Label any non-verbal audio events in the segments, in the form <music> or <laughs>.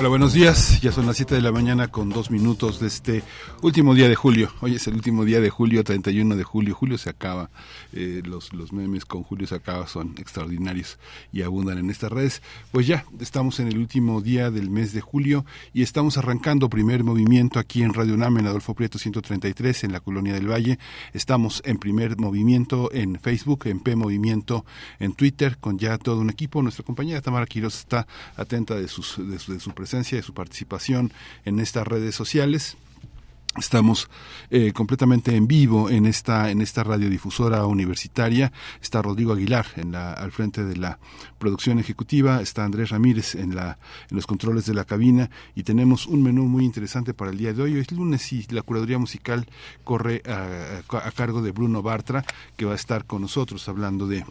Hola, buenos días. Ya son las 7 de la mañana con dos minutos de este último día de julio. Hoy es el último día de julio, 31 de julio. Julio se acaba. Eh, los, los memes con Julio se acaba son extraordinarios y abundan en estas redes. Pues ya, estamos en el último día del mes de julio y estamos arrancando primer movimiento aquí en Radio UNAM, en Adolfo Prieto 133, en la Colonia del Valle. Estamos en primer movimiento en Facebook, en P Movimiento, en Twitter, con ya todo un equipo. Nuestra compañera Tamara Quiroz está atenta de, sus, de su, de su presencia de su participación en estas redes sociales. Estamos eh, completamente en vivo en esta en esta radiodifusora universitaria. Está Rodrigo Aguilar en la, al frente de la producción ejecutiva. Está Andrés Ramírez en, la, en los controles de la cabina y tenemos un menú muy interesante para el día de hoy. Hoy es lunes y la curaduría musical corre a, a cargo de Bruno Bartra que va a estar con nosotros hablando de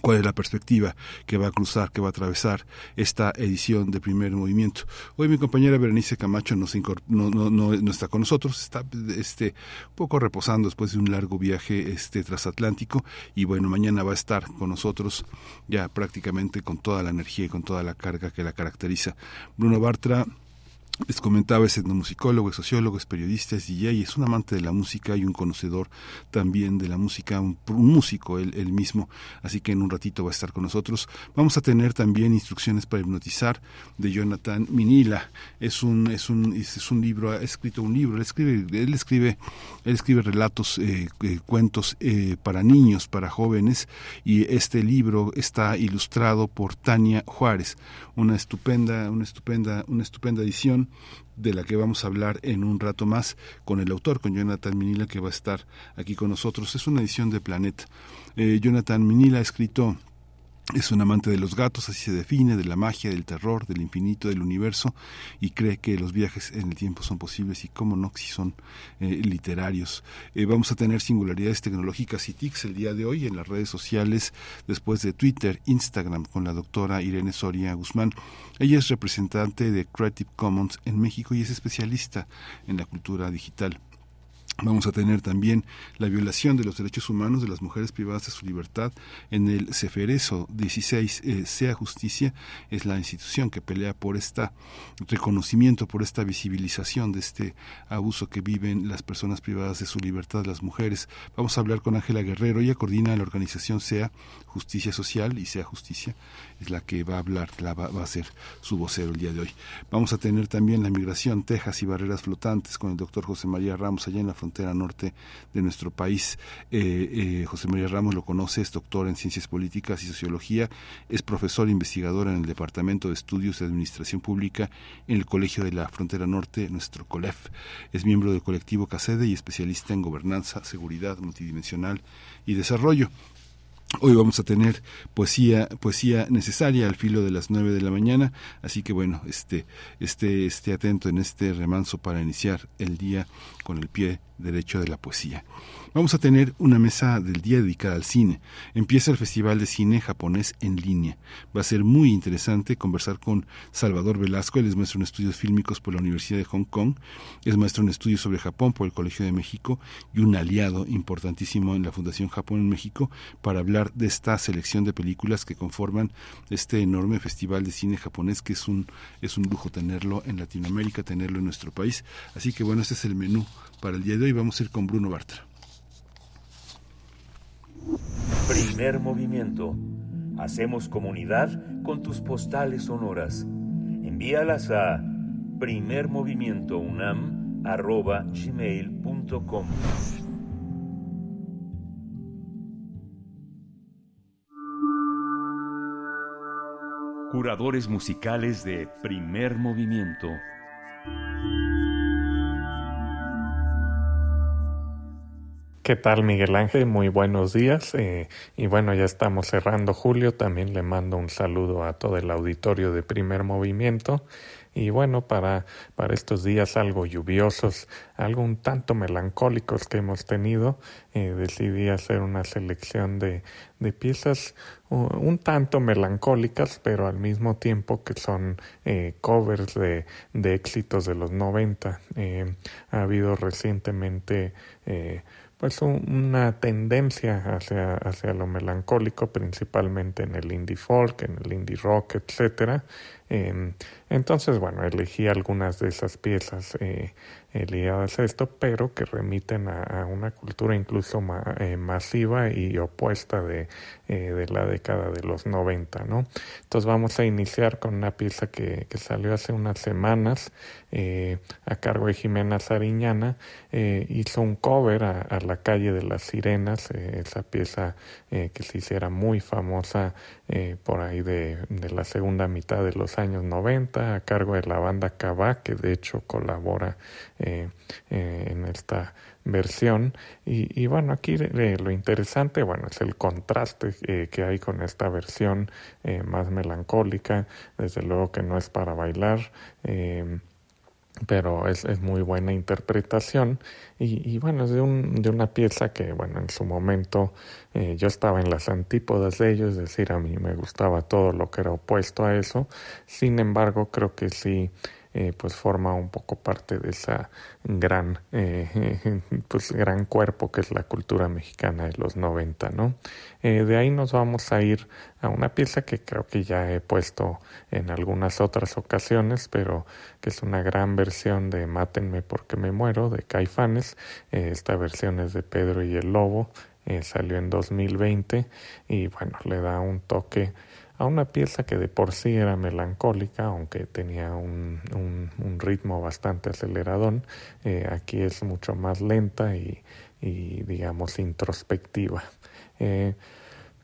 cuál es la perspectiva que va a cruzar, que va a atravesar esta edición de primer movimiento. Hoy mi compañera Berenice Camacho no, está con nosotros, está este, un poco reposando después de un largo viaje este, transatlántico y bueno, mañana va a estar con nosotros ya prácticamente con toda la energía y con toda la carga que la caracteriza. Bruno Bartra les comentaba, es etnomusicólogo, es sociólogo, es periodista, es DJ, es un amante de la música y un conocedor también de la música, un, músico él, mismo, así que en un ratito va a estar con nosotros. Vamos a tener también instrucciones para hipnotizar de Jonathan Minila. Es un, es un, es un libro, ha escrito un libro, él escribe, él escribe, él escribe relatos, eh, eh, cuentos eh, para niños, para jóvenes, y este libro está ilustrado por Tania Juárez, una estupenda, una estupenda, una estupenda edición de la que vamos a hablar en un rato más con el autor, con Jonathan Minila, que va a estar aquí con nosotros. Es una edición de Planeta. Eh, Jonathan Minila ha escrito es un amante de los gatos, así se define, de la magia, del terror, del infinito, del universo, y cree que los viajes en el tiempo son posibles y, cómo no, si son eh, literarios. Eh, vamos a tener singularidades tecnológicas y TICs el día de hoy en las redes sociales, después de Twitter, Instagram, con la doctora Irene Soria Guzmán. Ella es representante de Creative Commons en México y es especialista en la cultura digital. Vamos a tener también la violación de los derechos humanos de las mujeres privadas de su libertad en el Ceferezo 16. Eh, sea Justicia es la institución que pelea por este reconocimiento, por esta visibilización de este abuso que viven las personas privadas de su libertad, las mujeres. Vamos a hablar con Ángela Guerrero. Ella coordina la organización Sea Justicia Social y Sea Justicia es la que va a hablar, la va, a ser su vocero el día de hoy. Vamos a tener también la migración, Texas y barreras flotantes con el doctor José María Ramos allá en la frontera norte de nuestro país. Eh, eh, José María Ramos lo conoce, es doctor en ciencias políticas y sociología, es profesor e investigador en el Departamento de Estudios de Administración Pública en el Colegio de la Frontera Norte, nuestro COLEF. Es miembro del colectivo CACEDE y especialista en gobernanza, seguridad multidimensional y desarrollo. Hoy vamos a tener poesía, poesía necesaria al filo de las nueve de la mañana, así que bueno, este, este, esté atento en este remanso para iniciar el día con el pie derecho de la poesía. Vamos a tener una mesa del día dedicada al cine. Empieza el Festival de Cine Japonés en línea. Va a ser muy interesante conversar con Salvador Velasco, él es maestro en estudios fílmicos por la Universidad de Hong Kong, es maestro en estudios sobre Japón por el Colegio de México y un aliado importantísimo en la Fundación Japón en México para hablar de esta selección de películas que conforman este enorme festival de cine japonés que es un, es un lujo tenerlo en Latinoamérica, tenerlo en nuestro país. Así que bueno, este es el menú para el día de hoy. Vamos a ir con Bruno Bartra. Primer movimiento. Hacemos comunidad con tus postales sonoras. Envíalas a primermovimientounam.gmail.com Curadores musicales de Primer Movimiento. ¿Qué tal Miguel Ángel? Muy buenos días. Eh, y bueno, ya estamos cerrando julio. También le mando un saludo a todo el auditorio de primer movimiento. Y bueno, para, para estos días algo lluviosos, algo un tanto melancólicos que hemos tenido, eh, decidí hacer una selección de, de piezas un tanto melancólicas, pero al mismo tiempo que son eh, covers de, de, éxitos de los 90. Eh, ha habido recientemente eh, pues una tendencia hacia, hacia lo melancólico, principalmente en el indie folk, en el indie rock, etcétera. Em, entonces, bueno, elegí algunas de esas piezas eh, ligadas a esto, pero que remiten a, una cultura incluso eh, masiva y opuesta de, de, la década de los 90, ¿no? Entonces vamos a iniciar con una pieza que, que salió hace unas semanas a cargo de Jimena Sariñana. hizo un cover a, La calle de las sirenas, esa pieza que se hiciera muy famosa por ahí de, de la segunda mitad de los años 90 a cargo de la banda Cabá, que de hecho colabora eh, eh, en esta versión. Y, bueno, aquí eh, lo interesante, bueno, es el contraste que hay con esta versión más melancólica, desde luego que no es para bailar pero es, es, muy buena interpretación. Y, y, bueno, es de, un, de una pieza que, bueno, en su momento eh, yo estaba en las antípodas de ellos, es decir, a mí me gustaba todo lo que era opuesto a eso, sin embargo, creo que sí eh, pues forma un poco parte de esa gran eh, <laughs> pues gran cuerpo que es la cultura mexicana de los 90 no eh, de ahí nos vamos a ir a una pieza que creo que ya he puesto en algunas otras ocasiones pero que es una gran versión de Mátenme porque me muero de Caifanes. Esta versión es de Pedro y el Lobo salió en 2020 y bueno le da un toque a una pieza que de por sí era melancólica, aunque tenía un, un, ritmo bastante aceleradón, eh, aquí es mucho más lenta y, digamos introspectiva. Eh,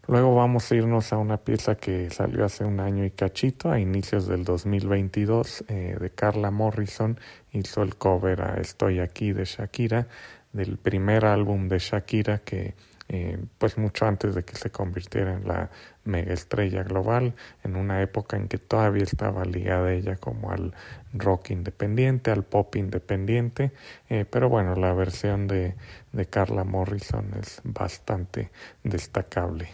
luego vamos a irnos a una pieza que salió hace un año y cachito, a inicios del 2022, eh, de Carla Morrison, hizo el cover a Estoy aquí de Shakira, del primer álbum de Shakira que eh, pues mucho antes de que se convirtiera en la mega estrella global, en una época en que todavía estaba ligada ella como al rock independiente, al pop independiente, eh, pero bueno, la versión de, de, Carla Morrison es bastante destacable.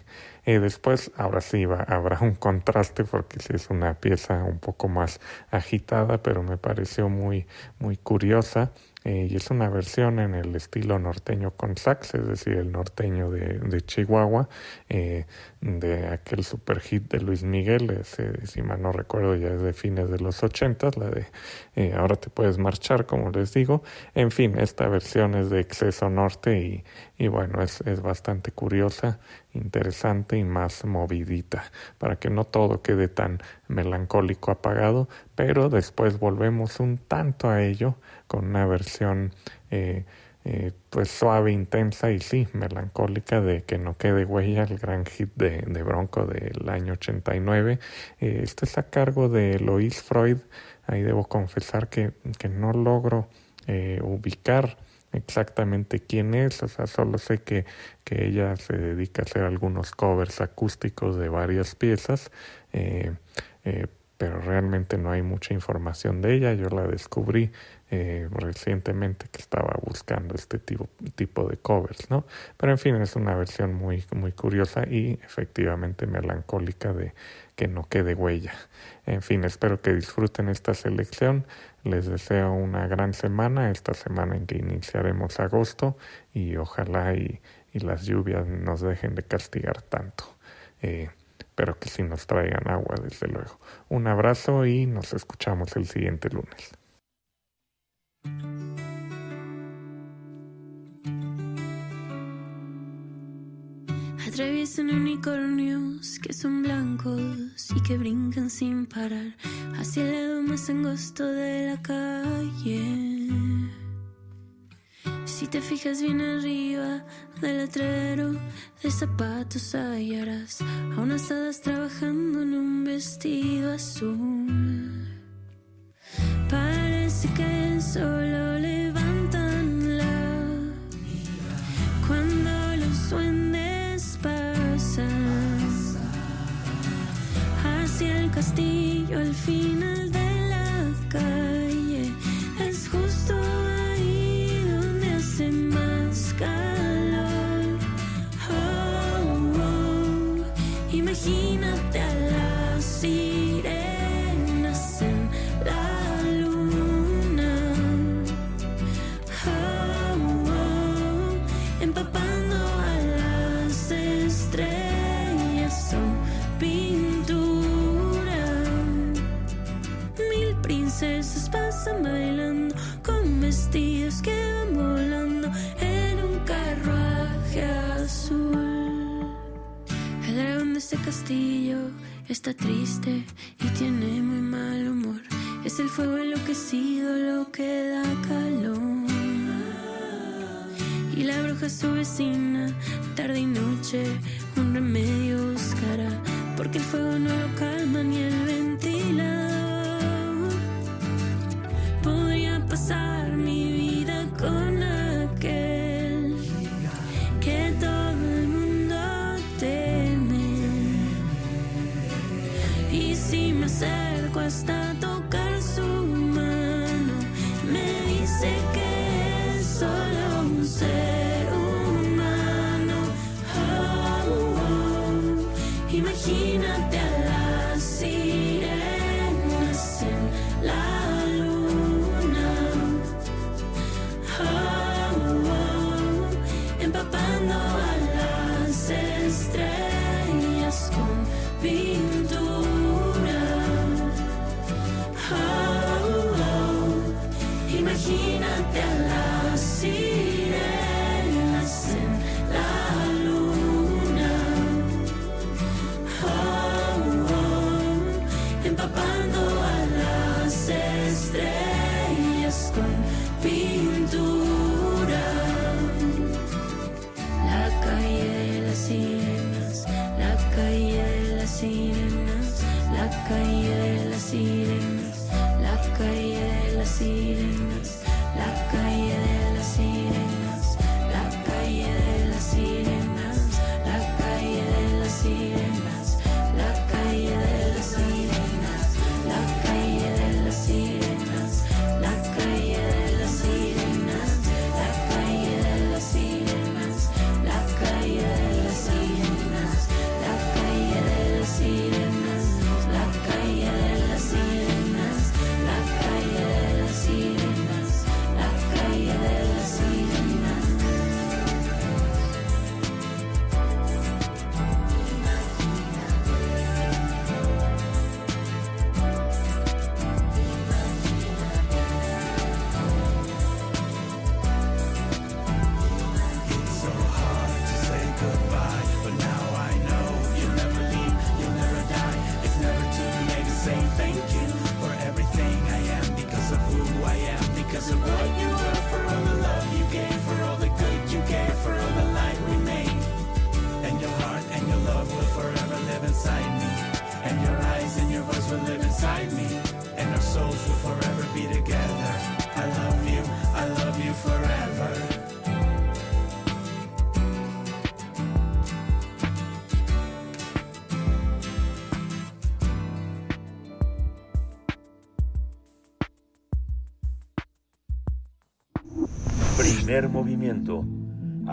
Eh, después, ahora sí va, habrá un contraste porque sí es una pieza un poco más agitada, pero me pareció muy, muy curiosa. Eh, y es una versión en el estilo norteño con sax, es decir, el norteño de, Chihuahua, eh, de aquel super hit de Luis Miguel, ese, si mal no recuerdo ya es de fines de los ochentas, la de eh, Ahora te puedes marchar, como les digo. En fin, esta versión es de Exceso Norte y, y bueno, es, es bastante curiosa, interesante y más movidita, para que no todo quede tan melancólico apagado, pero después volvemos un tanto a ello con una versión eh, eh, pues suave, intensa y sí, melancólica de que no quede huella, el gran hit de, de Bronco del año 89. Eh, esto es a cargo de Lois Freud, ahí debo confesar que, que no logro eh, ubicar exactamente quién es, o sea, solo sé que, que ella se dedica a hacer algunos covers acústicos de varias piezas, eh, eh, pero realmente no hay mucha información de ella. Yo la descubrí eh, recientemente que estaba buscando este tipo, tipo de covers, ¿no? Pero en fin, es una versión muy, muy curiosa y efectivamente melancólica de que no quede huella. En fin, espero que disfruten esta selección. Les deseo una gran semana, esta semana en que iniciaremos agosto y ojalá y, y las lluvias nos dejen de castigar tanto. Eh, pero que sí nos traigan agua, desde luego. Un abrazo y nos escuchamos el siguiente lunes. Atraviesan unicornios que son blancos y que brincan sin parar hacia el lado más angosto de la calle. Si te fijas bien arriba del letrero de zapatos hallarás a unas hadas trabajando en un vestido azul. Que solo levantan la cuando los duendes pasan. Hacia el castillo al final castillo está triste y tiene muy mal humor. Es el fuego enloquecido lo que da calor. Y la bruja su vecina, tarde y noche, un remedio buscará, porque el fuego no lo calma ni el ventilador. Podría pasar mi vida Y si me acerco hasta tocar su mano, me dice que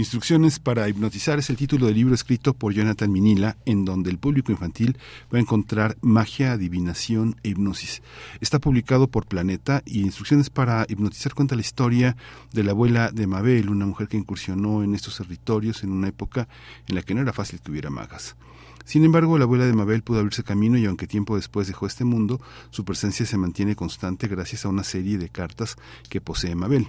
Instrucciones para hipnotizar es el título del libro escrito por Jonathan Minila, en donde el público infantil va a encontrar magia, adivinación e hipnosis. Está publicado por Planeta y Instrucciones para hipnotizar cuenta la historia de la abuela de Mabel, una mujer que incursionó en estos territorios en una época en la que no era fácil que hubiera magas. Sin embargo, la abuela de Mabel pudo abrirse camino y aunque tiempo después dejó este mundo, su presencia se mantiene constante gracias a una serie de cartas que posee Mabel.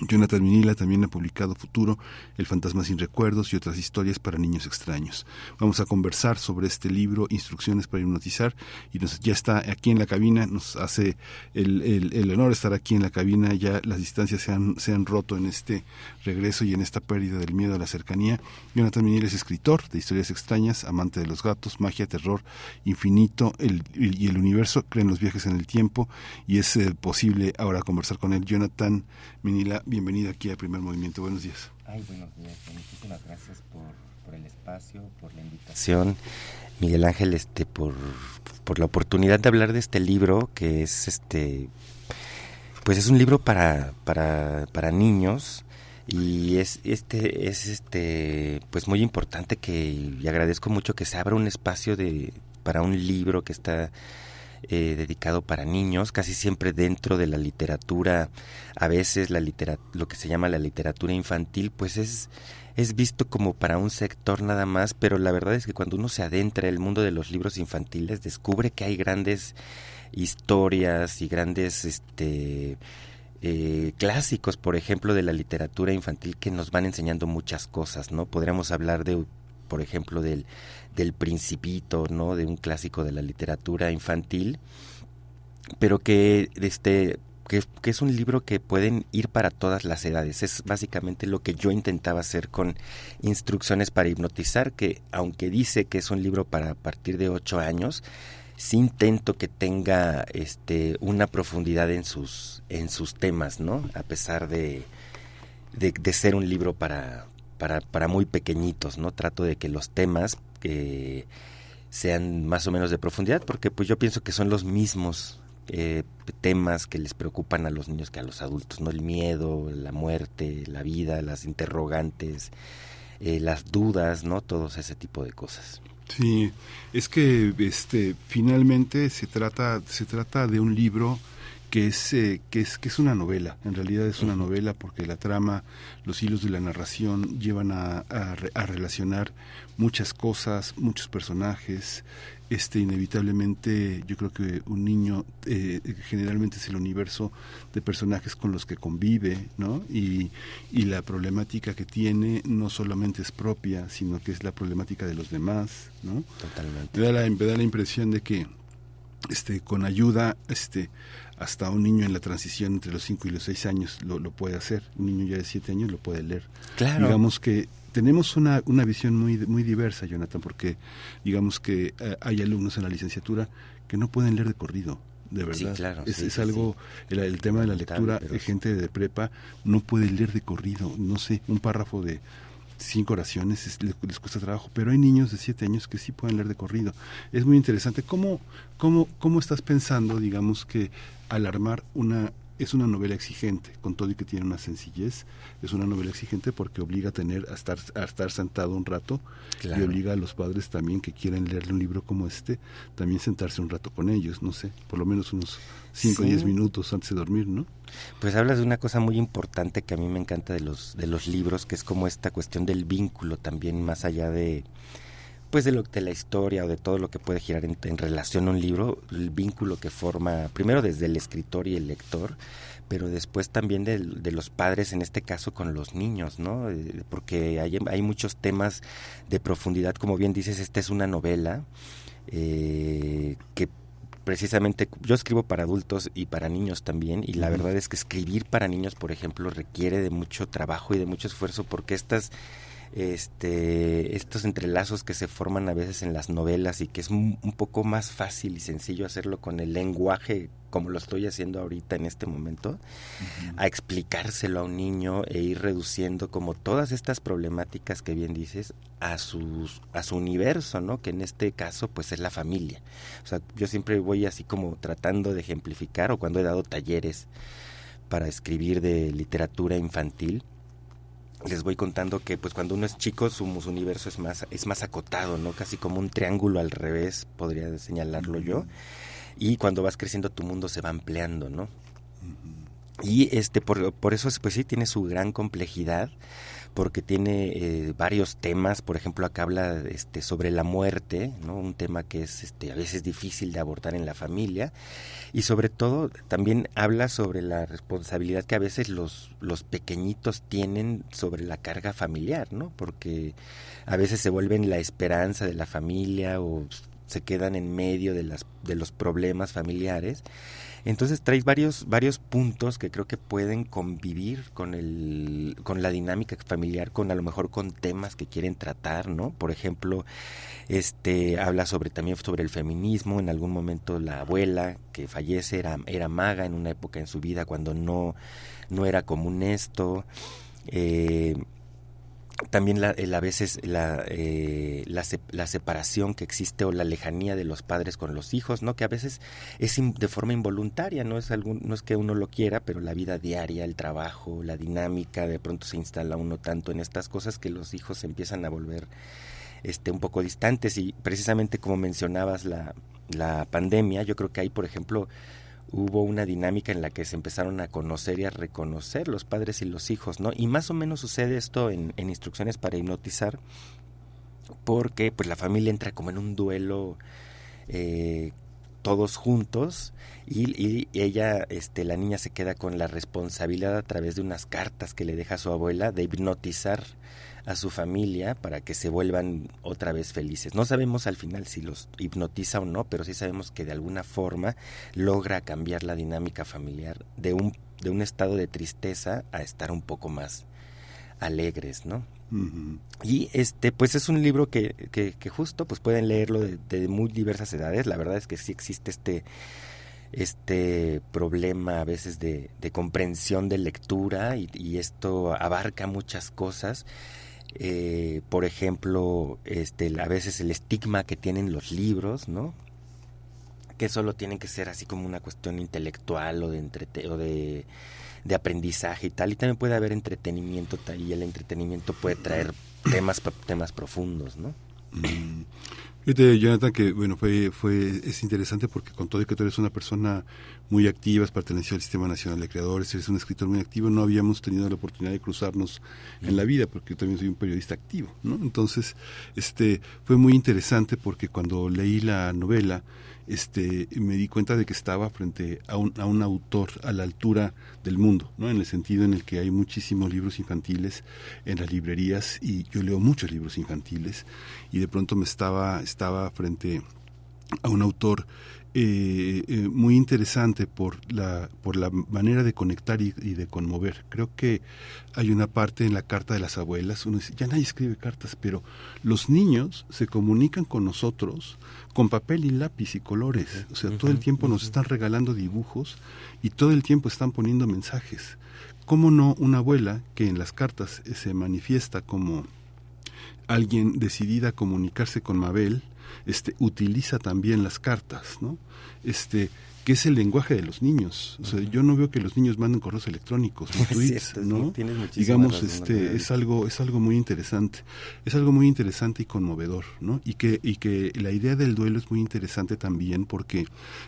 Jonathan Minila también ha publicado Futuro, El fantasma sin recuerdos y otras historias para niños extraños. Vamos a conversar sobre este libro, Instrucciones para hipnotizar, y nos, ya está aquí en la cabina, nos hace el, el, honor estar aquí en la cabina, ya las distancias se han, se han roto en este regreso y en esta pérdida del miedo a la cercanía. Jonathan Minila es escritor de historias extrañas, amante de los gatos, magia, terror, infinito el, y el universo, cree en los viajes en el tiempo y es eh, posible ahora conversar con él. Jonathan Minila, bienvenido aquí a Primer Movimiento. Buenos días. Ay, buenos días. Muchísimas gracias por, por el espacio, por la invitación. Miguel Ángel, este, por, por la oportunidad de hablar de este libro, que es este, pues es un libro para, para, para niños y es este es este pues muy importante que y agradezco mucho que se abra un espacio de para un libro que está eh, dedicado para niños, casi siempre dentro de la literatura, a veces la lo que se llama la literatura infantil, pues es, es visto como para un sector nada más, pero la verdad es que cuando uno se adentra en el mundo de los libros infantiles, descubre que hay grandes historias y grandes este eh, clásicos, por ejemplo, de la literatura infantil que nos van enseñando muchas cosas, ¿no? Podríamos hablar de, por ejemplo, del, del Principito, ¿no? De un clásico de la literatura infantil, pero que, este, que, es un libro que pueden ir para todas las edades. Es básicamente lo que yo intentaba hacer con instrucciones para hipnotizar, que aunque dice que es un libro para a partir de ocho años, sí intento que tenga este una profundidad en sus en sus temas no a pesar de, de, ser un libro para, para, para muy pequeñitos no trato de que los temas que sean más o menos de profundidad porque pues yo pienso que son los mismos eh, temas que les preocupan a los niños que a los adultos no el miedo la muerte la vida las interrogantes eh, las dudas no todos ese tipo de cosas. Sí, es que este finalmente se trata se trata de un libro que es, eh, que es que es una novela. En realidad es una novela porque la trama, los hilos de la narración llevan a, a relacionar muchas cosas, muchos personajes, este inevitablemente yo creo que un niño eh, generalmente es el universo de personajes con los que convive no y, y la problemática que tiene no solamente es propia sino que es la problemática de los demás no totalmente. Me da la, me da la impresión de que este con ayuda este hasta un niño en la transición entre los 5 y los 6 años lo, lo, puede hacer. Un niño ya de 7 años lo puede leer. Claro. Digamos que tenemos una, una visión muy, muy diversa, Jonathan, porque digamos que eh, hay alumnos en la licenciatura que no pueden leer de corrido. De verdad, claro, es, sí, es sí, algo, el, el, tema de la lectura, pero... de gente de prepa no puede leer de corrido, no sé, un párrafo de cinco oraciones es, les, les, cuesta trabajo, pero hay niños de siete años que sí pueden leer de corrido. Es muy interesante. ¿Cómo, cómo, cómo estás pensando, digamos, que al armar una, es una novela exigente, con todo y que tiene una sencillez, es una novela exigente porque obliga a tener a estar a estar sentado un rato claro. y obliga a los padres también que quieren leerle un libro como este, también sentarse un rato con ellos, no sé, por lo menos unos 5 o sí. 10 minutos antes de dormir, ¿no? Pues hablas de una cosa muy importante que a mí me encanta de los de los libros, que es como esta cuestión del vínculo también más allá de pues de lo de la historia o de todo lo que puede girar en, en, relación a un libro, el vínculo que forma primero desde el escritor y el lector, pero después también de, de los padres, en este caso con los niños, ¿no? Eh, porque hay, hay muchos temas de profundidad, como bien dices, esta es una novela eh, que precisamente yo escribo para adultos y para niños también y la verdad es que escribir para niños por ejemplo requiere de mucho trabajo y de mucho esfuerzo porque estas este, estos entrelazos que se forman a veces en las novelas y que es un, poco más fácil y sencillo hacerlo con el lenguaje como lo estoy haciendo ahorita en este momento, uh -huh. a explicárselo a un niño e ir reduciendo como todas estas problemáticas que bien dices a sus a su universo, ¿no? Que en este caso pues es la familia. O sea, yo siempre voy así como tratando de ejemplificar o cuando he dado talleres para escribir de literatura infantil, les voy contando que pues cuando uno es chico su, su, universo es más es más acotado no casi como un triángulo al revés podría señalarlo uh -huh. yo y cuando vas creciendo tu mundo se va ampliando no uh -huh. y este por, por eso pues sí tiene su gran complejidad porque tiene eh, varios temas, por ejemplo acá habla este, sobre la muerte, un tema que es este, a veces difícil de abordar en la familia, y sobre todo también habla sobre la responsabilidad que a veces los, los pequeñitos tienen sobre la carga familiar, ¿no? porque a veces se vuelven la esperanza de la familia o se quedan en medio de, las, de los problemas familiares. Entonces traes varios, varios puntos que creo que pueden convivir con, el, con la dinámica familiar, con a lo mejor con temas que quieren tratar, ¿no? Por ejemplo, este habla sobre también sobre el feminismo, en algún momento la abuela que fallece era, era maga en una época en su vida cuando no, no era común esto. Eh, también la, el, a veces la, eh, la, la, separación que existe o la lejanía de los padres con los hijos, ¿no? Que a veces es de forma involuntaria, no es algún, no es que uno lo quiera, pero la vida diaria, el trabajo, la dinámica, de pronto se instala uno tanto en estas cosas que los hijos se empiezan a volver este un poco distantes y precisamente como mencionabas la la pandemia, yo creo que ahí, por ejemplo, hubo una dinámica en la que se empezaron a conocer y a reconocer los padres y los hijos, ¿no? Y más o menos sucede esto en, en instrucciones para hipnotizar, porque pues la familia entra como en un duelo eh, todos juntos y, ella, este, la niña se queda con la responsabilidad a través de unas cartas que le deja su abuela de hipnotizar a su familia para que se vuelvan otra vez felices. No sabemos al final si los hipnotiza o no, pero sí sabemos que de alguna forma logra cambiar la dinámica familiar de un, de un estado de tristeza a estar un poco más alegres, ¿no? Y este, pues es un libro que, que, justo pues pueden leerlo de, muy diversas edades. La verdad es que sí existe este, este problema a veces de, de comprensión de lectura y, esto abarca muchas cosas. Eh, por ejemplo, este, a veces el estigma que tienen los libros, ¿no? Que solo tienen que ser así como una cuestión intelectual o de, entrete o de de aprendizaje y tal, y también puede haber entretenimiento y el entretenimiento puede traer temas, temas profundos, ¿no? Mm. Fíjate, Jonathan, que bueno, fue, fue, es interesante porque con todo y que tú eres una persona muy activa, has pertenecido al Sistema Nacional de Creadores, eres un escritor muy activo, no habíamos tenido la oportunidad de cruzarnos en la vida, porque yo también soy un periodista activo, ¿no? Entonces, este, fue muy interesante porque cuando leí la novela, este, me di cuenta de que estaba frente a un, a un autor a la altura del mundo, ¿no? en el sentido en el que hay muchísimos libros infantiles en las librerías y yo leo muchos libros infantiles y de pronto me estaba, estaba frente a un autor eh, eh, muy interesante por la, por la manera de conectar y, de conmover. Creo que hay una parte en la carta de las abuelas, uno dice, ya nadie escribe cartas, pero los niños se comunican con nosotros con papel y lápiz y colores. O sea, todo el tiempo nos están regalando dibujos y todo el tiempo están poniendo mensajes. ¿Cómo no una abuela que en las cartas se manifiesta como alguien decidida a comunicarse con Mabel, este, utiliza también las cartas, ¿no? Este, que es el lenguaje de los niños. O sea, yo no veo que los niños manden correos electrónicos, <laughs> tweets, ¿no? Digamos, este, es algo, es algo muy interesante. Es algo muy interesante y conmovedor, ¿no? Y que, y que la idea del duelo es muy interesante también porque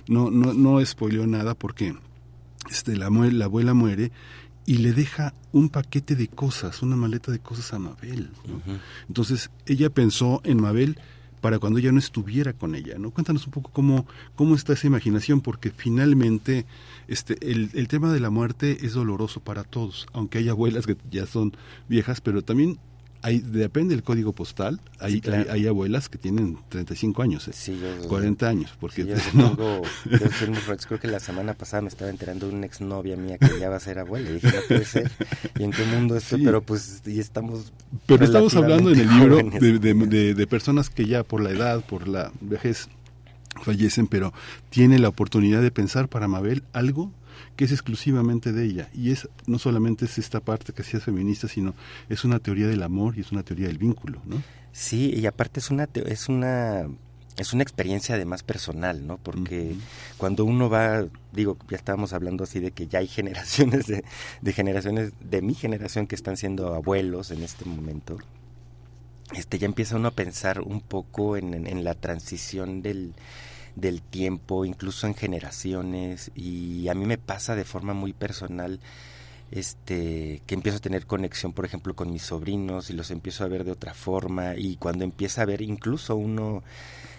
no, no, no spoileó nada porque este, la, la abuela muere y le deja un paquete de cosas, una maleta de cosas a Mabel. Entonces ella pensó en Mabel para cuando ella no estuviera con ella, ¿no? Cuéntanos un poco cómo, cómo está esa imaginación, porque finalmente este, el, el tema de la muerte es doloroso para todos, aunque hay abuelas que ya son viejas, pero también hay, depende del código postal, hay, hay, abuelas que tienen 35 años, eh, 40 años, porque yo <laughs> no. creo que la semana pasada me estaba enterando de una exnovia mía que ya va a ser abuela, y dije, no puede ser, y en qué mundo esto, pero pues, y estamos... Pero estamos hablando en el libro de, de, de personas que ya por la edad, por la vejez, fallecen, pero tiene la oportunidad de pensar para Mabel algo que es exclusivamente de ella. Y es no solamente es esta parte que sí es feminista, sino es una teoría del amor y es una teoría del vínculo, ¿no? Sí, y aparte es una, es una es una experiencia además personal, ¿no? Porque cuando uno va, digo, ya estábamos hablando así de que ya hay generaciones de, de, generaciones de mi generación que están siendo abuelos en este momento, este ya empieza uno a pensar un poco en la transición del, del tiempo, incluso en generaciones, y a mí me pasa de forma muy personal este que empiezo a tener conexión por ejemplo con mis sobrinos y los empiezo a ver de otra forma y cuando empieza a ver incluso uno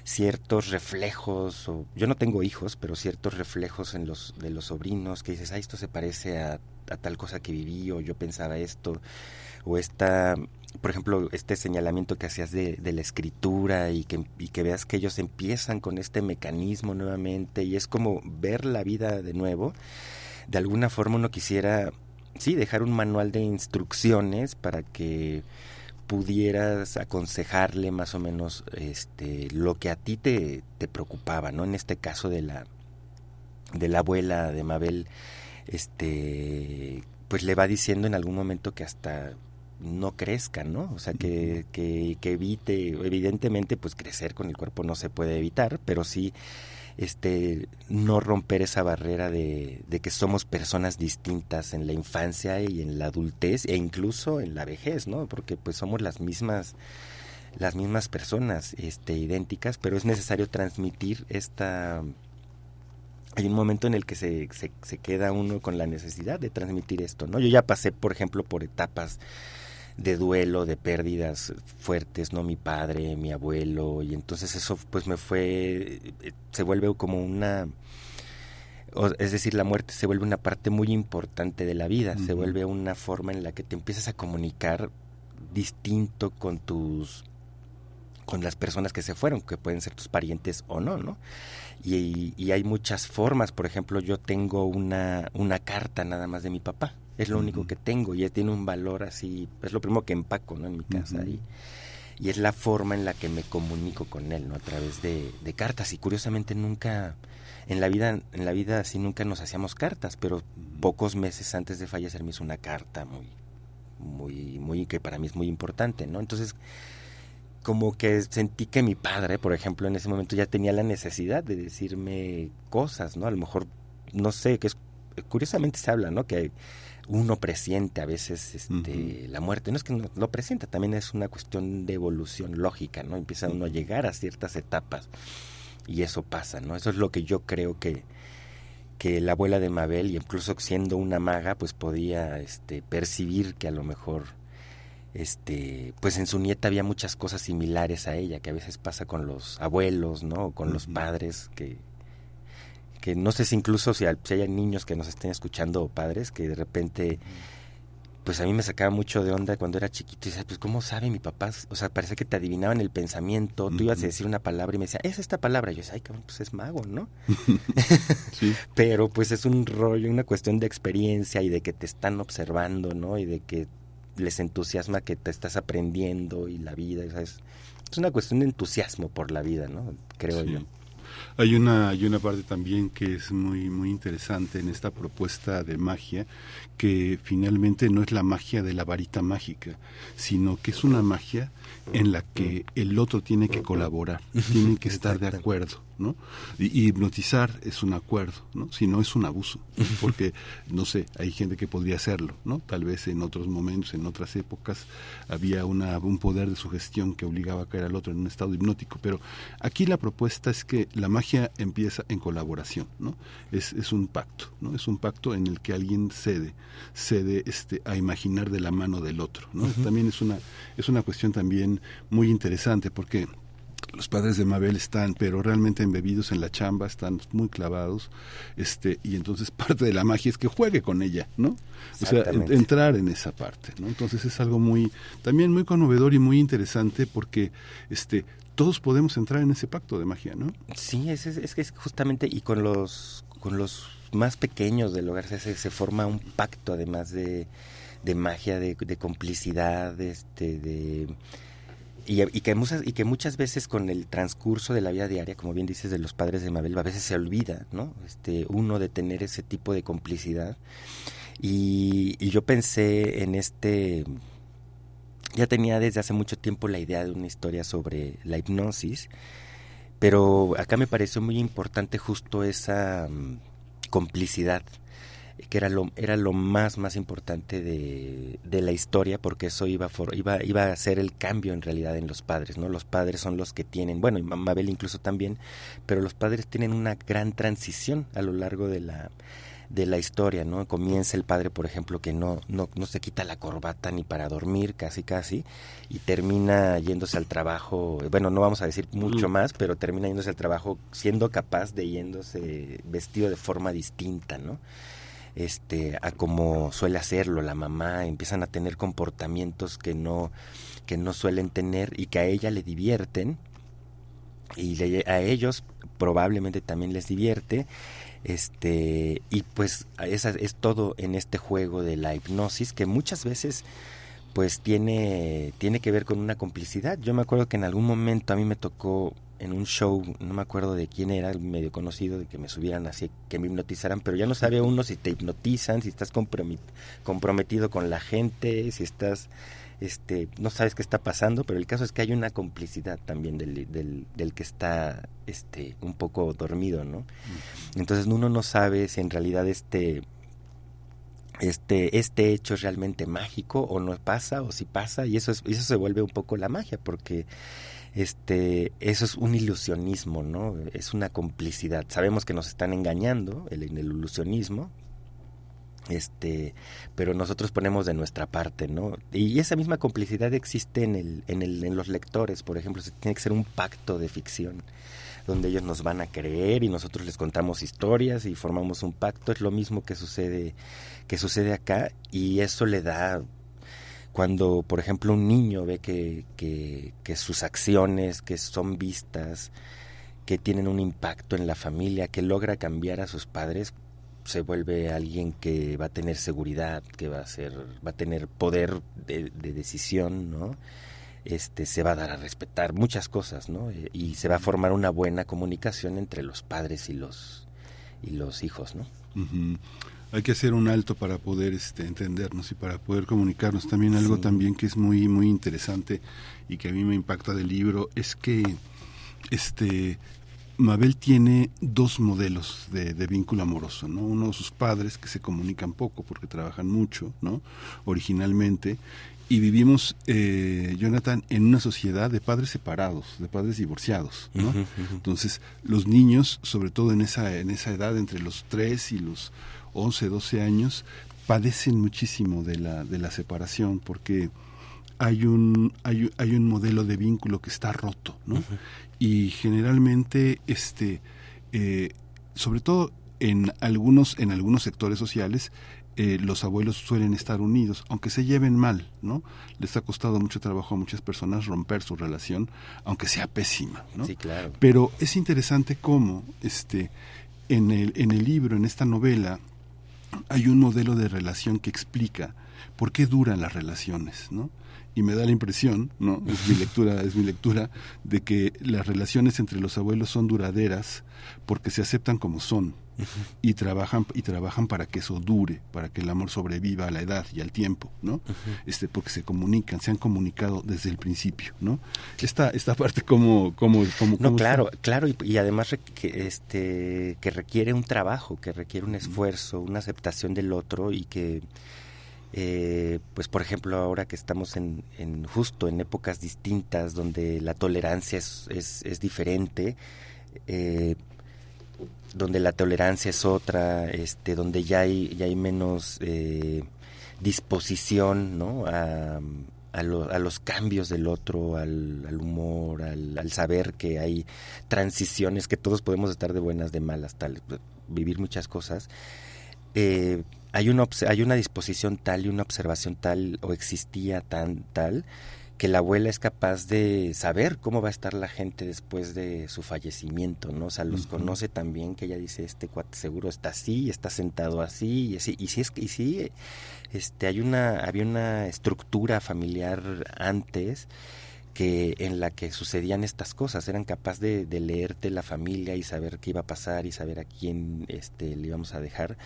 ciertos reflejos o yo no tengo hijos pero ciertos reflejos en los de los sobrinos que dices ah esto se parece a, a tal cosa que viví o yo pensaba esto o esta por ejemplo, este señalamiento que hacías de, la escritura y que, y que, veas que ellos empiezan con este mecanismo nuevamente y es como ver la vida de nuevo, de alguna forma uno quisiera, sí, dejar un manual de instrucciones para que pudieras aconsejarle más o menos este lo que a ti te, te preocupaba, ¿no? En este caso de la de la abuela de Mabel, este pues le va diciendo en algún momento que hasta no crezca, ¿no? O sea, que, que, que, evite, evidentemente, pues crecer con el cuerpo no se puede evitar, pero sí este no romper esa barrera de, de, que somos personas distintas en la infancia y en la adultez e incluso en la vejez, ¿no? Porque pues somos las mismas las mismas personas este, idénticas, pero es necesario transmitir esta... Hay un momento en el que se, se, se queda uno con la necesidad de transmitir esto, ¿no? Yo ya pasé, por ejemplo, por etapas de duelo, de pérdidas fuertes, ¿no? Mi padre, mi abuelo, y entonces eso pues me fue, se vuelve como una, es decir, la muerte se vuelve una parte muy importante de la vida, se vuelve una forma en la que te empiezas a comunicar distinto con tus con las personas que se fueron, que pueden ser tus parientes o no, ¿no? Y, y hay muchas formas, por ejemplo, yo tengo una, una carta nada más de mi papá, es lo único que tengo y tiene un valor así, es lo primero que empaco ¿no? en mi casa y, y, es la forma en la que me comunico con él, ¿no? A través de, de, cartas y curiosamente nunca, en la vida, en la vida así nunca nos hacíamos cartas, pero pocos meses antes de fallecer me hizo una carta muy, muy, muy, que para mí es muy importante, ¿no? Entonces, como que sentí que mi padre, por ejemplo, en ese momento ya tenía la necesidad de decirme cosas, ¿no? A lo mejor, no sé, que es, curiosamente se habla, ¿no? Que uno presiente a veces este, la muerte. No es que no lo presienta, también es una cuestión de evolución lógica, ¿no? Empieza uno a llegar a ciertas etapas y eso pasa, ¿no? Eso es lo que yo creo que, que la abuela de Mabel, y incluso siendo una maga, pues podía este, percibir que a lo mejor este pues en su nieta había muchas cosas similares a ella que a veces pasa con los abuelos no o con los padres que que no sé si incluso si, hay niños que nos estén escuchando o padres que de repente pues a mí me sacaba mucho de onda cuando era chiquito y decía, pues cómo sabe mi papá, o sea, parece que te adivinaban el pensamiento, tú ibas a decir una palabra y me decía, es esta palabra, y yo decía, ay, cabrón, pues es mago, ¿no? <laughs> sí. <laughs> Pero pues es un rollo, una cuestión de experiencia y de que te están observando, ¿no? Y de que les entusiasma que te estás aprendiendo y la vida, es una cuestión de entusiasmo por la vida, ¿no? Creo yo. Hay una, hay una parte también que es muy, muy interesante en esta propuesta de magia, que finalmente no es la magia de la varita mágica, sino que es una magia en la que el otro tiene que colaborar, tiene que estar de acuerdo. ¿No? Y, hipnotizar es un acuerdo, ¿no? Si no es un abuso, <laughs> porque, no sé, hay gente que podría hacerlo, ¿no? Tal vez en otros momentos, en otras épocas, había una, un poder de sugestión que obligaba a caer al otro en un estado hipnótico, pero aquí la propuesta es que la magia empieza en colaboración, ¿no? Es, es un pacto, ¿no? Es un pacto en el que alguien cede, cede este, a imaginar de la mano del otro, ¿no? También es una, es una cuestión también muy interesante, porque los padres de Mabel están pero realmente embebidos en la chamba, están muy clavados, este, y entonces <laughs> parte de la magia es que juegue con ella, ¿no? O sea, entrar en esa parte, ¿no? Entonces es algo muy, también muy conmovedor y muy interesante porque este todos podemos entrar en ese pacto de magia, ¿no? Sí, es, es, que es justamente, y con los, con los más pequeños del hogar se, se forma un pacto además de, de magia, de, de complicidad, este, de y, que muchas, y que muchas veces con el transcurso de la vida diaria, como bien dices de los padres de Mabel, a veces se olvida, ¿no? Este, uno de tener ese tipo de complicidad. Y, y yo pensé en este, ya tenía desde hace mucho tiempo la idea de una historia sobre la hipnosis, pero acá me pareció muy importante justo esa mm, complicidad que era lo, era lo más, más importante de, de la historia, porque eso iba, iba, iba a ser el cambio en realidad en los padres, ¿no? Los padres son los que tienen, bueno, y Mabel incluso también, pero los padres tienen una gran transición a lo largo de la, de la historia, ¿no? Comienza el padre, por ejemplo, que no, no, no se quita la corbata ni para dormir, casi casi, y termina yéndose al trabajo, bueno, no vamos a decir mucho más, pero termina yéndose al trabajo siendo capaz de yéndose vestido de forma distinta, ¿no? Este, a como suele hacerlo la mamá, empiezan a tener comportamientos que no, que no suelen tener y que a ella le divierten y a ellos probablemente también les divierte este y pues esa es todo en este juego de la hipnosis que muchas veces pues tiene tiene que ver con una complicidad. Yo me acuerdo que en algún momento a mí me tocó en un show, no me acuerdo de quién era, medio conocido, de que me subieran así, que me hipnotizaran, pero ya no sabe uno si te hipnotizan, si estás comprometido con la gente, si estás, este, no sabes qué está pasando, pero el caso es que hay una complicidad también del, del, del que está, este, un poco dormido, ¿no? Entonces uno no sabe si en realidad este este, este hecho es realmente mágico o no pasa o si pasa y eso, es, eso se vuelve un poco la magia porque este, eso es un ilusionismo, ¿no? Es una complicidad. Sabemos que nos están engañando el, el ilusionismo, este pero nosotros ponemos de nuestra parte no y esa misma complicidad existe en el en el en los lectores por ejemplo tiene que ser un pacto de ficción donde ellos nos van a creer y nosotros les contamos historias y formamos un pacto es lo mismo que sucede que sucede acá y eso le da cuando por ejemplo un niño ve que, que, que sus acciones que son vistas que tienen un impacto en la familia que logra cambiar a sus padres se vuelve alguien que va a tener seguridad, que va a ser, va a tener poder de, de, decisión, ¿no? Este, se va a dar a respetar muchas cosas, ¿no? Y se va a formar una buena comunicación entre los padres y los y los hijos, ¿no? Hay que hacer un alto para poder este, entendernos y para poder comunicarnos. También algo sí. también que es muy muy interesante y que a mí me impacta del libro es que este Mabel tiene dos modelos de, de, vínculo amoroso, ¿no? Uno de sus padres que se comunican poco porque trabajan mucho, ¿no? Originalmente y vivimos, eh, Jonathan, en una sociedad de padres separados, de padres divorciados, ¿no? Uh -huh, uh -huh. Entonces los niños, sobre todo en esa en esa edad entre los 3 y los 11, 12 años, padecen muchísimo de la de la separación porque hay un hay, hay un modelo de vínculo que está roto, ¿no? Uh -huh y generalmente este eh, sobre todo en algunos en algunos sectores sociales eh, los abuelos suelen estar unidos aunque se lleven mal no les ha costado mucho trabajo a muchas personas romper su relación aunque sea pésima ¿no? sí, claro. pero es interesante cómo este en el en el libro en esta novela hay un modelo de relación que explica por qué duran las relaciones no y me da la impresión, ¿no? Es mi lectura, <laughs> es mi lectura de que las relaciones entre los abuelos son duraderas porque se aceptan como son uh -huh. y trabajan y trabajan para que eso dure, para que el amor sobreviva a la edad y al tiempo, ¿no? Uh -huh. Este porque se comunican, se han comunicado desde el principio, ¿no? Esta esta parte como como como No, claro, está? claro y, y, además que este que requiere un trabajo, que requiere un esfuerzo, una aceptación del otro y que eh, pues por ejemplo ahora que estamos en, en, justo en épocas distintas donde la tolerancia es, es, es diferente eh, donde la tolerancia es otra este donde ya hay ya hay menos eh, disposición no a, lo, a, los cambios del otro al, humor al, al, saber que hay transiciones que todos podemos estar de buenas de malas tal vivir muchas cosas. Eh, hay una, hay una disposición tal y una observación tal o existía tan tal que la abuela es capaz de saber cómo va a estar la gente después de su fallecimiento, ¿no? O sea, los uh -huh. conoce también que ella dice, este cuate seguro está así, está sentado así, y así, y sí es y sí, este, hay una, había una estructura familiar antes que en la que sucedían estas cosas, eran capaces de, de leerte la familia y saber qué iba a pasar y saber a quién este, le íbamos a dejar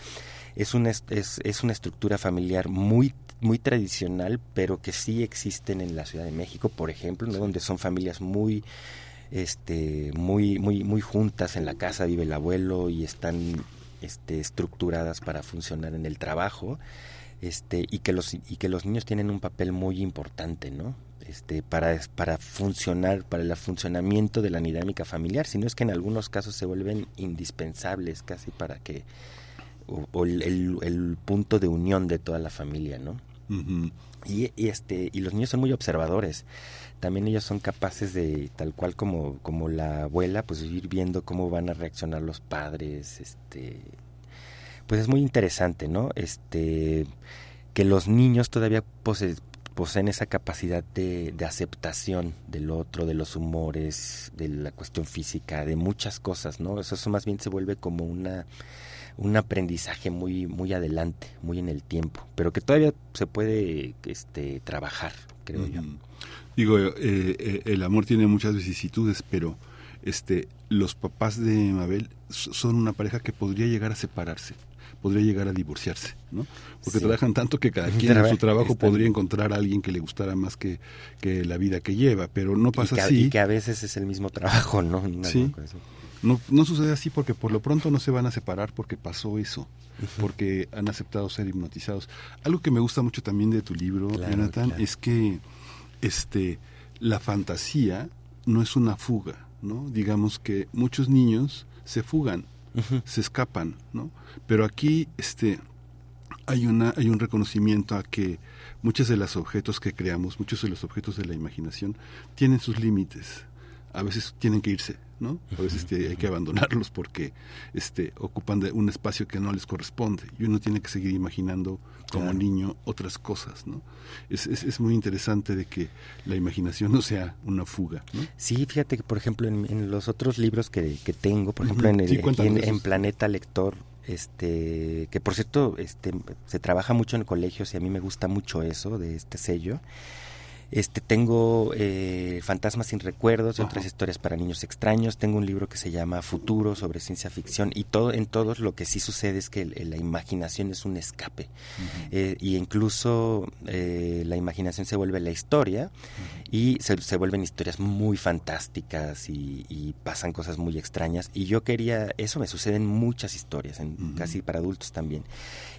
es una, es, es una estructura familiar muy, muy tradicional, pero que sí existen en la Ciudad de México, por ejemplo, ¿no? donde son familias muy, este, muy, muy, muy juntas en la casa, vive el abuelo y están este, estructuradas para funcionar en el trabajo, este, y que los, y que los niños tienen un papel muy importante, ¿no? Este, para, para funcionar, para el funcionamiento de la dinámica familiar, sino es que en algunos casos se vuelven indispensables casi para que o, o el, punto de unión de toda la familia, ¿no? Uh -huh. y, y, este y los niños son muy observadores. También ellos son capaces de tal cual como como la abuela, pues ir viendo cómo van a reaccionar los padres, este pues es muy interesante, ¿no? Este que los niños todavía pose, poseen esa capacidad de, de, aceptación del otro, de los humores, de la cuestión física, de muchas cosas, ¿no? Eso, más bien se vuelve como una un aprendizaje muy muy adelante, muy en el tiempo, pero que todavía se puede este trabajar, creo yo. Digo, eh, eh, el amor tiene muchas vicisitudes, pero este los papás de Mabel son una pareja que podría llegar a separarse podría llegar a divorciarse, ¿no? Porque sí. trabajan tanto que cada quien en su trabajo Está podría encontrar a alguien que le gustara más que, que la vida que lleva, pero no pasa y que, así. Y que a veces es el mismo trabajo, ¿no? sí. No, no sucede así porque por lo pronto no se van a separar porque pasó eso, porque han aceptado ser hipnotizados. Algo que me gusta mucho también de tu libro, Claro, Jonathan, claro. es que este la fantasía no es una fuga, ¿no? Digamos que muchos niños se fugan, se escapan, ¿no? Pero aquí este hay una hay un reconocimiento a que muchos de los objetos que creamos, muchos de los objetos de la imaginación tienen sus límites. A veces tienen que irse, ¿no? A veces te- hay que abandonarlos porque este ocupan de un espacio que no les corresponde y uno tiene que seguir imaginando como Claro. niño otras cosas, ¿no? Es, es, es muy interesante de que la imaginación no sea una fuga, ¿no? Sí, fíjate que, por ejemplo, en, en los otros libros que, que tengo, por ejemplo, en, el- sí, aquí en, en. Planeta Lector, este, que por cierto, este, se trabaja mucho en colegios y a mí me gusta mucho eso de este sello. Este, tengo eh, Fantasmas sin recuerdos y otras historias para niños extraños. Tengo un libro que se llama Futuro sobre ciencia ficción y todo en todos lo que sí sucede es que el- la imaginación es un escape. Eh, y incluso eh, la imaginación se vuelve la historia y se, se vuelven historias muy fantásticas y, y pasan cosas muy extrañas. Y yo quería eso me sucede en muchas historias en casi para adultos también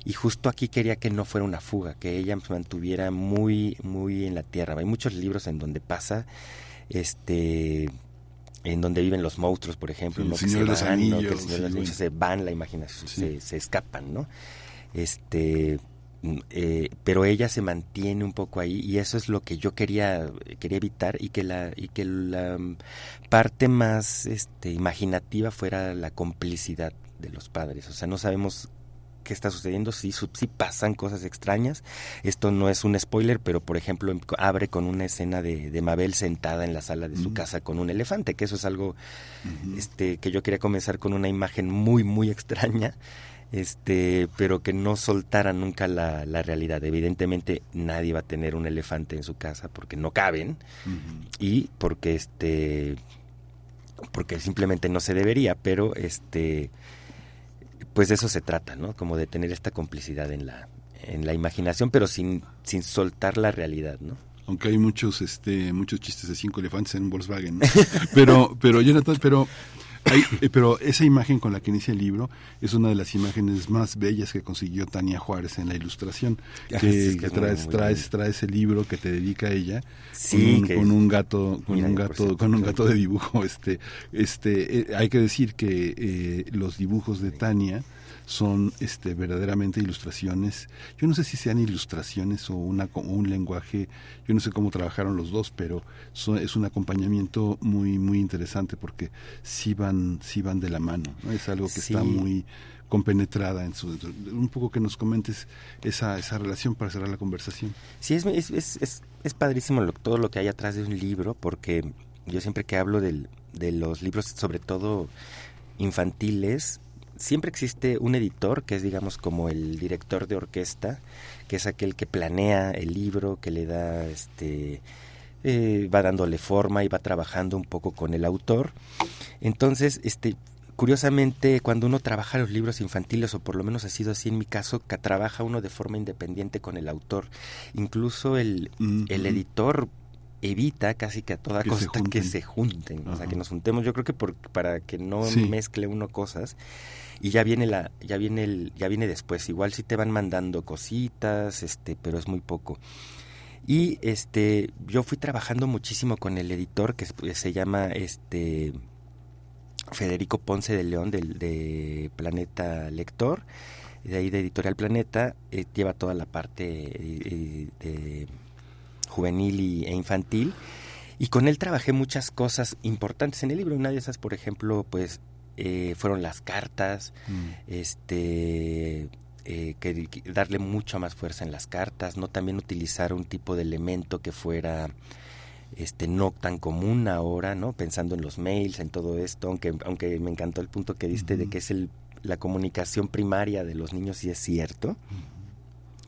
y justo aquí quería que no fuera una fuga que ella se mantuviera muy muy en la tierra hay muchos libros en donde pasa este en donde viven los monstruos, por ejemplo, Sí, ¿no? Que se los van, ¿no? que el Señor de los Anillos se van la imaginación, Sí. se, se escapan, ¿no? Este, mm, eh, pero ella se mantiene un poco ahí y eso es lo que yo quería quería evitar y que la y que la mm, parte más este imaginativa fuera la complicidad de los padres, o sea, no sabemos qué está sucediendo, sí, sí pasan cosas extrañas. Esto no es un spoiler, pero por ejemplo em- abre con una escena de, de Mabel sentada en la sala de su casa con un elefante, que eso es algo este que yo quería comenzar con una imagen muy muy extraña este pero que no soltara nunca la, la realidad. Evidentemente nadie va a tener un elefante en su casa porque no caben y porque este porque simplemente no se debería pero este pues de eso se trata no como de tener esta complicidad en la en la imaginación pero sin sin soltar la realidad no aunque hay muchos este muchos chistes de cinco elefantes en un Volkswagen ¿no? <laughs> pero pero Jonathan pero hay- eh, pero esa imagen con la que inicia el libro es una de las imágenes más bellas que consiguió Tania Juárez en la ilustración Ah, que, que que es muy, traes muy traes traes el libro que te dedica ella Sí, con, un, con un gato con un gato cierto, con un gato de dibujo este este eh, hay que decir que eh, los dibujos de Tania son este verdaderamente ilustraciones. Yo no sé si sean ilustraciones o una o un lenguaje yo no sé cómo trabajaron los dos pero son- es un acompañamiento muy muy interesante porque sí van sí van de la mano ¿no? es algo que está muy compenetrada en su un poco que nos comentes esa esa relación para cerrar la conversación. Sí, es, es, es, es, es padrísimo lo- todo lo que hay atrás de un libro, porque yo siempre que hablo del, de los libros, sobre todo infantiles, siempre existe un editor que es, digamos, como el director de orquesta, que es aquel que planea el libro, que le da, este, eh, va dándole forma y va trabajando un poco con el autor. Entonces, este, curiosamente, cuando uno trabaja los libros infantiles, o por lo menos ha sido así en mi caso, que trabaja uno de forma independiente con el autor. Incluso el, Mm, el editor evita casi que a toda Que se costa que junten. se junten, o sea, que nos juntemos. Yo creo que por, para que no Sí. mezcle uno cosas y ya viene la, ya viene el, ya viene después. Igual si te van mandando cositas, este, pero es muy poco. Y este, yo fui trabajando muchísimo con el editor que se- se llama este Federico Ponce de León del de Planeta Lector, de ahí de Editorial Planeta, eh, lleva toda la parte eh, de juvenil y, e infantil. Y con él trabajé muchas cosas importantes en el libro. Una de esas, por ejemplo, pues eh, fueron las cartas, Mm. este eh, que, que darle mucha más fuerza en las cartas, no también utilizar un tipo de elemento que fuera este no tan común ahora, ¿no? Pensando en los mails, en todo esto, aunque aunque me encantó el punto que diste de que es el la comunicación primaria de los niños y es cierto.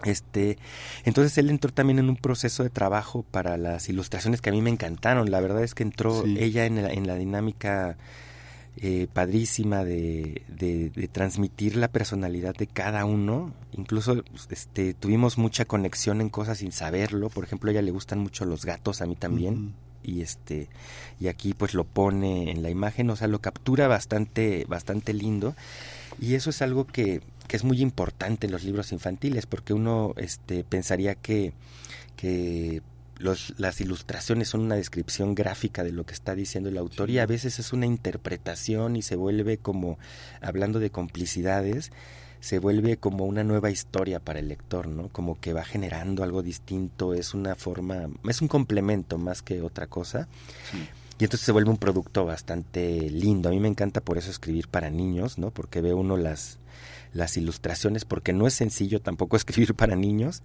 Este, entonces él entró también en un proceso de trabajo para las ilustraciones que a mí me encantaron. La verdad es que entró Sí. ella en la, en la dinámica eh, padrísima de, de- de transmitir la personalidad de cada uno. Incluso este, tuvimos mucha conexión en cosas sin saberlo. Por ejemplo, a ella le gustan mucho los gatos, a mí también. y este y aquí pues lo pone en la imagen, o sea, lo captura bastante bastante lindo y eso es algo que, que es muy importante en los libros infantiles porque uno este pensaría que que los, las ilustraciones son una descripción gráfica de lo que está diciendo el autor y a veces es una interpretación y se vuelve como, hablando de complicidades, se vuelve como una nueva historia para el lector, ¿no? Como que va generando algo distinto, es una forma, es un complemento más que otra cosa. Y entonces se vuelve un producto bastante lindo. A mí me encanta por eso escribir para niños, ¿no? Porque ve uno las las ilustraciones porque no es sencillo tampoco <laughs> escribir para niños.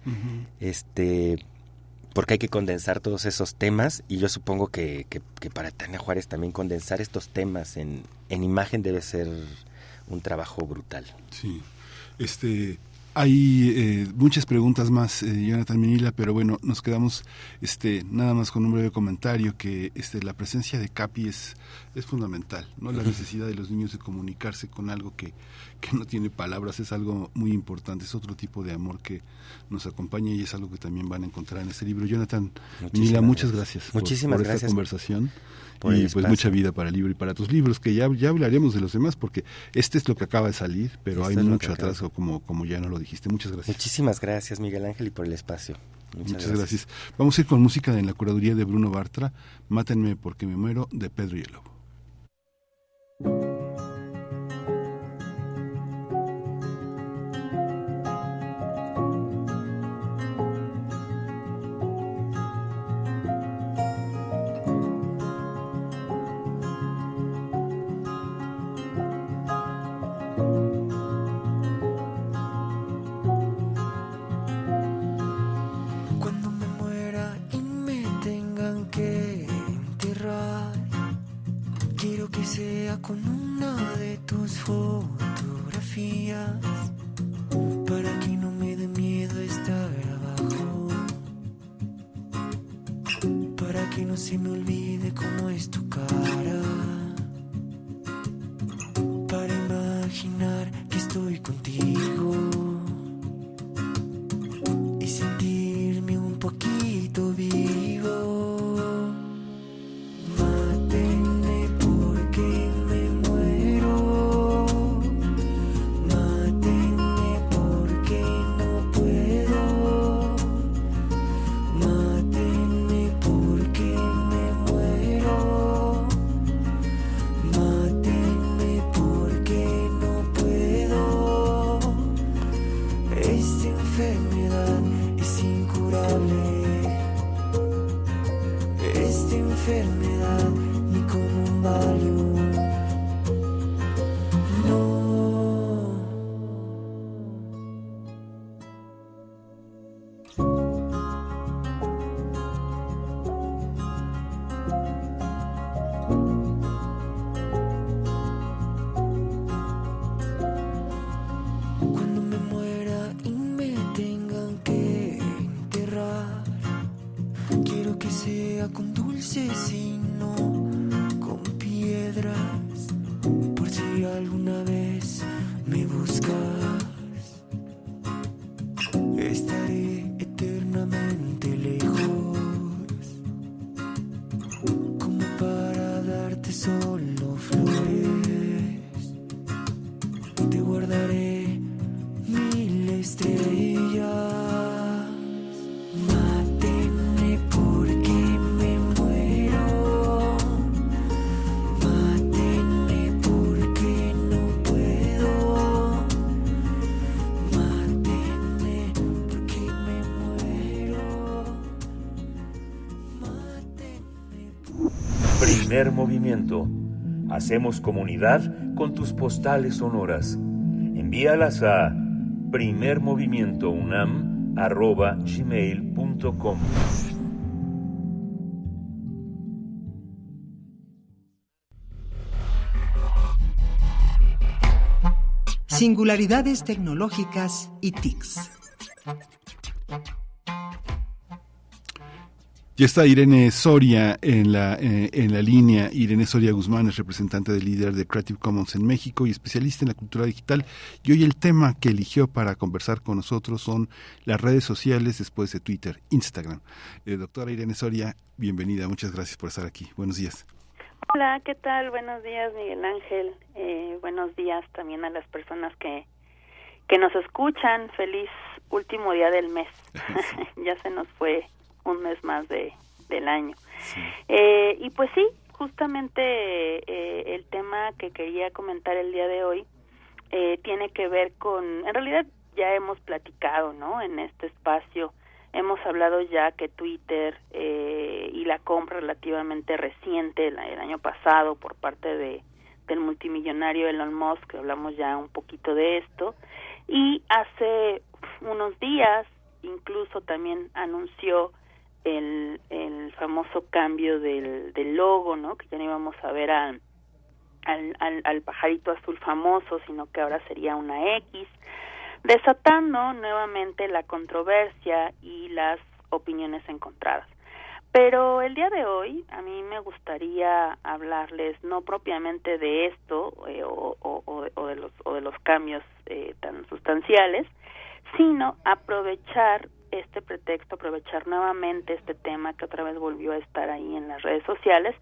Este porque hay que condensar todos esos temas y yo supongo que, que, para Tania Juárez también condensar estos temas en, en imagen debe ser un trabajo brutal. Sí, este, hay eh, muchas preguntas más, eh, Jonathan Minila, pero bueno, nos quedamos este, nada más con un breve comentario que este, la presencia de Capi es, es fundamental, ¿no? La necesidad de los niños de comunicarse con algo que, que no tiene palabras es algo muy importante, es otro tipo de amor que nos acompaña y es algo que también van a encontrar en este libro. Jonathan Minila, muchas gracias, Muchísimas por, gracias. esta conversación por y pues mucha vida para el libro y para tus libros, que ya, ya hablaremos de los demás, porque este es lo que acaba de salir, pero Esto hay mucho atrás, como, como ya no lo dijiste. Muchas gracias. Muchísimas gracias Miguel Ángel y por el espacio. Muchas, Muchas gracias. Vamos a ir con música en la curaduría de Bruno Bartra, Mátenme porque me muero, de Pedro y el Lobo. Hacemos comunidad con tus postales sonoras. Envíalas a primermovimientounam.gmail.com Singularidades tecnológicas y TICs. Ya está Irene Soria en la, eh, en la línea. Irene Soria Guzmán es representante del líder de Creative Commons en México y especialista en la cultura digital. Y hoy el tema que eligió para conversar con nosotros son las redes sociales después de Twitter, Instagram. Eh, doctora Irene Soria, bienvenida. Muchas gracias por estar aquí. Buenos días. Hola, ¿qué tal? Buenos días, Miguel Ángel. Eh, buenos días también a las personas que, que nos escuchan. Feliz último día del mes. <laughs> <laughs> ya se nos fue un mes más de, del año. Eh, y pues sí, justamente eh, el tema que quería comentar el día de hoy eh, tiene que ver con, en realidad ya hemos platicado, ¿no? En este espacio hemos hablado ya que Twitter y la compra relativamente reciente el, el, año pasado por parte de del multimillonario Elon Musk, que hablamos ya un poquito de esto, y hace unos días incluso también anunció el, famoso cambio del, del logo, ¿no? Que ya no íbamos a ver al, al, al, pajarito azul famoso, sino que ahora sería una X, desatando nuevamente la controversia y las opiniones encontradas. Pero el día de hoy a mí me gustaría hablarles no propiamente de esto eh, o, o, o, de los, o de los cambios eh, tan sustanciales, sino aprovechar este pretexto, aprovechar nuevamente este tema que otra vez volvió a estar ahí en las redes sociales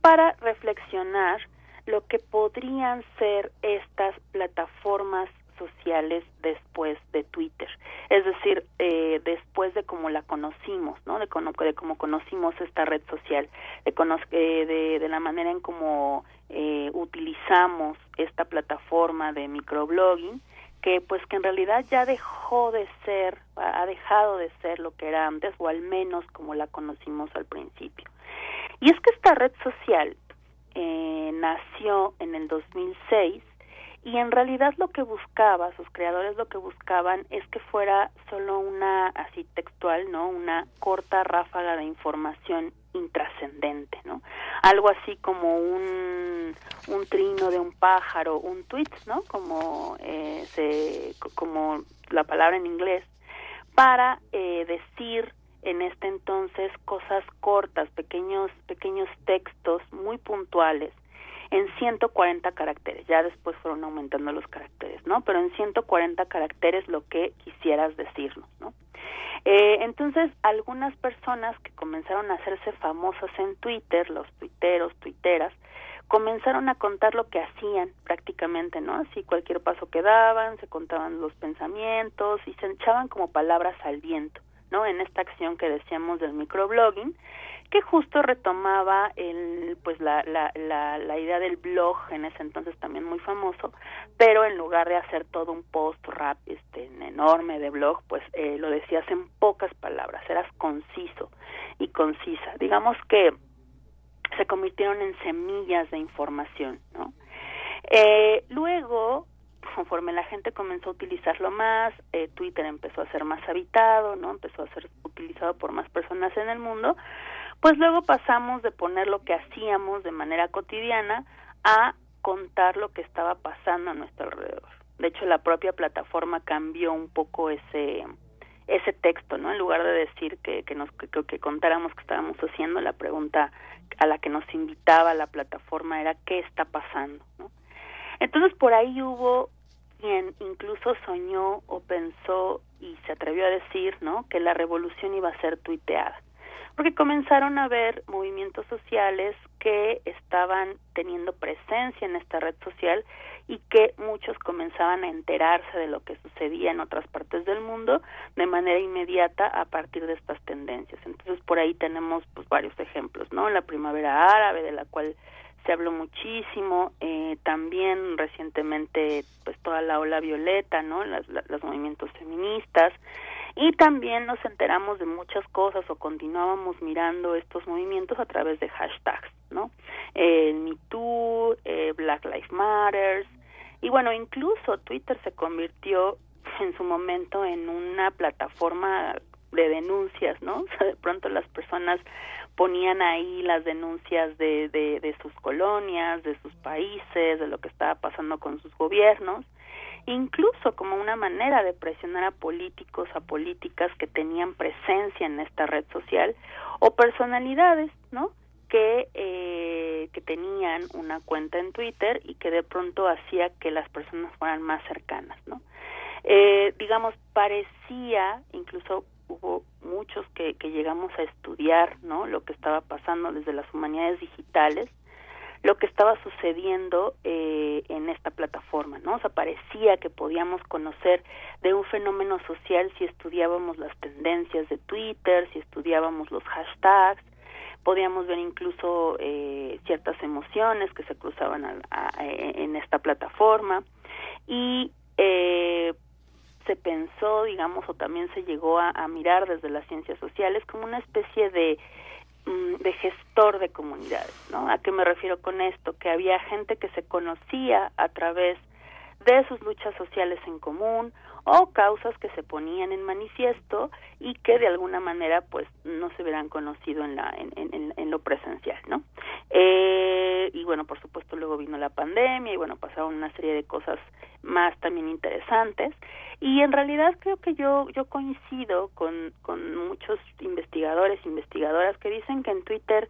para reflexionar lo que podrían ser estas plataformas sociales después de Twitter, es decir, eh, después de cómo la conocimos, ¿no? De cómo, de cómo conocimos esta red social, de, eh, de, la manera en cómo eh, utilizamos esta plataforma de microblogging que pues que en realidad ya dejó de ser, ha dejado de ser lo que era antes o al menos como la conocimos al principio. Y es que esta red social eh, nació en el 2006 y en realidad lo que buscaba, sus creadores lo que buscaban es que fuera solo una, así textual, ¿no? Una corta ráfaga de información intrascendente, ¿no? Algo así como un, un trino de un pájaro, un tweet, ¿no? Como, eh, se, como la palabra en inglés, para eh, decir en este entonces cosas cortas, pequeños, pequeños textos muy puntuales en 140 caracteres. Ya después fueron aumentando los caracteres, ¿no? Pero en 140 caracteres lo que quisieras decirnos, ¿no? Eh, entonces, algunas personas que comenzaron a hacerse famosas en Twitter, los tuiteros, tuiteras, comenzaron a contar lo que hacían prácticamente, ¿no? Así cualquier paso que daban, se contaban los pensamientos y se echaban como palabras al viento, ¿no? En esta acción que decíamos del microblogging, que justo retomaba el pues la, la, la, idea del blog en ese entonces también muy famoso pero en lugar de hacer todo un post rap este enorme de blog pues eh, lo decías en pocas palabras eras conciso y concisa digamos que se convirtieron en semillas de información no eh, luego conforme la gente comenzó a utilizarlo más, eh, Twitter empezó a ser más habitado, ¿no? Empezó a ser utilizado por más personas en el mundo, pues luego pasamos de poner lo que hacíamos de manera cotidiana a contar lo que estaba pasando a nuestro alrededor. De hecho, la propia plataforma cambió un poco ese ese texto, ¿no? En lugar de decir que, que nos que, que contáramos que estábamos haciendo, la pregunta a la que nos invitaba la plataforma era ¿qué está pasando? Entonces por ahí hubo quien incluso soñó o pensó y se atrevió a decir, ¿no? Que la revolución iba a ser tuiteada porque comenzaron a haber movimientos sociales que estaban teniendo presencia en esta red social y que muchos comenzaban a enterarse de lo que sucedía en otras partes del mundo de manera inmediata a partir de estas tendencias. Entonces por ahí tenemos pues varios ejemplos, ¿no? La primavera árabe de la cual se habló muchísimo, eh, también recientemente pues toda la ola violeta, ¿no? Las, los movimientos feministas, y también nos enteramos de muchas cosas o continuábamos mirando estos movimientos a través de hashtags, ¿no? El Me Too, eh, Black Lives Matters, y bueno, incluso Twitter se convirtió en su momento en una plataforma de denuncias, ¿no? <laughs> O sea, de pronto las personas ponían ahí las denuncias de, de, de sus colonias, de sus países, de lo que estaba pasando con sus gobiernos, incluso como una manera de presionar a políticos, a políticas que tenían presencia en esta red social o personalidades, ¿no? Que, eh, que tenían una cuenta en Twitter y que de pronto hacía que las personas fueran más cercanas, ¿no? Eh, digamos, parecía, incluso hubo muchos que, que llegamos a estudiar, ¿no? Lo que estaba pasando desde las humanidades digitales, lo que estaba sucediendo eh, en esta plataforma, ¿no? O sea, parecía que podíamos conocer de un fenómeno social si estudiábamos las tendencias de Twitter, si estudiábamos los hashtags, podíamos ver incluso eh, ciertas emociones que se cruzaban en esta plataforma y eh, se pensó, digamos, o también se llegó a, a mirar desde las ciencias sociales como una especie de de gestor de comunidades, ¿no? ¿A qué me refiero con esto? Que había gente que se conocía a través de sus luchas sociales en común o causas que se ponían en manifiesto y que de alguna manera pues no se hubieran conocido en la en, en, en lo presencial no eh, y bueno por supuesto luego vino la pandemia y bueno pasaron una serie de cosas más también interesantes. Y en realidad creo que yo yo coincido con, con muchos investigadores investigadoras que dicen que en Twitter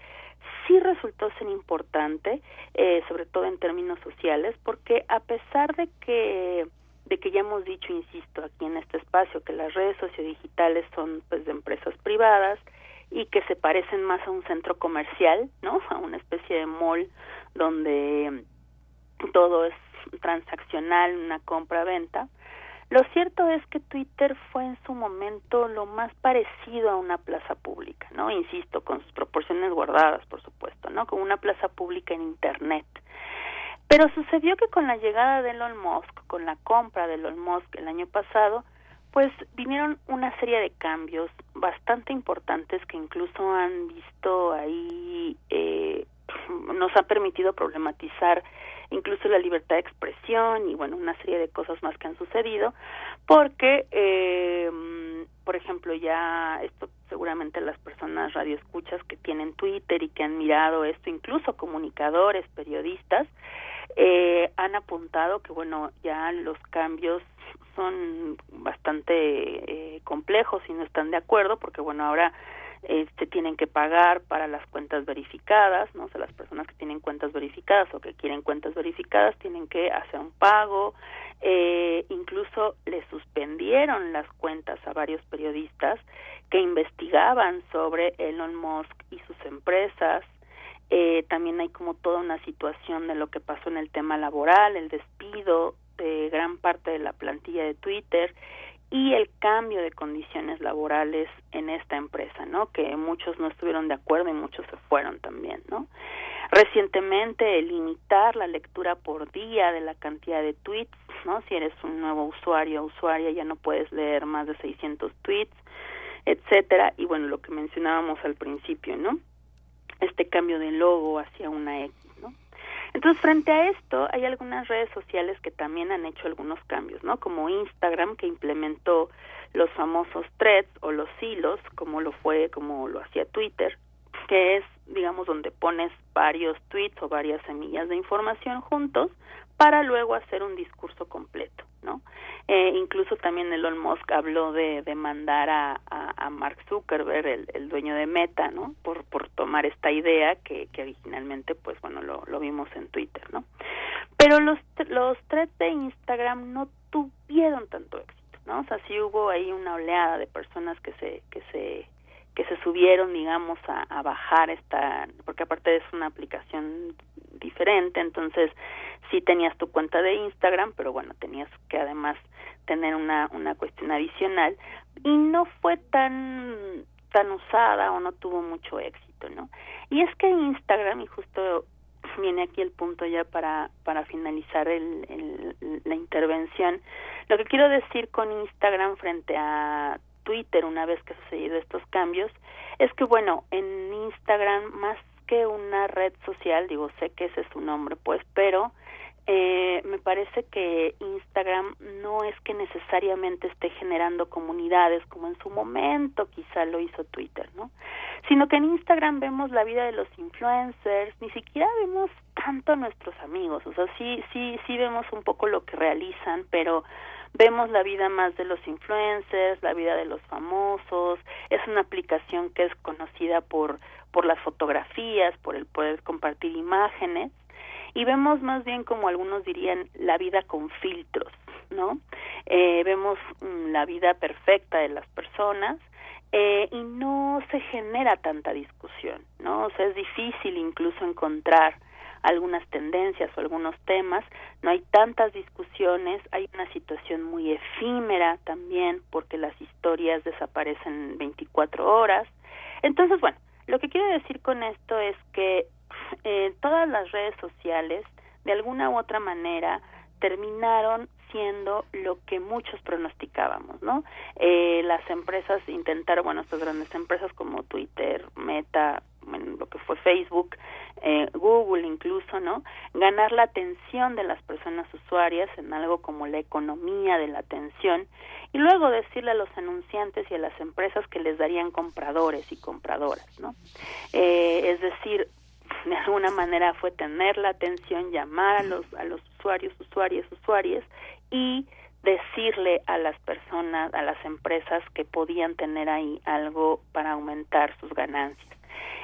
sí resultó ser importante eh, sobre todo en términos sociales porque a pesar de que de que ya hemos dicho insisto aquí en este espacio que las redes sociodigitales son pues de empresas privadas y que se parecen más a un centro comercial no <laughs> a una especie de mall donde todo es transaccional, una compra-venta. Lo cierto es que Twitter fue en su momento lo más parecido a una plaza pública, ¿no? Insisto, con sus proporciones guardadas, por supuesto, ¿no? Como una plaza pública en Internet. Pero sucedió que con la llegada de Elon Musk, con la compra de Elon Musk el año pasado, pues vinieron una serie de cambios bastante importantes que incluso han visto ahí, eh, nos ha permitido problematizar incluso la libertad de expresión y bueno, una serie de cosas más que han sucedido, porque, eh, por ejemplo, ya esto seguramente las personas radioescuchas que tienen Twitter y que han mirado esto, incluso comunicadores, periodistas, eh, han apuntado que bueno, ya los cambios son bastante eh, complejos y no están de acuerdo, porque bueno, ahora este tienen que pagar para las cuentas verificadas, ¿no? O sea, las personas que tienen cuentas verificadas o que quieren cuentas verificadas tienen que hacer un pago, eh, incluso le suspendieron las cuentas a varios periodistas que investigaban sobre Elon Musk y sus empresas, eh, también hay como toda una situación de lo que pasó en el tema laboral, el despido de gran parte de la plantilla de Twitter y el cambio de condiciones laborales en esta empresa, ¿no? Que muchos no estuvieron de acuerdo y muchos se fueron también, ¿no? Recientemente limitar la lectura por día de la cantidad de tweets, ¿no? Si eres un nuevo usuario o usuaria ya no puedes leer más de 600 tweets, etcétera, y bueno, lo que mencionábamos al principio, ¿no? Este cambio de logo hacia una X entonces, frente a esto, hay algunas redes sociales que también han hecho algunos cambios, ¿no? Como Instagram, que implementó los famosos threads o los hilos, como lo fue, como lo hacía Twitter, que es, digamos, donde pones varios tweets o varias semillas de información juntos para luego hacer un discurso completo, ¿no? Eh, incluso también Elon Musk habló de demandar a, a, Mark Zuckerberg, el, el, dueño de Meta, ¿no? Por, por tomar esta idea que, que originalmente, pues bueno, lo, lo vimos en Twitter, ¿no? Pero los, los threads de Instagram no tuvieron tanto éxito, ¿no? O sea, sí hubo ahí una oleada de personas que se, que se que se subieron, digamos, a, a, bajar esta, porque aparte es una aplicación diferente, entonces sí tenías tu cuenta de Instagram, pero bueno, tenías que además tener una, una cuestión adicional y no fue tan tan usada o no tuvo mucho éxito, ¿no? Y es que Instagram, y justo viene aquí el punto ya para, para finalizar el, el, la intervención, lo que quiero decir con Instagram frente a Twitter una vez que ha sucedido estos cambios es que bueno en Instagram más que una red social digo sé que ese es su nombre pues pero eh, me parece que Instagram no es que necesariamente esté generando comunidades como en su momento quizá lo hizo Twitter, ¿no? Sino que en Instagram vemos la vida de los influencers, ni siquiera vemos tanto a nuestros amigos, o sea, sí, sí, sí vemos un poco lo que realizan, pero vemos la vida más de los influencers, la vida de los famosos, es una aplicación que es conocida por, por las fotografías, por el poder compartir imágenes, y vemos más bien como algunos dirían la vida con filtros, ¿no? Eh, vemos mm, la vida perfecta de las personas eh, y no se genera tanta discusión, ¿no? O sea, es difícil incluso encontrar algunas tendencias o algunos temas, no hay tantas discusiones, hay una situación muy efímera también porque las historias desaparecen 24 horas. Entonces, bueno, lo que quiero decir con esto es que eh, todas las redes sociales, de alguna u otra manera, terminaron siendo lo que muchos pronosticábamos, ¿no? Eh, las empresas intentaron, bueno, estas grandes empresas como Twitter, Meta, lo que fue Facebook, eh, Google incluso, ¿no? Ganar la atención de las personas usuarias en algo como la economía de la atención y luego decirle a los anunciantes y a las empresas que les darían compradores y compradoras, ¿no? Eh, es decir, <laughs> de alguna manera fue tener la atención, llamar a los a los usuarios, usuarias, usuarias y decirle a las personas, a las empresas que podían tener ahí algo para aumentar sus ganancias.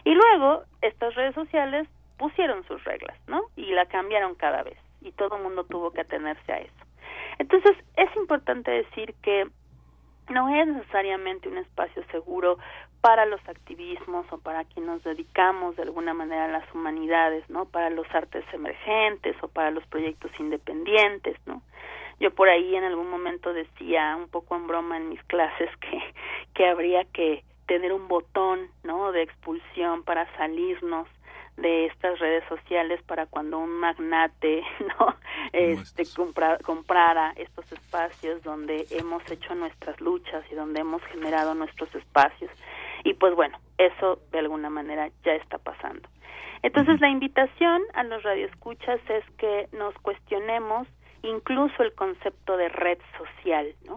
Y luego estas redes sociales pusieron sus reglas, ¿no? Y la cambiaron cada vez y todo el mundo tuvo que atenerse a eso. Entonces, es importante decir que no es necesariamente un espacio seguro para los activismos o para quienes nos dedicamos de alguna manera a las humanidades, ¿no? Para los artes emergentes o para los proyectos independientes, ¿no? Yo por ahí en algún momento decía un poco en broma en mis clases <laughs> que que habría que tener un botón, ¿no? de expulsión para salirnos de estas redes sociales para cuando un magnate <laughs> no este comprara estos espacios donde hemos hecho nuestras luchas y donde hemos generado nuestros espacios. Y pues bueno eso de alguna manera ya está pasando. Entonces la invitación a los radioescuchas es que nos cuestionemos incluso el concepto de red social, ¿no?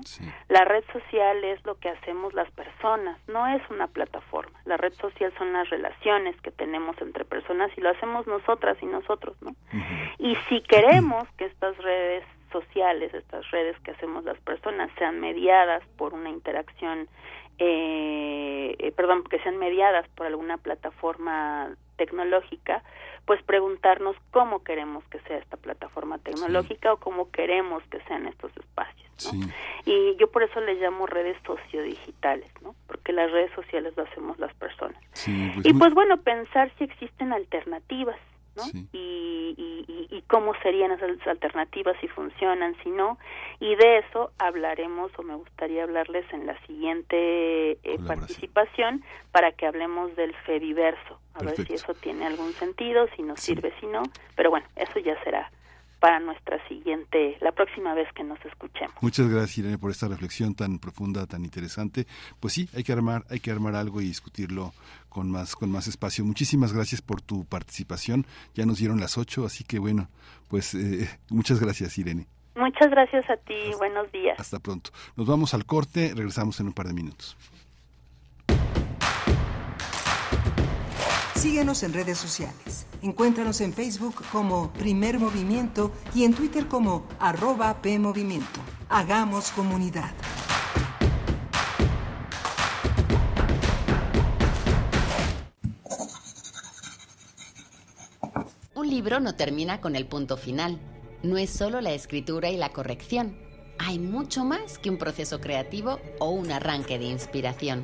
La red social es lo que hacemos las personas, no es una plataforma. La red social son las relaciones que tenemos entre personas y lo hacemos nosotras y nosotros, ¿no? Y si queremos que estas redes sociales, estas redes que hacemos las personas sean mediadas por una interacción, eh, eh perdón, que sean mediadas por alguna plataforma tecnológica, pues preguntarnos cómo queremos que sea esta plataforma tecnológica o cómo queremos que sean estos espacios. Y yo por eso les llamo redes sociodigitales, ¿no? porque las redes sociales lo hacemos las personas. Pues y pues bueno, pensar si existen alternativas ¿no? Y, y, y, cómo serían esas alternativas si funcionan, si no, y de eso hablaremos o me gustaría hablarles en la siguiente eh, participación para que hablemos del Fediverso, a ver si eso tiene algún sentido, si nos sirve, si no, pero bueno, eso ya será para nuestra siguiente, la próxima vez que nos escuchemos. Muchas gracias Irene por esta reflexión tan profunda, tan interesante. Pues sí, hay que armar, hay que armar algo y discutirlo con más, con más espacio. Muchísimas gracias por tu participación. Ya nos dieron las ocho, así que bueno, pues eh, <laughs> muchas gracias Irene. Muchas gracias a ti, buenos días. Hasta pronto. Nos vamos al corte, regresamos en un par de minutos. Síguenos en redes sociales. Encuéntranos en Facebook como Primer Movimiento y en Twitter como arroba PMovimiento. Hagamos comunidad. Un libro no termina con el punto final. No es solo la escritura y la corrección. Hay mucho más que un proceso creativo o un arranque de inspiración.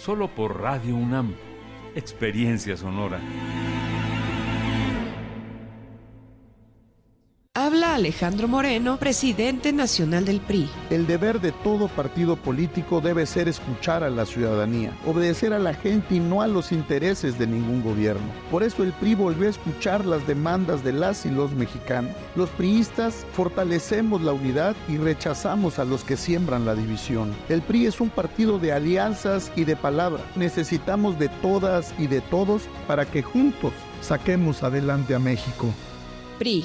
solo por Radio UNAM. Experiencia sonora. Habla Alejandro Moreno, presidente nacional del PRI. El deber de todo partido político debe ser escuchar a la ciudadanía, obedecer a la gente y no a los intereses de ningún gobierno. Por eso el PRI volvió a escuchar las demandas de las y los mexicanos. Los priistas fortalecemos la unidad y rechazamos a los que siembran la división. El PRI es un partido de alianzas y de palabra. Necesitamos de todas y de todos para que juntos saquemos adelante a México. PRI.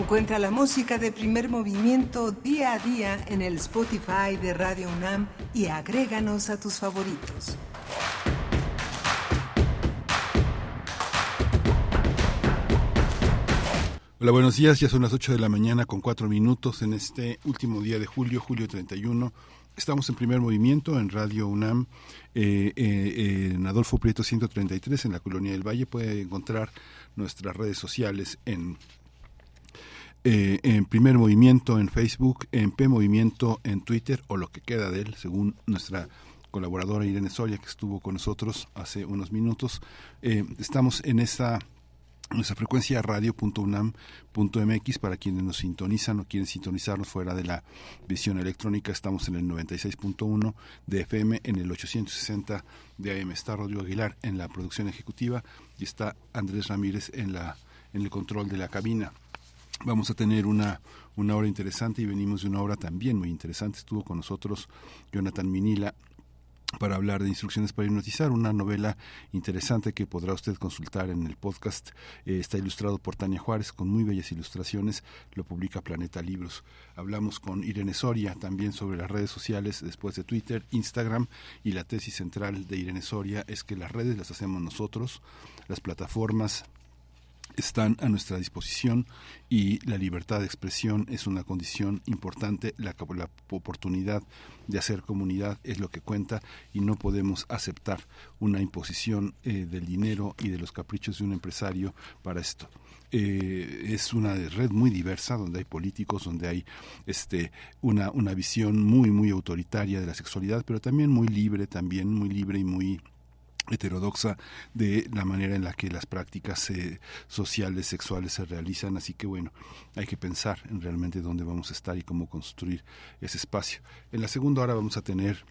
Encuentra la música de primer movimiento día a día en el Spotify de Radio UNAM y agréganos a tus favoritos. Hola, buenos días. Ya son las 8 de la mañana con 4 minutos en este último día de julio, julio 31. Estamos en primer movimiento en Radio UNAM, eh, eh, en Adolfo Prieto 133, en la Colonia del Valle. Puede encontrar nuestras redes sociales en eh, en Primer Movimiento en Facebook, en P Movimiento en Twitter o lo que queda de él, según nuestra colaboradora Irene Soria que estuvo con nosotros hace unos minutos. Eh, estamos en esta nuestra frecuencia radio.unam.mx para quienes nos sintonizan o quieren sintonizarnos fuera de la visión electrónica estamos en el 96.1 de FM en el 860 de AM está Rodrigo Aguilar en la producción ejecutiva y está Andrés Ramírez en la en el control de la cabina Vamos a tener una, una hora interesante y venimos de una hora también muy interesante. Estuvo con nosotros Jonathan Minila para hablar de instrucciones para hipnotizar, una novela interesante que podrá usted consultar en el podcast. Eh, está ilustrado por Tania Juárez con muy bellas ilustraciones, lo publica Planeta Libros. Hablamos con Irene Soria también sobre las redes sociales después de Twitter, Instagram y la tesis central de Irene Soria es que las redes las hacemos nosotros, las plataformas están a nuestra disposición y la libertad de expresión es una condición importante, la, la, oportunidad de hacer comunidad es lo que cuenta y no podemos aceptar una imposición eh, del dinero y de los caprichos de un empresario para esto. Eh, es una red muy diversa donde hay políticos, donde hay este una, una visión muy muy autoritaria de la sexualidad, pero también muy libre, también muy libre y muy heterodoxa de la manera en la que las prácticas eh, sociales, sexuales se realizan. Así que bueno, hay que pensar en realmente dónde vamos a estar y cómo construir ese espacio. En la segunda hora vamos a tener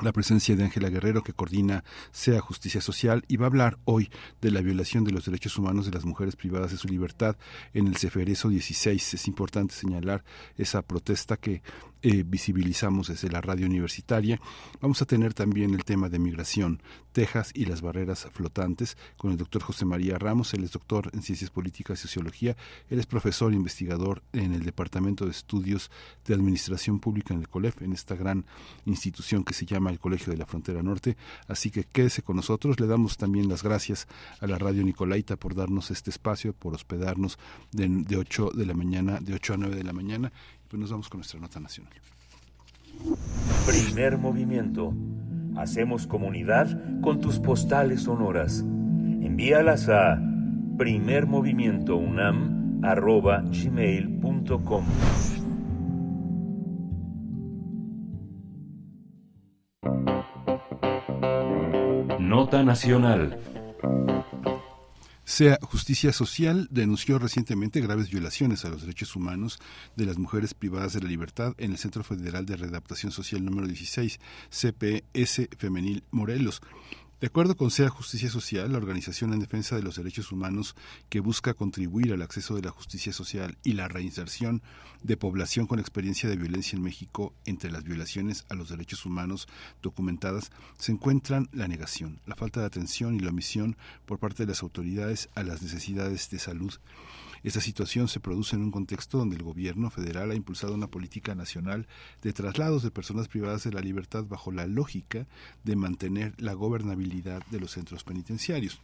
la presencia de Ángela Guerrero, que coordina SEA Justicia Social, y va a hablar hoy de la violación de los derechos humanos de las mujeres privadas de su libertad en el Ceferezo 16. Es importante señalar esa protesta que eh, visibilizamos desde la radio universitaria. Vamos a tener también el tema de migración, Texas y las barreras flotantes con el doctor José María Ramos. Él es doctor en Ciencias Políticas y Sociología. Él es profesor e investigador en el Departamento de Estudios de Administración Pública en el COLEF, en esta gran institución que se llama el Colegio de la Frontera Norte. Así que quédese con nosotros. Le damos también las gracias a la radio Nicolaita por darnos este espacio, por hospedarnos de, de 8 de la mañana, de 8 a 9 de la mañana pues nos vamos con nuestra nota nacional. Primer movimiento. Hacemos comunidad con tus postales sonoras. Envíalas a primermovimientounam arroba gmail.com. Nota Nacional. SEA Justicia Social denunció recientemente graves violaciones a los derechos humanos de las mujeres privadas de la libertad en el Centro Federal de Readaptación Social número 16, CPS Femenil Morelos. De acuerdo con SEA Justicia Social, la organización en defensa de los derechos humanos que busca contribuir al acceso de la justicia social y la reinserción de población con experiencia de violencia en México entre las violaciones a los derechos humanos documentadas se encuentran la negación, la falta de atención y la omisión por parte de las autoridades a las necesidades de salud esta situación se produce en un contexto donde el gobierno federal ha impulsado una política nacional de traslados de personas privadas de la libertad bajo la lógica de mantener la gobernabilidad de los centros penitenciarios.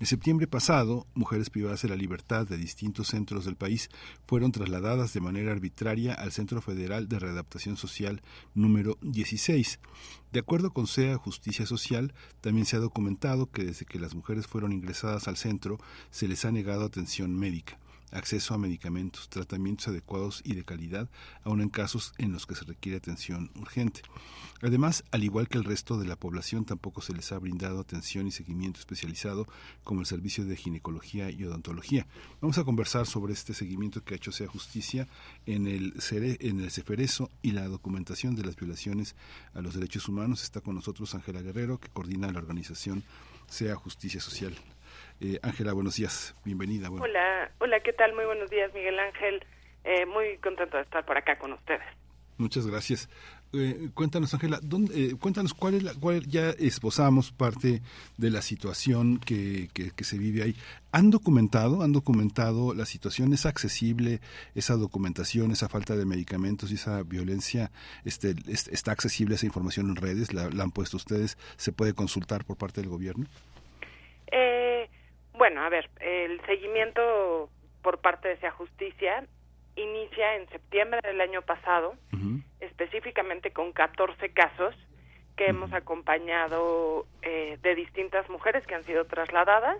En septiembre pasado, mujeres privadas de la libertad de distintos centros del país fueron trasladadas de manera arbitraria al Centro Federal de Readaptación Social número 16. De acuerdo con SEA Justicia Social, también se ha documentado que desde que las mujeres fueron ingresadas al centro se les ha negado atención médica acceso a medicamentos, tratamientos adecuados y de calidad, aun en casos en los que se requiere atención urgente. Además, al igual que el resto de la población, tampoco se les ha brindado atención y seguimiento especializado como el servicio de ginecología y odontología. Vamos a conversar sobre este seguimiento que ha hecho Sea Justicia en el, en el Ceferezo y la documentación de las violaciones a los derechos humanos. Está con nosotros Ángela Guerrero, que coordina la organización Sea Justicia Social. Eh, Ángela, buenos días, bienvenida. Hola, hola, ¿qué tal? Muy buenos días, Miguel Ángel. Eh, muy contento de estar por acá con ustedes. Muchas gracias. Eh, cuéntanos, Ángela, cuéntanos cuál es la, cuál ya esbozamos parte de la situación que, que, se vive ahí. ¿Han documentado, han documentado la situación? ¿Es accesible esa documentación, esa falta de medicamentos y esa violencia? Este, ¿Está accesible esa información en redes? ¿La, la han puesto ustedes? ¿Se puede consultar por parte del gobierno? Eh, bueno, a ver, el seguimiento por parte de esa justicia inicia en septiembre del año pasado, específicamente con 14 casos que hemos acompañado eh, de distintas mujeres que han sido trasladadas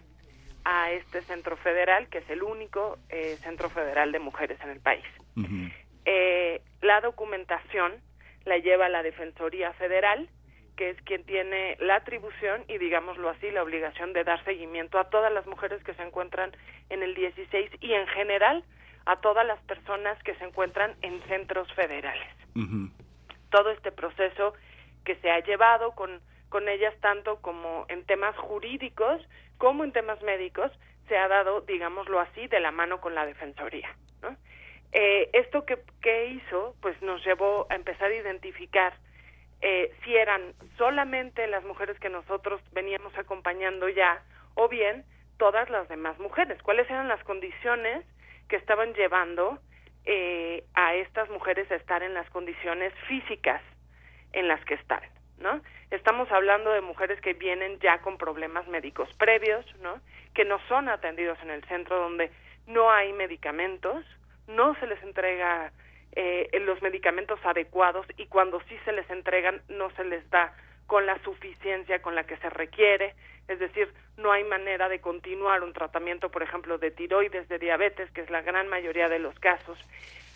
a este centro federal, que es el único eh, centro federal de mujeres en el país. Eh, la documentación la lleva la Defensoría Federal que es quien tiene la atribución y digámoslo así, la obligación de dar seguimiento a todas las mujeres que se encuentran en el 16 y en general a todas las personas que se encuentran en centros federales. Todo este proceso que se ha llevado con, con ellas tanto como en temas jurídicos como en temas médicos se ha dado, digámoslo así, de la mano con la Defensoría. Eh, esto que, que hizo, pues nos llevó a empezar a identificar eh, si eran solamente las mujeres que nosotros veníamos acompañando ya o bien todas las demás mujeres. ¿Cuáles eran las condiciones que estaban llevando eh, a estas mujeres a estar en las condiciones físicas en las que están? ¿no? Estamos hablando de mujeres que vienen ya con problemas médicos previos, ¿no? Que no son atendidos en el centro donde no hay medicamentos, no se les entrega eh, los medicamentos adecuados y cuando sí se les entregan no se les da con la suficiencia con la que se requiere, es decir, no hay manera de continuar un tratamiento, por ejemplo, de tiroides, de diabetes, que es la gran mayoría de los casos,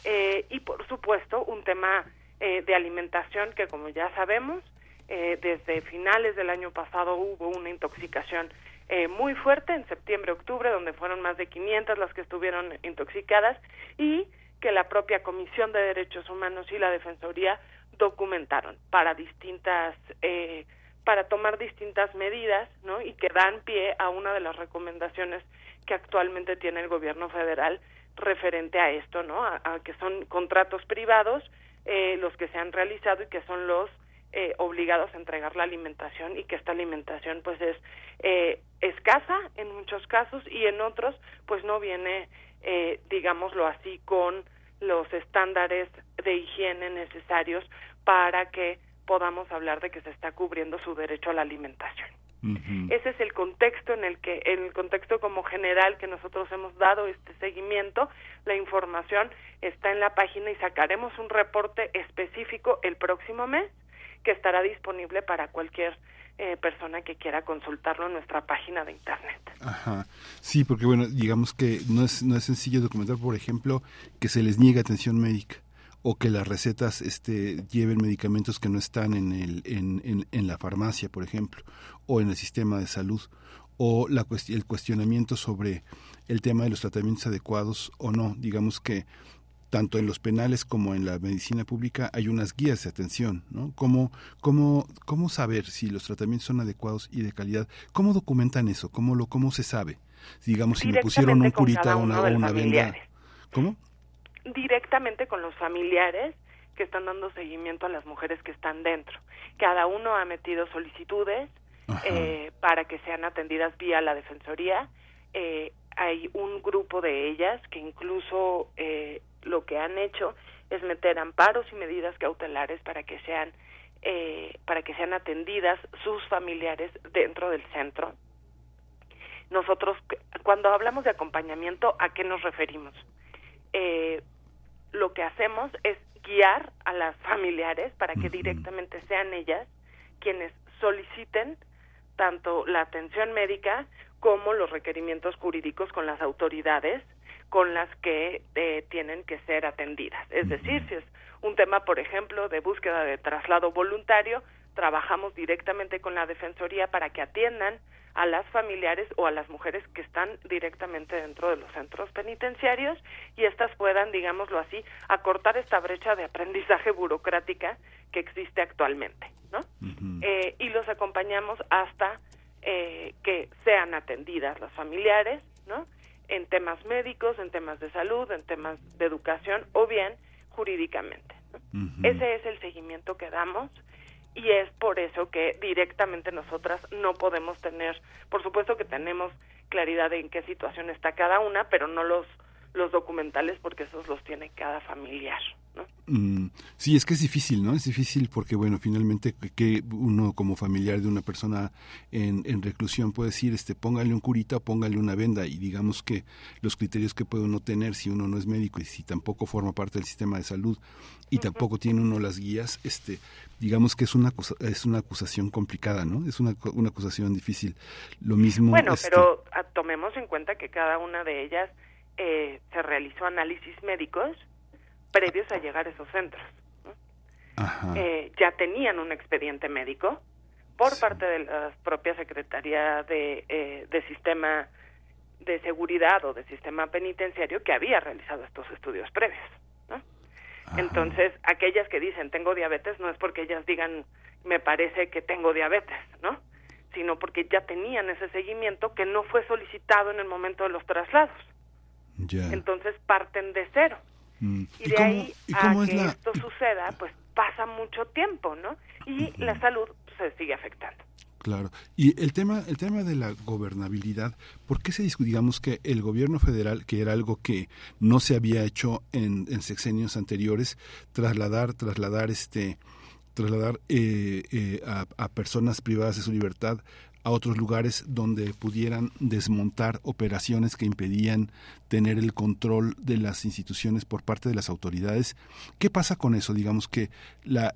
eh, y por supuesto un tema eh, de alimentación que, como ya sabemos, eh, desde finales del año pasado hubo una intoxicación eh, muy fuerte en septiembre-octubre, donde fueron más de 500 las que estuvieron intoxicadas. Y que la propia Comisión de Derechos Humanos y la Defensoría documentaron para distintas eh, para tomar distintas medidas ¿no? y que dan pie a una de las recomendaciones que actualmente tiene el gobierno federal referente a esto, ¿no? a, que son contratos privados eh, los que se han realizado y que son los eh, obligados a entregar la alimentación y que esta alimentación pues es eh, escasa en muchos casos y en otros pues no viene eh, digámoslo así, con los estándares de higiene necesarios para que podamos hablar de que se está cubriendo su derecho a la alimentación. Ese es el contexto en el que, en el contexto como general que nosotros hemos dado este seguimiento. La información está en la página y sacaremos un reporte específico el próximo mes que estará disponible para cualquier eh, persona que quiera consultarlo en nuestra página de internet. Ajá. Sí, porque bueno, digamos que no es, no es sencillo documentar, por ejemplo, que se les niegue atención médica o que las recetas este, lleven medicamentos que no están en, el, en, en, en la farmacia, por ejemplo, o en el sistema de salud, o la, el cuestionamiento sobre el tema de los tratamientos adecuados o no. Digamos que tanto en los penales como en la medicina pública hay unas guías de atención, ¿no? ¿Cómo, cómo, cómo saber si los tratamientos son adecuados y de calidad? ¿Cómo documentan eso? ¿Cómo, lo, cómo se sabe? Digamos, si me pusieron un curita o una, una venda. ¿Cómo? Directamente con los familiares que están dando seguimiento a las mujeres que están dentro. Cada uno ha metido solicitudes eh, para que sean atendidas vía la Defensoría. Eh, hay un grupo de ellas que incluso eh, lo que han hecho es meter amparos y medidas cautelares para que sean eh, para que sean atendidas sus familiares dentro del centro. Nosotros, cuando hablamos de acompañamiento, ¿a qué nos referimos? Eh, lo que hacemos es guiar a las familiares para que directamente sean ellas quienes soliciten tanto la atención médica como los requerimientos jurídicos con las autoridades con las que eh, tienen que ser atendidas. Es decir, si es un tema, por ejemplo, de búsqueda de traslado voluntario, trabajamos directamente con la Defensoría para que atiendan a las familiares o a las mujeres que están directamente dentro de los centros penitenciarios y éstas puedan, digámoslo así, acortar esta brecha de aprendizaje <laughs> burocrática que existe actualmente, ¿no? eh, y los acompañamos hasta eh, que sean atendidas las familiares, ¿no? En temas médicos, en temas de salud, en temas de educación o bien jurídicamente. Ese es el seguimiento que damos y es por eso que directamente nosotras no podemos tener, por supuesto que tenemos claridad en qué situación está cada una, pero no los los documentales porque esos los tiene cada familiar. ¿no? Mm, sí, es que es difícil, ¿no? Es difícil porque, bueno, finalmente que uno como familiar de una persona en, en reclusión puede decir, este, póngale un curita o póngale una venda y digamos que los criterios que puede uno tener si uno no es médico y si tampoco forma parte del sistema de salud y tampoco tiene uno las guías, este, digamos que es una es una acusación complicada, ¿no? Es una, una acusación difícil. Lo mismo. Bueno, este pero ah, tomemos en cuenta que cada una de ellas eh, se realizó análisis médicos previos a llegar a esos centros. Eh, ya tenían un expediente médico por parte de la propia Secretaría de, eh, de Sistema de Seguridad o de Sistema Penitenciario que había realizado estos estudios previos. Entonces, aquellas que dicen tengo diabetes no es porque ellas digan me parece que tengo diabetes, ¿no? Sino porque ya tenían ese seguimiento que no fue solicitado en el momento de los traslados. Entonces parten de cero. Mm. Y, de ahí a que esto suceda, pues pasa mucho tiempo, ¿no? Y la salud se sigue afectando. Claro. Y el tema, el tema de la gobernabilidad, ¿por qué se discute, digamos, que el gobierno federal, que era algo que no se había hecho en, en sexenios anteriores, trasladar, trasladar este, trasladar eh, eh, a, a, personas privadas de su libertad a otros lugares donde pudieran desmontar operaciones que impedían tener el control de las instituciones por parte de las autoridades. ¿Qué pasa con eso? Digamos que la,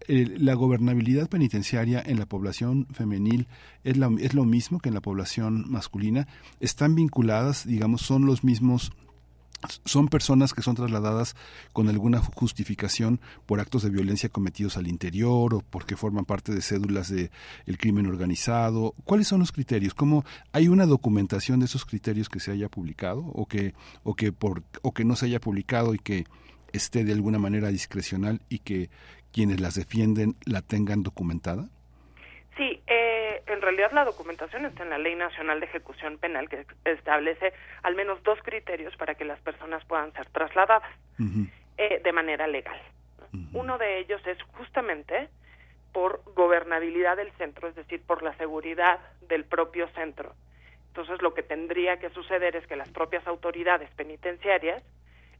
gobernabilidad penitenciaria en la población femenil es lo mismo que en la población masculina. Están vinculadas, digamos, son los mismos son personas que son trasladadas con alguna justificación por actos de violencia cometidos al interior o porque forman parte de cédulas de el crimen organizado. ¿Cuáles son los criterios? ¿Cómo hay una documentación de esos criterios que se haya publicado o que o que por o que no se haya publicado y que esté de alguna manera discrecional y que quienes las defienden la tengan documentada? En realidad la documentación está en la Ley Nacional de Ejecución Penal que establece al menos dos criterios para que las personas puedan ser trasladadas eh, de manera legal. Uno de ellos es justamente por gobernabilidad del centro, es decir, por la seguridad del propio centro. Entonces, lo que tendría que suceder es que las propias autoridades penitenciarias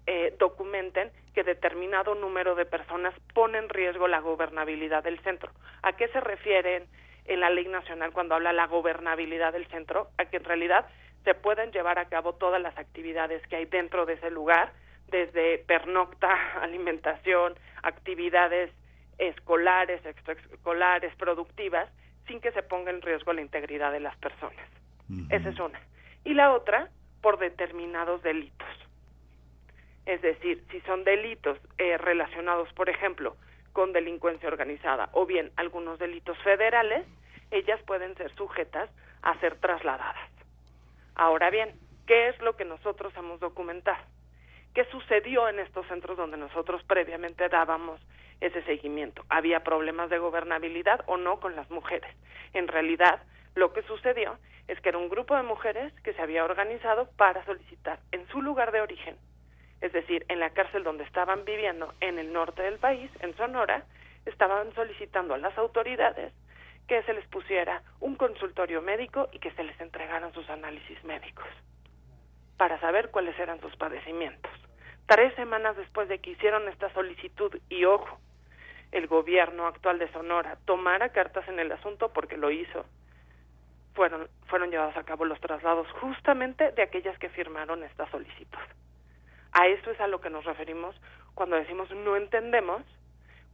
eh, documenten que determinado número de personas pone en riesgo la gobernabilidad del centro. ¿A qué se refieren en la ley nacional cuando habla la gobernabilidad del centro, a que en realidad se pueden llevar a cabo todas las actividades que hay dentro de ese lugar, desde pernocta, <laughs> alimentación, actividades escolares, extraescolares, productivas, sin que se ponga en riesgo la integridad de las personas. Esa es una. Y la otra, por determinados delitos. Es decir, si son delitos eh, relacionados, por ejemplo, con delincuencia organizada o bien algunos delitos federales, ellas pueden ser sujetas a ser trasladadas. Ahora bien, ¿qué es lo que nosotros hemos documentado? ¿Qué sucedió en estos centros donde nosotros previamente dábamos ese seguimiento? ¿Había problemas de gobernabilidad o no con las mujeres? En realidad, lo que sucedió es que era un grupo de mujeres que se había organizado para solicitar en su lugar de origen, es decir, en la cárcel donde estaban viviendo en el norte del país, en Sonora, estaban solicitando a las autoridades que se les pusiera un consultorio médico y que se les entregaran sus análisis médicos para saber cuáles eran sus padecimientos. Tres semanas después de que hicieron esta solicitud y ojo, el gobierno actual de Sonora tomara cartas en el asunto porque lo hizo, fueron, fueron llevados a cabo los traslados justamente de aquellas que firmaron esta solicitud. A eso es a lo que nos referimos cuando decimos no entendemos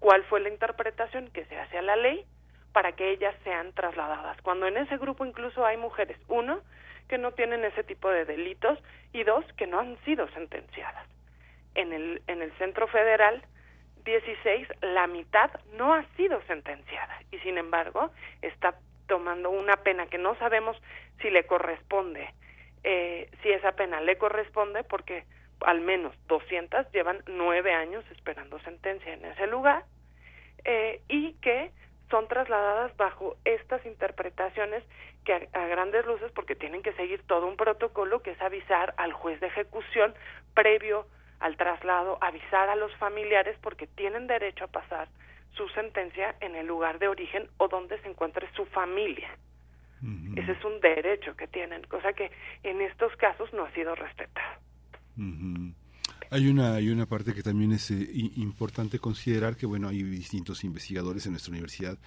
cuál fue la interpretación que se hace a la ley para que ellas sean trasladadas. Cuando en ese grupo incluso hay mujeres, uno, que no tienen ese tipo de delitos y dos, que no han sido sentenciadas. En el, en el Centro Federal 16, la mitad no ha sido sentenciada y sin embargo está tomando una pena que no sabemos si le corresponde, eh, si esa pena le corresponde porque al menos 200 llevan nueve años esperando sentencia en ese lugar eh, y que son trasladadas bajo estas interpretaciones que a, grandes luces, porque tienen que seguir todo un protocolo que es avisar al juez de ejecución previo al traslado, avisar a los familiares porque tienen derecho a pasar su sentencia en el lugar de origen o donde se encuentre su familia. Ese es un derecho que tienen, cosa que en estos casos no ha sido respetado. Hay una, hay una parte que también es eh, importante considerar que, bueno, hay distintos investigadores en nuestra universidad.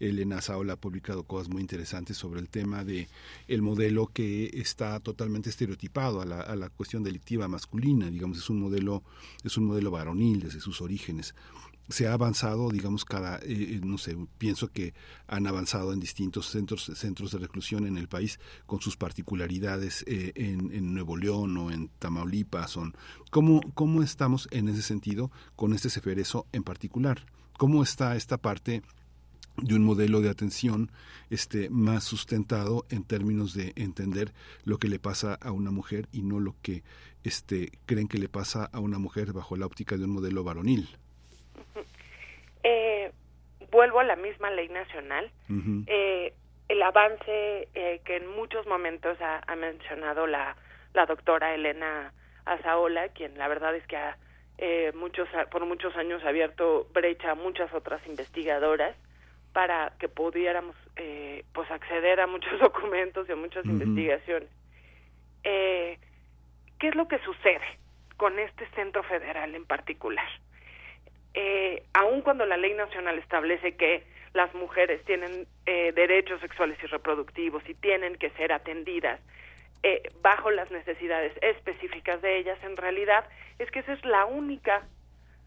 Elena Saola ha publicado cosas muy interesantes sobre el tema de el modelo que está totalmente estereotipado a la, a la cuestión delictiva masculina, digamos, es un modelo, es un modelo varonil desde sus orígenes se ha avanzado, digamos, cada, eh, eh, no sé, pienso que han avanzado en distintos centros, centros de reclusión en el país con sus particularidades eh, en, en, Nuevo León o en Tamaulipas. Son, ¿cómo, ¿Cómo estamos en ese sentido con este Ceferezo en particular? ¿Cómo está esta parte de un modelo de atención este más sustentado en términos de entender lo que le pasa a una mujer y no lo que este creen que le pasa a una mujer bajo la óptica de un modelo varonil? Eh, vuelvo a la misma ley nacional. eh, el avance eh, que en muchos momentos ha, ha mencionado la, la doctora Elena Azaola, quien la verdad es que ha, eh, muchos, por muchos años ha abierto brecha a muchas otras investigadoras para que pudiéramos eh, pues acceder a muchos <laughs> documentos y a muchas investigaciones. Eh, ¿Qué es lo que sucede con este centro federal en particular? Eh, aun cuando la ley nacional establece que las mujeres tienen eh, derechos sexuales y reproductivos y tienen que ser atendidas eh, bajo las necesidades específicas de ellas, en realidad es que esa es la única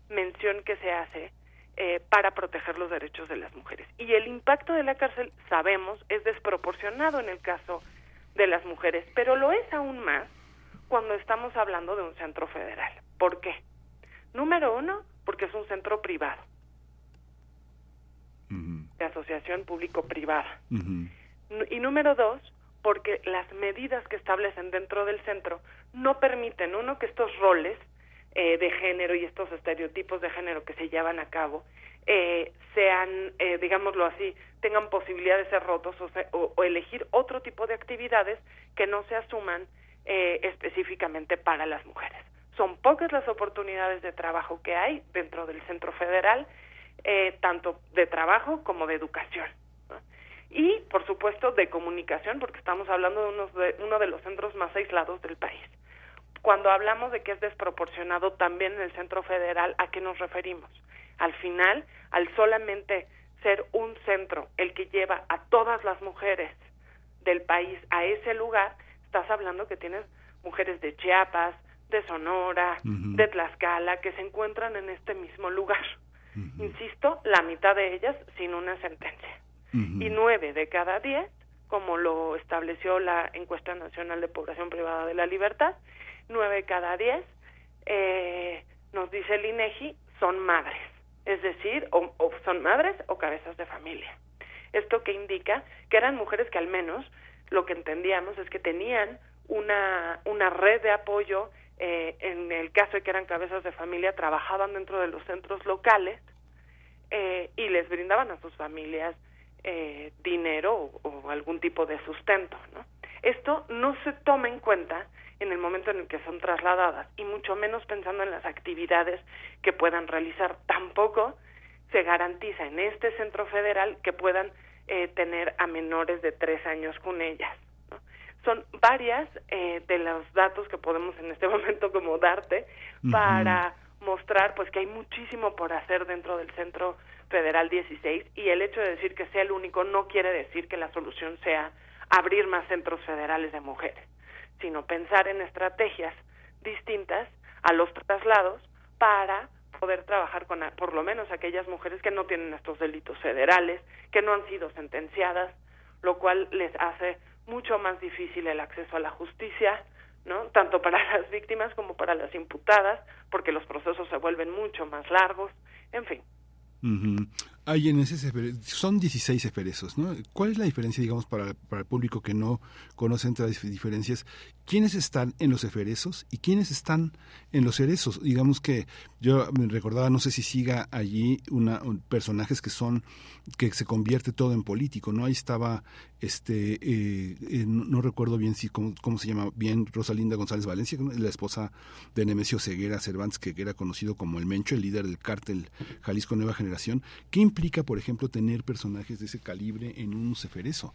mención que se hace eh, para proteger los derechos de las mujeres. Y el impacto de la cárcel, sabemos, es desproporcionado en el caso de las mujeres, pero lo es aún más cuando estamos hablando de un centro federal. ¿Por qué? Número uno, porque es un centro privado, de asociación público-privada. Y número dos, porque las medidas que establecen dentro del centro no permiten, uno, que estos roles eh, de género y estos estereotipos de género que se llevan a cabo eh, sean, eh, digámoslo así, tengan posibilidad de ser rotos o, o, elegir otro tipo de actividades que no se asuman eh, específicamente para las mujeres son pocas las oportunidades de trabajo que hay dentro del centro federal, eh, tanto de trabajo como de educación. Y, por supuesto, de comunicación, porque estamos hablando de, unos de uno de los centros más aislados del país. Cuando hablamos de que es desproporcionado también en el centro federal, ¿a qué nos referimos? Al final, al solamente ser un centro el que lleva a todas las mujeres del país a ese lugar, estás hablando que tienes mujeres de Chiapas, de Sonora, uh -huh. de Tlaxcala, que se encuentran en este mismo lugar. Uh -huh. Insisto, la mitad de ellas sin una sentencia. y nueve de cada diez, como lo estableció la encuesta nacional de población privada de la libertad, nueve de cada diez, eh, nos dice el INEGI, son madres, es decir, o, o son madres o cabezas de familia. Esto que indica que eran mujeres que al menos lo que entendíamos es que tenían una, una red de apoyo, eh, en el caso de que eran cabezas de familia, trabajaban dentro de los centros locales eh, y les brindaban a sus familias eh, dinero o, o, algún tipo de sustento. ¿no? Esto no se toma en cuenta en el momento en el que son trasladadas y mucho menos pensando en las actividades que puedan realizar. Tampoco se garantiza en este centro federal que puedan eh, tener a menores de tres años con ellas. Son varias eh, de los datos que podemos en este <laughs> momento como darte para mostrar pues que hay muchísimo por hacer dentro del centro federal 16 y el hecho de decir que sea el único no quiere decir que la solución sea abrir más centros federales de mujeres, sino pensar en estrategias distintas a los traslados para poder trabajar con por lo menos aquellas mujeres que no tienen estos delitos federales, que no han sido sentenciadas, lo cual les hace mucho más difícil el acceso a la justicia, ¿no? Tanto para <laughs> las víctimas como para las imputadas, porque los procesos se vuelven mucho más largos, en fin. Hay en ese son 16 eferesos, ¿no? ¿Cuál es la diferencia, digamos, para, para el público que no conoce entre las diferencias? ¿Quiénes están en los eferesos y quiénes están en los cerezos? Digamos que yo me recordaba, no sé si siga allí una un, personajes que son que se convierte todo en político, ¿no? Ahí estaba este eh, eh, no, recuerdo bien si cómo, cómo, se llama bien Rosalinda González Valencia, la esposa de Nemesio Ceguera Cervantes, que era conocido como el Mencho, el líder del cártel Jalisco Nueva Generación. ¿Qué implica, por ejemplo, tener personajes de ese calibre en un ceferezo?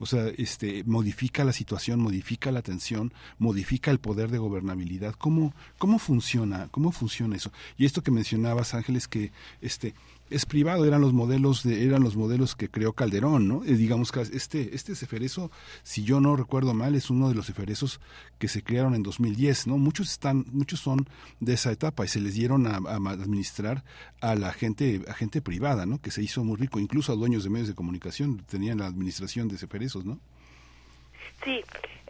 O sea, este, modifica la situación, modifica la tensión, modifica el poder de gobernabilidad. ¿Cómo, cómo funciona? ¿Cómo funciona eso? Y esto que mencionabas, Ángeles, que este, es privado, eran los modelos de, eran los modelos que creó Calderón, ¿no? Eh, digamos que este, este ceferezo, si yo no recuerdo mal, es uno de los ceferezos que se crearon en 2010, ¿no? Muchos están, muchos son de esa etapa y se les dieron a, administrar a la gente, a gente privada, ¿no? Que se hizo muy rico, incluso a dueños de medios de comunicación tenían la administración de ceferezos, ¿no? Sí,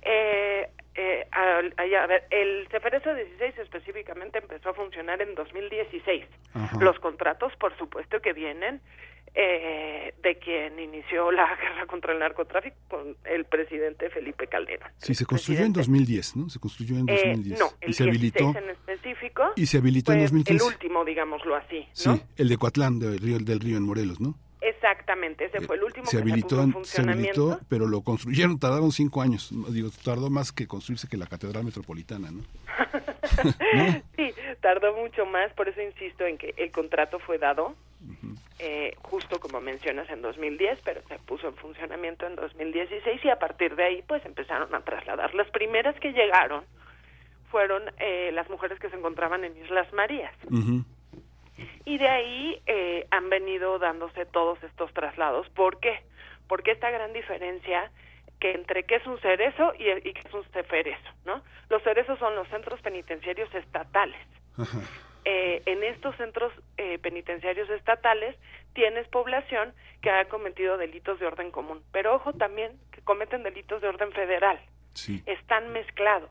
eh, eh, a, a, a, ver, el Ceferezo 16 específicamente empezó a funcionar en 2016. Ajá. Los contratos, por supuesto, que vienen eh, de quien inició la <laughs> guerra contra el narcotráfico con el presidente Felipe Calderón. Sí, se construyó en 200010, ¿no? Se construyó en 2010. Eh, no, el y se habilitó en específico. Y se habilitó en 2015. El último, digámoslo así, ¿no? Sí, el de Coatlán, del río, del río en Morelos, ¿no? Exactamente, ese fue el último se que habilitó, se, puso en funcionamiento. Se habilitó, pero lo construyeron, tardaron cinco años. Digo, tardó más que construirse que la Catedral Metropolitana, ¿no? <laughs> ¿no? Sí, tardó mucho más, por eso insisto en que el contrato fue dado, uh -huh. eh, justo como mencionas, en 2010, pero se puso en funcionamiento en 2016 y a partir de ahí, pues empezaron a trasladar. Las primeras que llegaron fueron eh, las mujeres que se encontraban en Islas Marías. Uh -huh y de ahí eh, han venido dándose todos estos traslados. ¿Por qué? Porque esta gran diferencia que entre qué es un cerezo y, y qué es un ceferezo, ¿no? Los cerezos son los centros penitenciarios estatales. Eh, en estos centros eh, penitenciarios estatales tienes población que ha cometido delitos de orden común, pero ojo también que cometen delitos de orden federal. Sí. Están mezclados.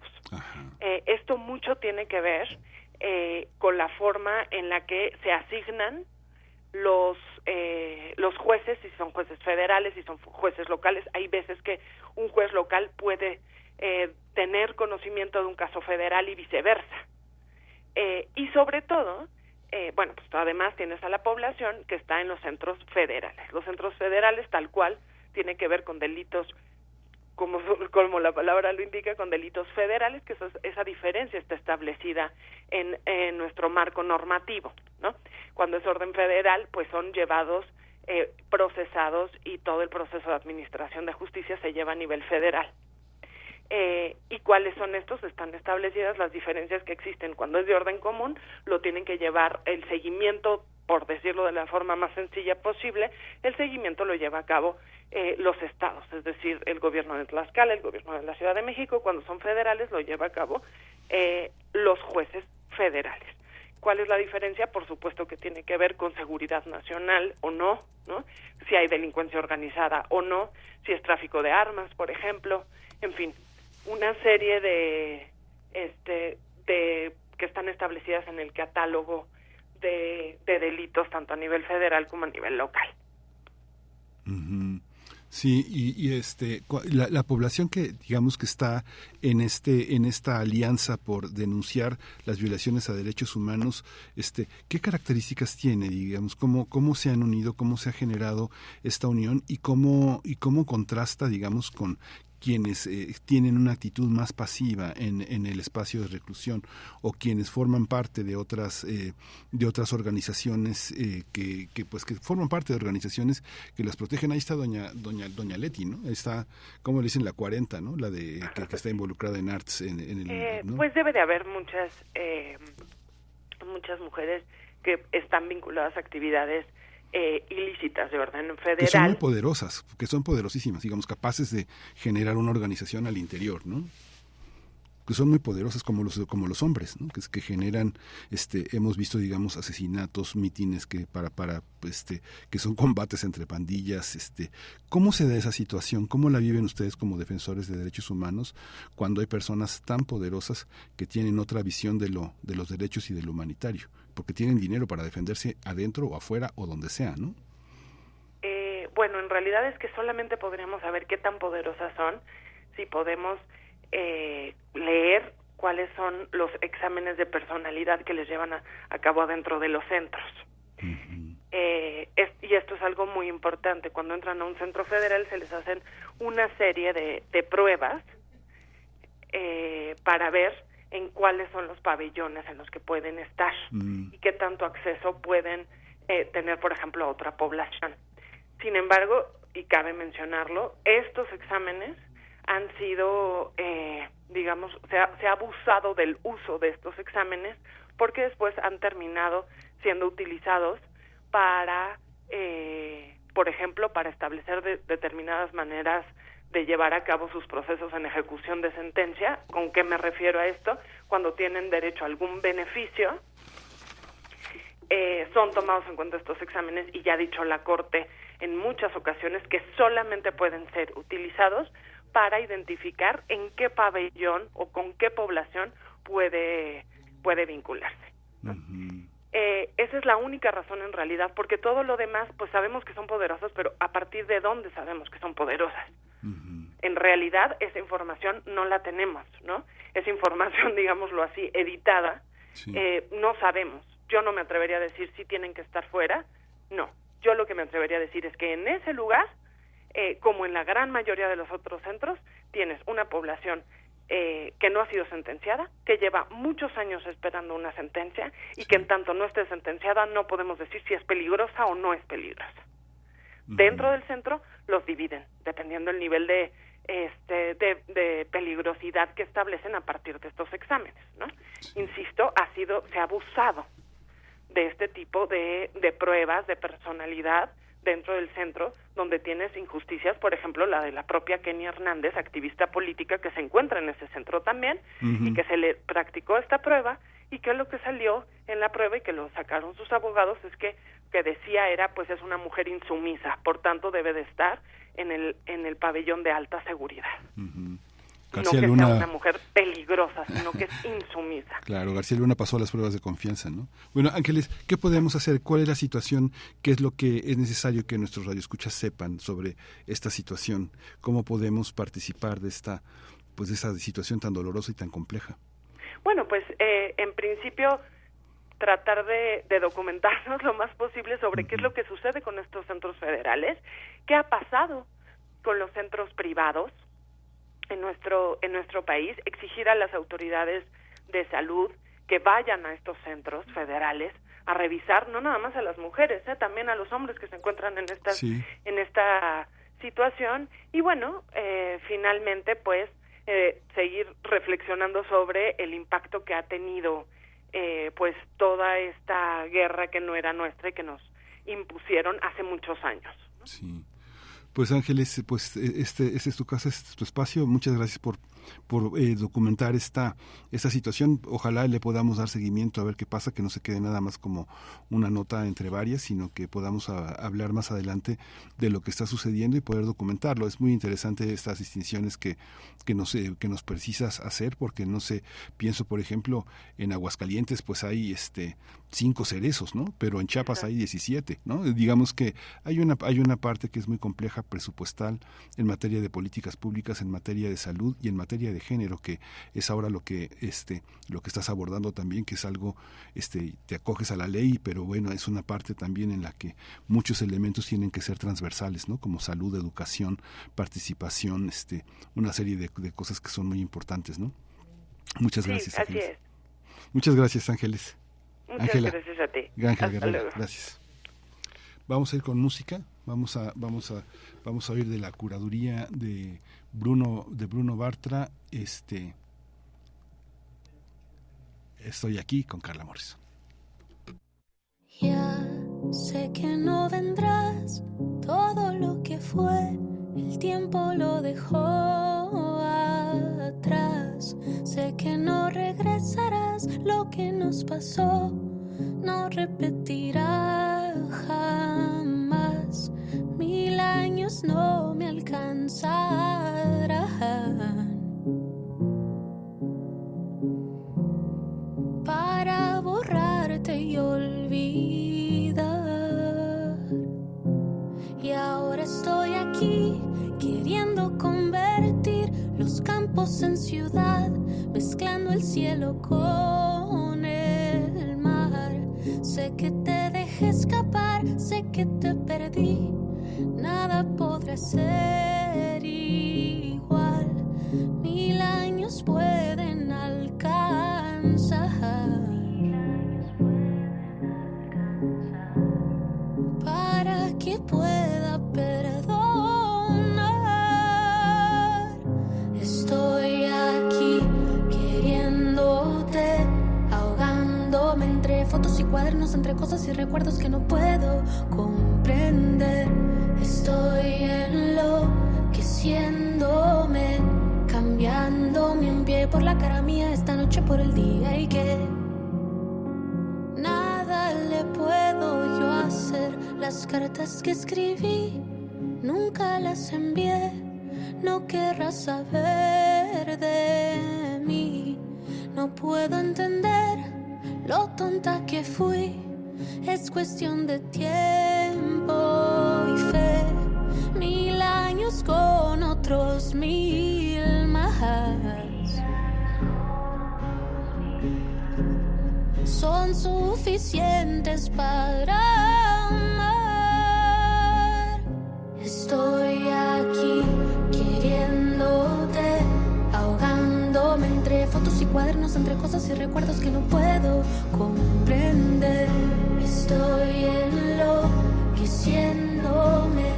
esto mucho tiene que ver eh, con la forma en la que se asignan los eh, los jueces, si son jueces federales, si son jueces locales. Hay veces que un juez local puede eh, tener conocimiento de un caso federal y viceversa. Eh, y sobre todo, eh, bueno, pues además tienes a la población que está en los centros federales. Los centros federales, tal cual, tiene que ver con delitos como, <laughs> como la palabra lo indica, con delitos federales, que eso, esa diferencia está establecida en, en, nuestro marco normativo, ¿no? Cuando es orden federal, pues son llevados, eh, procesados y todo el proceso de administración de justicia se lleva a nivel federal. Eh, ¿Y cuáles son estos? Están establecidas las diferencias que existen. Cuando es de orden común, lo tienen que llevar el seguimiento, por decirlo de la forma más sencilla posible, el seguimiento lo lleva a cabo eh, los estados, es decir, el gobierno de Tlaxcala, el gobierno de la Ciudad de México, cuando son federales lo lleva a cabo eh, los jueces federales. ¿Cuál es la diferencia? Por supuesto que tiene que ver con seguridad nacional o no, ¿no? Si hay delincuencia organizada o no, si es tráfico de armas, por ejemplo, en fin, una serie de este de que están establecidas en el catálogo de, de delitos tanto a nivel federal como a nivel local. Sí, y, este la, la, población que digamos que está en este en esta alianza por denunciar las violaciones a derechos humanos, este qué características tiene, digamos, cómo cómo se han unido, cómo se ha generado esta unión y cómo y cómo contrasta, digamos, con quienes eh, tienen una actitud más pasiva en, en, el espacio de reclusión o quienes forman parte de otras eh, de otras organizaciones eh, que, que, pues que forman parte de organizaciones que las protegen. Ahí está doña doña doña Leti no está como le dicen la 40 no la de que, está involucrada en arts en, el pues debe de haber muchas muchas mujeres que están vinculadas a actividades eh, ilícitas de orden federal. Que son muy poderosas, que son poderosísimas, digamos, capaces de generar una organización al interior, ¿no? que son muy poderosas como los como los hombres ¿no? que, que generan este hemos visto digamos asesinatos mítines que para para este que son combates entre pandillas este cómo se da esa situación cómo la viven ustedes como defensores de derechos humanos cuando hay personas tan poderosas que tienen otra visión de lo de los derechos y de lo humanitario porque tienen dinero para defenderse adentro o afuera o donde sea no eh, bueno en realidad es que solamente podríamos saber qué tan poderosas son si podemos eh, leer cuáles son los exámenes de personalidad que les llevan a, cabo adentro de los centros. Eh, y esto es algo muy importante. Cuando entran a un centro federal se les hacen una serie de, de pruebas eh, para ver en cuáles son los pabellones en los que pueden estar Mm. y qué tanto acceso pueden eh, tener, por ejemplo, a otra población. Sin embargo, y cabe mencionarlo, estos exámenes han sido, eh, digamos, se ha, se ha abusado del uso de estos exámenes porque después han terminado siendo utilizados para, eh, por ejemplo, para establecer de- determinadas maneras de llevar a cabo sus procesos en ejecución de sentencia. ¿Con qué me refiero a esto? Cuando tienen derecho a algún beneficio, eh, son tomados en cuenta estos exámenes y ya ha dicho la Corte en muchas ocasiones que solamente pueden ser utilizados para identificar en qué pabellón o con qué población puede, puede vincularse. Eh, esa es la única razón en realidad, porque todo lo demás, pues sabemos que son poderosas, pero a partir de dónde sabemos que son poderosas. En realidad esa información no la tenemos, ¿no? Esa información, <laughs> digámoslo así, editada, eh, no sabemos. Yo no me atrevería a decir si tienen que estar fuera, no. Yo lo que me atrevería a decir es que en ese lugar, eh, como en la gran mayoría de los otros centros, tienes una población eh, que no ha sido sentenciada, que lleva muchos años esperando una sentencia y que en tanto no esté sentenciada no podemos decir si es peligrosa o no es peligrosa. Dentro del centro los dividen, dependiendo del nivel de, este, de, de peligrosidad que establecen a partir de estos exámenes. ¿no? Insisto, ha sido, se ha abusado de este tipo de, de pruebas de personalidad dentro del centro donde tienes injusticias, por ejemplo, la de la propia Kenia Hernández, activista política que se encuentra en ese centro también y que se le practicó esta prueba y que lo que salió en la prueba y que lo sacaron sus abogados es que que decía era pues es una mujer insumisa, por tanto debe de estar en el en el pabellón de alta seguridad. García no que Luna- sea una mujer peligrosa, sino que es <laughs> insumisa. Claro, García Luna pasó las pruebas de confianza, ¿no? Bueno, Ángeles, ¿qué podemos hacer? ¿Cuál es la situación? ¿Qué es lo que es necesario que nuestros radioescuchas sepan sobre esta situación? ¿Cómo podemos participar de esta, pues, de esta situación tan dolorosa y tan compleja? Bueno, pues eh, en principio tratar de, de documentarnos <laughs> lo más posible sobre qué es lo que sucede con estos centros federales, qué ha pasado con los centros privados en nuestro en nuestro país, exigir a las autoridades de salud que vayan a estos centros federales a revisar no nada más a las mujeres, eh, también a los hombres que se encuentran en estas Sí. en esta situación y bueno eh, finalmente pues eh, seguir reflexionando sobre el impacto que ha tenido eh, pues toda esta guerra que no era nuestra y que nos impusieron hace muchos años Sí. Pues Ángeles, pues eh, este, este es tu casa, este es tu espacio. Muchas gracias por por eh, documentar esta, esta situación. Ojalá le podamos dar seguimiento a ver qué pasa, que no se quede nada más como una nota entre varias, sino que podamos a- hablar más adelante de lo que está sucediendo y poder documentarlo. Es muy interesante estas distinciones que, que, nos, eh, que nos precisas hacer, porque no sé, pienso por ejemplo en Aguascalientes, pues hay este cinco cerezos, ¿no? Pero en Chiapas hay 17, ¿no? Digamos que hay una, hay una parte que es muy compleja presupuestal en materia de políticas públicas, en materia de salud y en materia de género, que es ahora lo que, este, lo que estás abordando también, que es algo, este, te acoges a la ley, pero bueno, es una parte también en la que muchos elementos tienen que ser transversales, ¿no? Como salud, educación, participación, este, una serie de, de cosas que son muy importantes, ¿no? Muchas Sí, gracias. así Ángeles. es. Muchas gracias, Ángeles. Muchas Ángela. gracias a ti. Guerrero, gracias. Vamos a ir con música. Vamos a, vamos a, vamos a oír de la curaduría de Bruno, de Bruno Bartra. Este, estoy aquí con Carla Morrison. Ya sé que no vendrás, todo lo que fue, el tiempo lo dejó atrás. Sé que no regresarás, lo que nos pasó no repetirá jamás. No me alcanzarán. para borrarte y olvidar. Y ahora estoy aquí queriendo convertir los campos en ciudad, mezclando el cielo con el mar. Sé que te dejé escapar, sé que te perdí, nada podrá ser igual. Mil años pueden alcanzar para que pueda perdonar. Estoy aquí queriéndote, ahogándome entre fotos y cuadernos, entre cosas y recuerdos que no puedo comprender. Estoy enloqueciéndome, cambiándome un pie por la cara mía esta noche por el día y que nada le puedo yo hacer. Las cartas que escribí nunca las envié. No querrás saber de mí. No puedo entender lo tonta que fui. Es cuestión de tiempo con otros mil más. Son suficientes para amar. Estoy aquí queriéndote, ahogándome entre fotos y cuadernos, entre cosas y recuerdos que no puedo comprender. Estoy enloqueciéndome,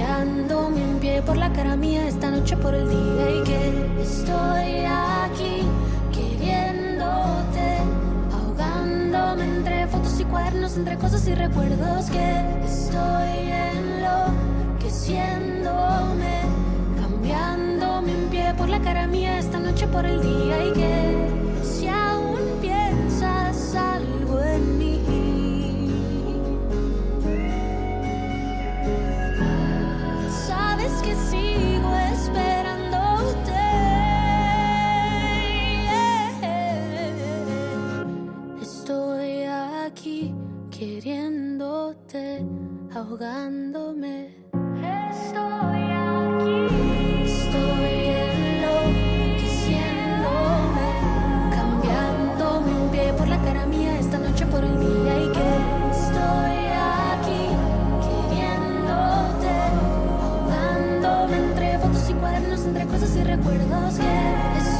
cambiándome un pie por la cara mía esta noche por el día y que estoy aquí queriéndote, ahogándome entre fotos y cuadernos, entre cosas y recuerdos que estoy enloqueciéndome, cambiándome un pie por la cara mía esta noche por el día y que si aún piensas algo en mí. Queriéndote, ahogándome. Estoy aquí. Estoy enloqueciéndome, cambiándome un pie por la cara mía esta noche por el día y que estoy aquí queriéndote, ahogándome entre fotos y cuadernos, entre cosas y recuerdos que estoy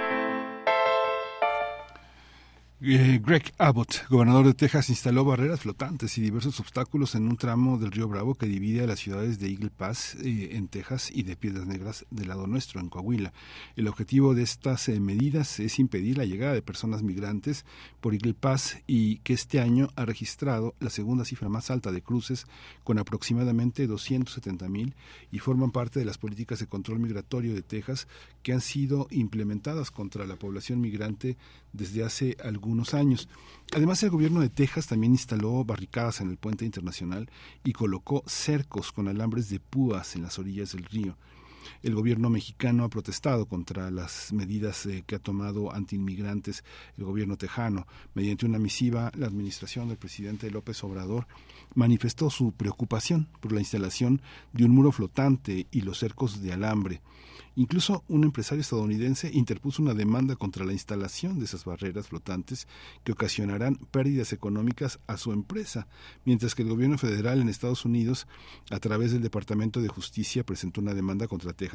Greg Abbott, gobernador de Texas, instaló barreras flotantes y diversos obstáculos en un tramo del río Bravo que divide a las ciudades de Eagle Pass eh, en Texas y de Piedras Negras del lado nuestro, en Coahuila. El objetivo de estas eh, medidas es impedir la llegada de personas migrantes por Eagle Pass y que este año ha registrado la segunda cifra más alta de cruces con aproximadamente 270 mil y forman parte de las políticas de control migratorio de Texas que han sido implementadas contra la población migrante desde hace algunos años. Además, el gobierno de Texas también instaló barricadas en el puente internacional y colocó cercos con alambres de púas en las orillas del río. El gobierno mexicano ha protestado contra las medidas eh, que ha tomado antiinmigrantes el gobierno tejano. Mediante una misiva, la administración del presidente López Obrador manifestó su preocupación por la instalación de un muro flotante y los cercos de alambre. Incluso un empresario estadounidense interpuso una demanda contra la instalación de esas barreras flotantes que ocasionarán pérdidas económicas a su empresa, mientras que el gobierno federal en Estados Unidos, a través del Departamento de Justicia, presentó una demanda contra Texas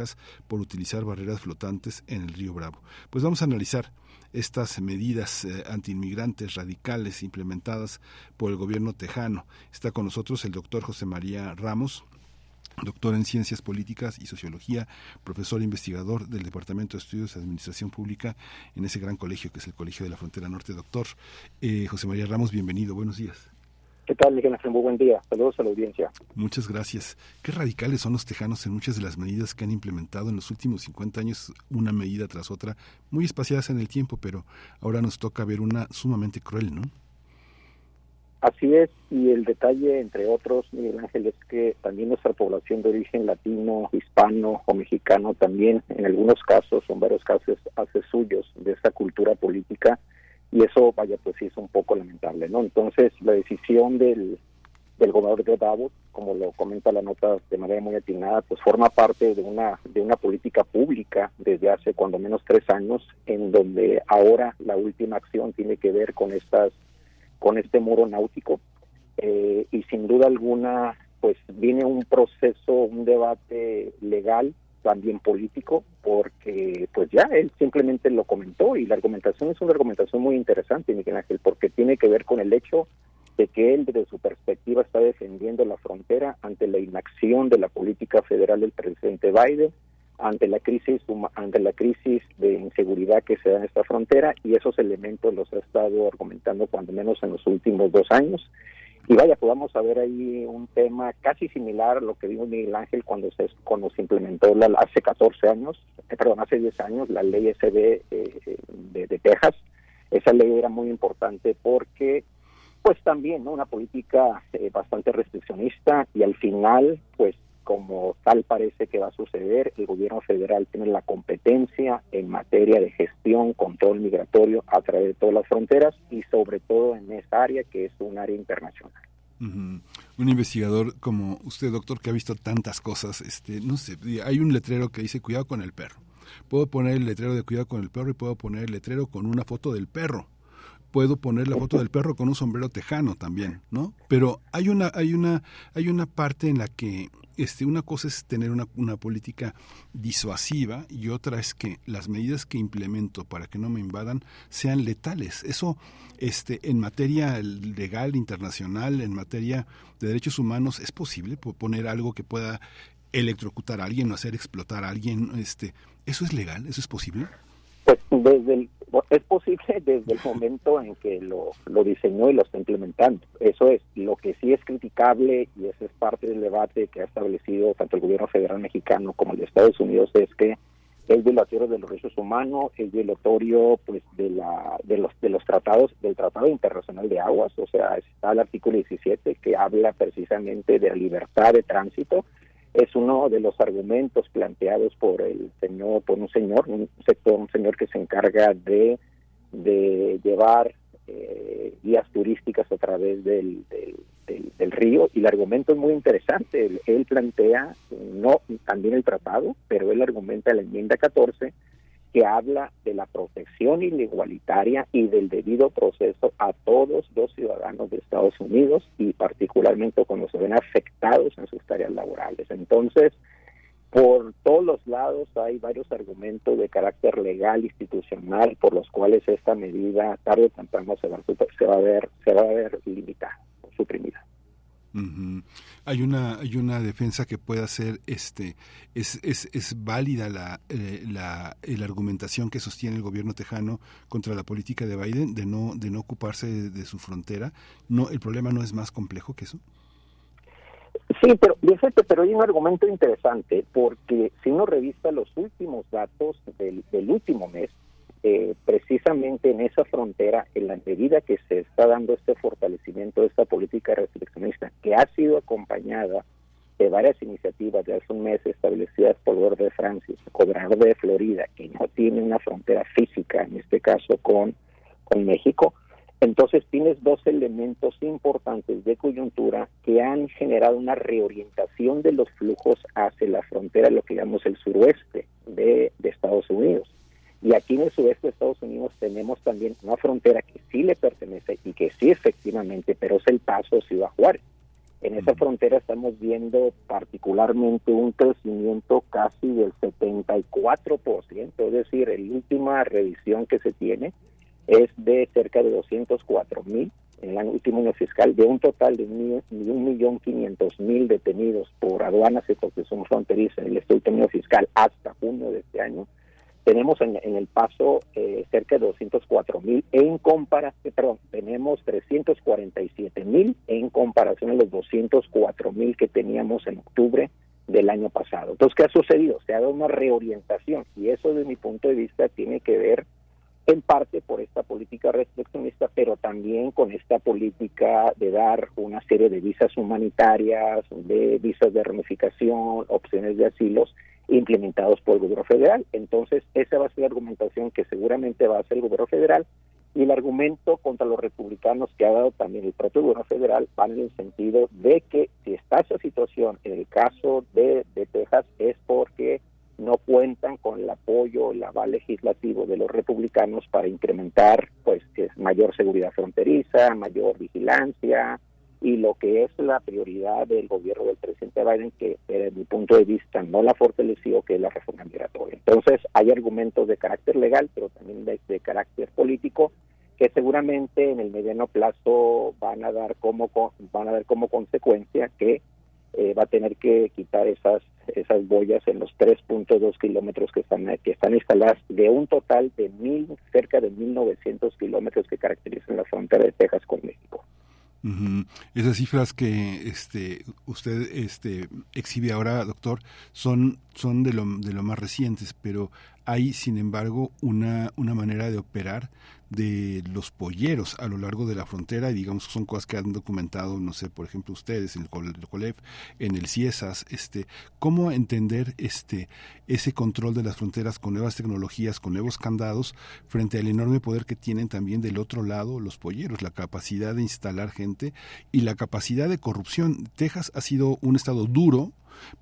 por utilizar barreras flotantes en el río Bravo. Pues vamos a analizar estas medidas eh, antiinmigrantes radicales implementadas por el gobierno tejano. Está con nosotros el doctor José María Ramos, doctor en Ciencias Políticas y Sociología, profesor investigador del Departamento de Estudios de Administración Pública en ese gran colegio que es el Colegio de la Frontera Norte. Doctor eh, José María Ramos, bienvenido, buenos días. ¿Qué tal, Miguel Ángel? Muy buen día. Saludos a la audiencia. Muchas gracias. Qué radicales son los tejanos en muchas de las medidas que han implementado en los últimos 50 años, una medida tras otra, muy espaciadas en el tiempo, pero ahora nos toca ver una sumamente cruel, ¿no? Así es, y el detalle, entre otros, Miguel Ángel, es que también nuestra población de origen latino, hispano o mexicano también, en algunos casos, en varios casos, hace suyos de esta cultura política y eso, vaya, pues sí es un poco lamentable, ¿no? Entonces, la decisión del, del gobernador de Davos, como lo comenta la nota de manera muy atinada, pues forma parte de una de una política pública desde hace cuando menos tres años, en donde ahora la última acción tiene que ver con estas con este muro náutico eh, y sin duda alguna pues viene un proceso, un debate legal, también político, porque pues ya él simplemente lo comentó y la argumentación es una argumentación muy interesante, Miguel Ángel, porque tiene que ver con el hecho de que él desde su perspectiva está defendiendo la frontera ante la inacción de la política federal del presidente Biden, ante la crisis ante la crisis de inseguridad que se da en esta frontera y esos elementos los ha estado argumentando cuando menos en los últimos dos años y vaya podamos ver ahí un tema casi similar a lo que dijo Miguel Ángel cuando se cuando se implementó la, hace 14 años eh, perdón hace 10 años la ley SB eh, eh, de, de Texas esa ley era muy importante porque pues también ¿no? una política bastante restriccionista y al final pues como tal parece que va a suceder, el gobierno federal tiene la competencia en materia de gestión, control migratorio a través de todas las fronteras y sobre todo en esa área que es un área internacional. Un investigador como usted, doctor, que ha visto tantas cosas, este, no sé, hay un letrero que dice cuidado con el perro. Puedo poner el letrero de cuidado con el perro y puedo poner el letrero con una foto del perro puedo poner la foto del perro con un sombrero tejano también, ¿no? Pero hay una, hay una, hay una parte en la que este, una cosa es tener una, una, política disuasiva y otra es que las medidas que implemento para que no me invadan sean letales. Eso este, en materia legal internacional, en materia de derechos humanos, ¿es posible poner algo que pueda electrocutar a alguien o hacer explotar a alguien? Este, ¿Eso es legal? ¿Eso es posible? Pues desde es posible <laughs> desde el momento en que lo, lo diseñó y lo está implementando. Eso es, lo que sí es criticable y ese es parte del debate que ha establecido tanto el gobierno federal mexicano como el de Estados Unidos es que es violatorio de los derechos humanos, es violatorio pues de la de los de los tratados del Tratado Internacional de Aguas, o sea, está el artículo 17 que habla precisamente de la libertad de tránsito es uno de los argumentos planteados por el señor, por un señor, un sector, un señor que se encarga de, de llevar eh, guías turísticas a través del, del, río y el argumento es muy interesante. Él, él, plantea no también el tratado, pero él argumenta la enmienda 14 que habla de la protección igualitaria y del debido proceso a todos los ciudadanos de Estados Unidos y particularmente cuando se ven afectados en sus tareas laborales. Entonces, por todos los lados hay varios argumentos de carácter legal, institucional, por los cuales esta medida tarde o temprano se va, a- ver, se va a ver limitada, o Hay una hay una defensa que pueda ser este es es, es válida la, eh, la argumentación que sostiene el gobierno tejano contra la política de Biden de no de no ocuparse de, de su frontera. No el problema no es más complejo que eso. Sí, pero fíjate, pero hay un argumento interesante, porque si uno revisa los últimos datos del, del último mes, eh, precisamente en esa frontera, en la medida que se está dando este fortalecimiento de esta política restriccionista, que ha sido acompañada de varias iniciativas de hace un mes establecidas por gobernador de Francia, gobernador de Florida, que no tiene una frontera física, en este caso con, con México, entonces tienes dos elementos importantes de coyuntura que han generado una reorientación de los flujos hacia la frontera, lo que llamamos el suroeste de Estados Unidos. Y aquí en el sureste de Estados Unidos tenemos también una frontera que sí le pertenece y que sí efectivamente, pero es el paso Ciudad Juárez. En esa frontera estamos viendo particularmente un crecimiento casi del 74%, es decir, la última revisión que se tiene es de cerca de 204 mil en el último año fiscal, de un total de un un millón quinientos mil detenidos por aduanas y protección fronteriza en este último año fiscal hasta junio de este año. Tenemos en, en el paso eh, cerca de 204 mil en comparación, perdón, tenemos 347 mil en comparación a los 204 mil que teníamos en octubre del año pasado. Entonces, ¿qué ha sucedido? Se ha dado una reorientación y eso desde mi punto de vista tiene que ver en parte por esta política restriccionista, pero también con esta política de dar una serie de visas humanitarias, de visas de ramificación, opciones de asilos implementados por el gobierno federal. Entonces, esa va a ser la argumentación que seguramente va a hacer el gobierno federal y el argumento contra los republicanos que ha dado también el propio gobierno federal va en el sentido de que si está esa situación en el caso de, Texas es porque no cuentan con el apoyo, el aval legislativo de los republicanos para incrementar pues es mayor seguridad fronteriza, mayor vigilancia y lo que es la prioridad del gobierno del presidente Biden que desde mi punto de vista no la fortaleció que es la reforma migratoria. Entonces hay argumentos de carácter legal pero también de, de carácter político que seguramente en el mediano plazo van a dar como van a dar como consecuencia que eh, va a tener que quitar esas esas boyas en los 3.2 kilómetros que están que están instaladas de un total de mil cerca de 1.900 kilómetros que caracterizan la frontera de Texas con México. Esas cifras que este usted este exhibe ahora, doctor, son son de lo de lo más recientes, pero hay sin embargo una una manera de operar de los polleros a lo largo de la frontera y digamos que son cosas que han documentado, no sé, por ejemplo ustedes, Col- el COLEF, en el CIESAS, este, cómo entender este ese control de las fronteras con nuevas tecnologías, con nuevos candados, frente al enorme poder que tienen también del otro lado los polleros, la capacidad de instalar gente y la capacidad de corrupción. Texas ha sido un estado duro,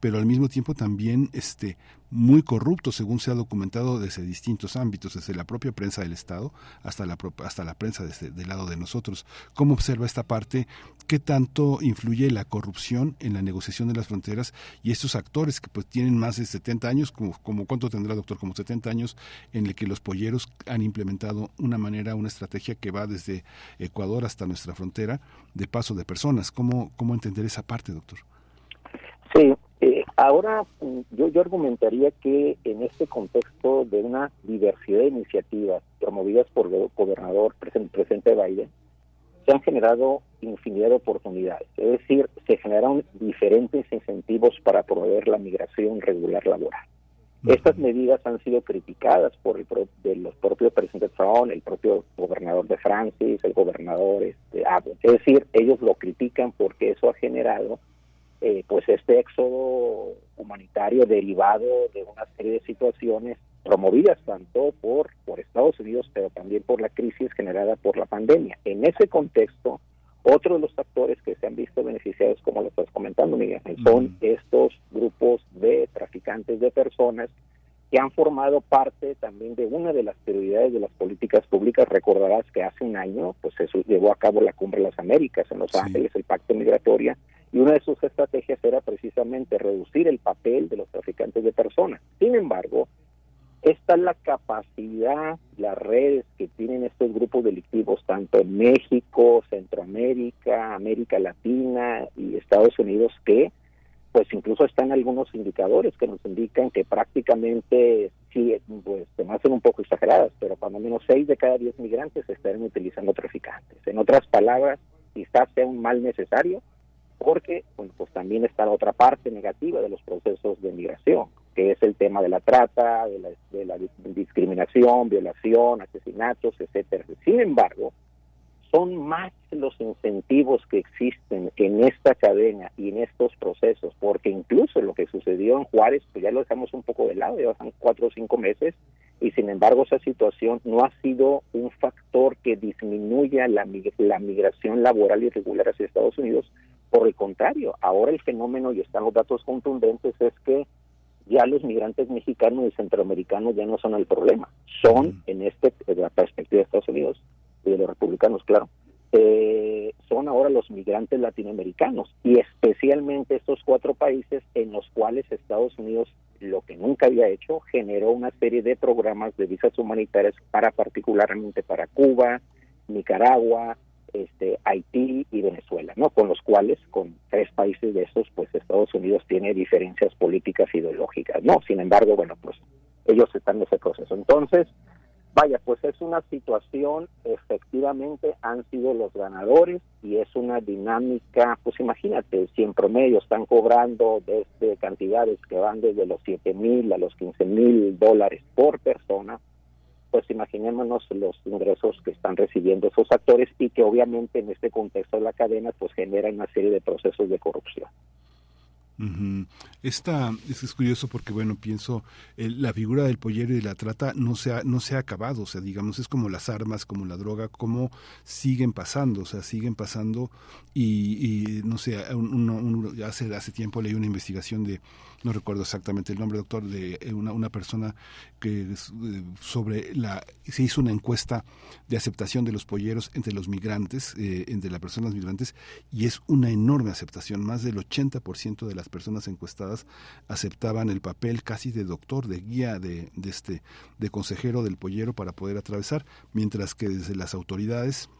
pero al mismo tiempo también este muy corrupto según se ha documentado desde distintos ámbitos desde la propia prensa del estado hasta la hasta la prensa desde del lado de nosotros. Cómo observa esta parte qué tanto influye la corrupción en la negociación de las fronteras y estos actores que pues tienen más de 70 años como como cuánto tendrá doctor como 70 años en el que los polleros han implementado una manera una estrategia que va desde Ecuador hasta nuestra frontera de paso de personas. Cómo cómo entender esa parte doctor Sí, ahora mm, yo, yo argumentaría que en este contexto de una diversidad de iniciativas promovidas por el gobernador presidente Biden, se han generado infinidad de oportunidades. Es decir, se generaron diferentes incentivos para promover la migración regular laboral. Estas medidas han sido criticadas por el pro- de los propios presidentes Trump, el propio gobernador de Francis, el gobernador este, Abbott. Es decir, ellos lo critican porque eso ha generado eh, pues este éxodo humanitario derivado de una serie de situaciones promovidas tanto por, por Estados Unidos, pero también por la crisis generada por la pandemia. En ese contexto, otro de los actores que se han visto beneficiados, como lo estás comentando, Miguel, son estos grupos de traficantes de personas que han formado parte también de una de las prioridades de las políticas públicas. Recordarás que hace un año pues se llevó a cabo la Cumbre de las Américas en Los Ángeles, el Pacto Migratoria, y una de sus estrategias era precisamente reducir el papel de los traficantes de personas. Sin embargo, esta es la capacidad, las redes que tienen estos grupos delictivos, tanto en México, Centroamérica, América Latina y Estados Unidos, que pues incluso están algunos indicadores que nos indican que prácticamente, sí, pues se me hacen un poco exageradas, pero cuando menos 6 de cada 10 migrantes estarán utilizando traficantes. En otras palabras, quizás sea un mal necesario, porque pues también está la otra parte negativa de los procesos de migración, que es el tema de la trata, de la, de la discriminación, violación, asesinatos, etcétera. Sin embargo, son más los incentivos que existen en esta cadena y en estos procesos, porque incluso lo que sucedió en Juárez, pues ya lo dejamos un poco de lado, ya cuatro o cinco meses, y sin embargo esa situación no ha sido un factor que disminuya la, la migración laboral irregular hacia Estados Unidos, por el contrario, ahora el fenómeno, y están los datos contundentes, es que ya los migrantes mexicanos y centroamericanos ya no son el problema, son en este en la perspectiva de Estados Unidos y de los republicanos, claro, eh, son ahora los migrantes latinoamericanos y especialmente estos cuatro países en los cuales Estados Unidos, lo que nunca había hecho, generó una serie de programas de visas humanitarias para particularmente para Cuba, Nicaragua, este, Haití y Venezuela, ¿no? Con los cuales, con tres países de estos, pues Estados Unidos tiene diferencias políticas ideológicas, ¿no? Sin embargo, bueno, pues ellos están en ese proceso. Entonces, Vaya, pues es una situación, efectivamente han sido los ganadores y es una dinámica, pues imagínate, si en promedio están cobrando desde cantidades que van desde los 7 mil a los 15 mil dólares por persona, pues imaginémonos los ingresos que están recibiendo esos actores y que obviamente en este contexto de la cadena pues genera una serie de procesos de corrupción. Esta es, curioso porque bueno pienso la figura del pollero y de la trata no se ha, no se ha acabado o sea digamos es como las armas como la droga como siguen pasando o sea siguen pasando y, no sé hace hace tiempo leí una investigación de no recuerdo exactamente el nombre, doctor, de eh, una, una persona que eh, sobre la se hizo una encuesta de aceptación de los polleros entre los migrantes, eh, entre las personas migrantes, y es una enorme aceptación. Más del 80% de las personas encuestadas aceptaban el papel casi de doctor, de guía, de, este, de consejero del pollero para poder atravesar, mientras que desde las autoridades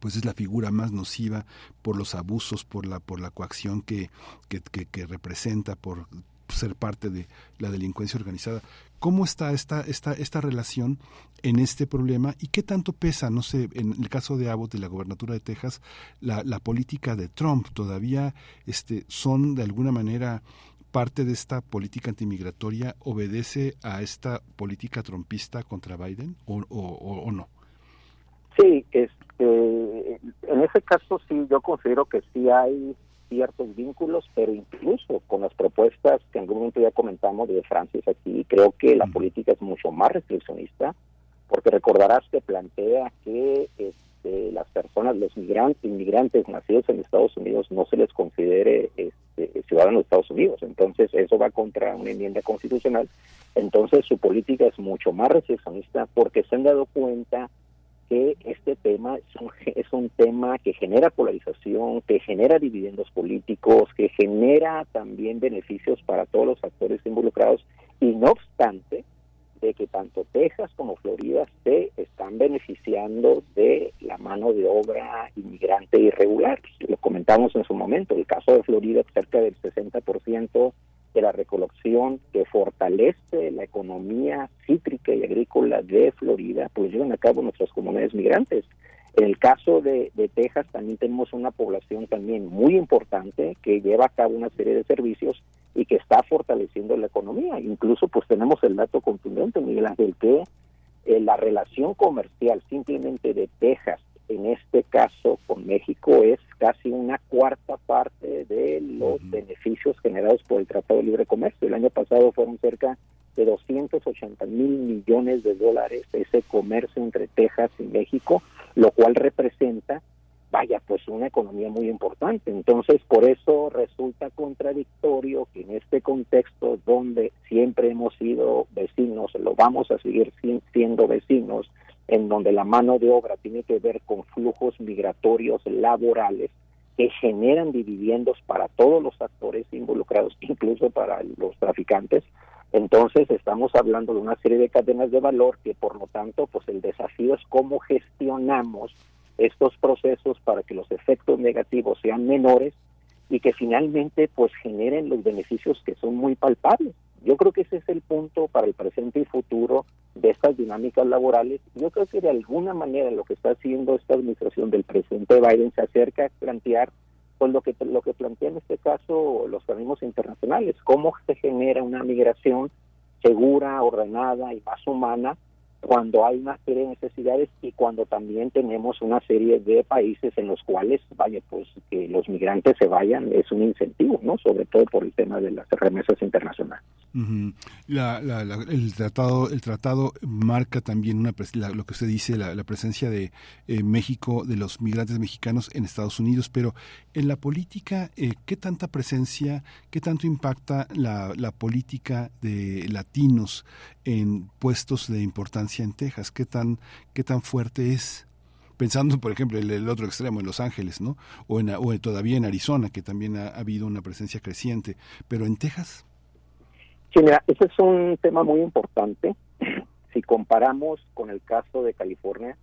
pues es la figura más nociva por los abusos, por la, por la coacción que, que, que representa, por ser parte de la delincuencia organizada. ¿Cómo está esta, esta, esta relación en este problema y qué tanto pesa, no sé, en el caso de Abbott, de la gobernatura de Texas, la, la política de Trump? ¿Todavía este, son de alguna manera parte de esta política antimigratoria? ¿Obedece a esta política trumpista contra Biden o, o, no? Sí, este, en ese caso sí, yo considero que sí hay ciertos vínculos, pero incluso con las propuestas que en algún momento ya comentamos de Francis aquí, creo que la política es mucho más restriccionista, porque recordarás que plantea que este, las personas, los migrantes, inmigrantes nacidos en Estados Unidos no se les considere este, ciudadanos de Estados Unidos. Entonces eso va contra una enmienda constitucional. Entonces su política es mucho más restriccionista porque se han dado cuenta que este tema es un, es un tema que genera polarización, que genera dividendos políticos, que genera también beneficios para todos los actores involucrados y no obstante de que tanto Texas como Florida se están beneficiando de la mano de obra inmigrante irregular. Lo comentamos en su momento, el caso de Florida cerca del 60% de la recolección que fortalece la economía cítrica y agrícola de Florida, pues llevan a cabo nuestras comunidades migrantes. En el caso de, de, Texas también tenemos una población también muy importante que lleva a cabo una serie de servicios y que está fortaleciendo la economía. Incluso pues tenemos el dato contundente, Miguel Ángel, que eh, la relación comercial simplemente de Texas en este caso con México es casi una cuarta parte de los beneficios generados por el Tratado de Libre Comercio. El año pasado fueron cerca de 280 mil millones de dólares ese comercio entre Texas y México, lo cual representa vaya, pues una economía muy importante. Entonces, por eso resulta contradictorio que en este contexto donde siempre hemos sido vecinos, lo vamos a seguir siendo vecinos, en donde la mano de obra tiene que ver con flujos migratorios laborales que generan dividendos para todos los actores involucrados, <laughs> incluso para los traficantes. Entonces estamos hablando de una serie de cadenas de valor que por lo tanto pues el desafío es cómo gestionamos estos procesos para que los efectos negativos sean menores y que finalmente pues generen los beneficios que son muy palpables. Yo creo que ese es el punto para el presente y futuro de estas dinámicas laborales. Yo creo que de alguna manera lo que está haciendo esta administración del presidente Biden se acerca a plantear pues lo que lo que plantea en este caso los organismos internacionales, cómo se genera una migración segura, ordenada y más humana cuando hay una serie de necesidades y cuando también tenemos una serie de países en los cuales, vaya, pues que los migrantes se vayan es un incentivo, ¿no? Sobre todo por el tema de las remesas internacionales. el tratado el tratado marca también una lo que usted dice la, presencia de eh, México de los migrantes mexicanos en Estados Unidos, pero en la política eh, qué tanta presencia, qué tanto impacta la, la política de latinos en puestos de importancia en Texas? ¿Qué tan, qué tan fuerte es? Pensando, por ejemplo, en el otro extremo, en Los Ángeles, ¿no? O, en, o todavía en Arizona, que también ha, habido una presencia creciente. Pero en Texas. Sí, mira, ese es un tema muy importante. <clears throat> Si comparamos con el caso de California,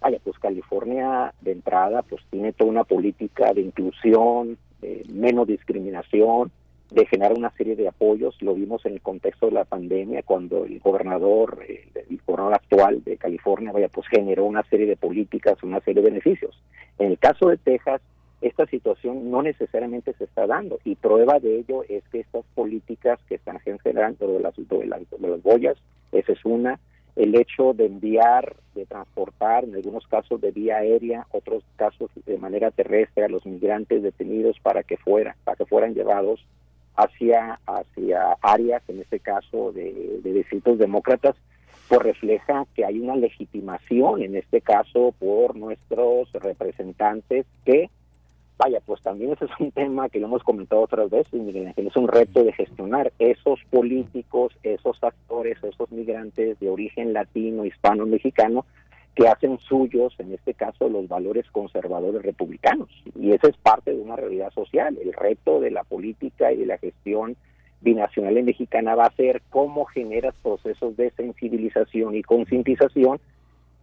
vaya, pues California de entrada pues tiene toda una política de inclusión, de menos discriminación, de generar una serie de apoyos. Lo vimos en el contexto de la pandemia, cuando el gobernador, eh, el gobernador actual de California, vaya, pues generó una serie de políticas, una serie de beneficios. En el caso de Texas, esta situación no necesariamente se está dando y prueba de ello es que estas políticas que están generando de las, de las boyas, esa es una, el hecho de enviar, de transportar, en algunos casos de vía aérea, otros casos de manera terrestre a los migrantes detenidos para que fueran, para que fueran llevados hacia, hacia áreas, en este caso de, de distritos demócratas, pues refleja que hay una legitimación, en este caso, por nuestros representantes que, vaya, pues también ese es un tema que lo hemos comentado otras veces, Miguel es un reto de gestionar esos políticos, esos actores, esos migrantes de origen latino, hispano, mexicano, que hacen suyos, en este caso, los valores conservadores republicanos. Y esa es parte de una realidad social. El reto de la política y de la gestión binacional en mexicana va a ser cómo generas procesos de sensibilización y concientización.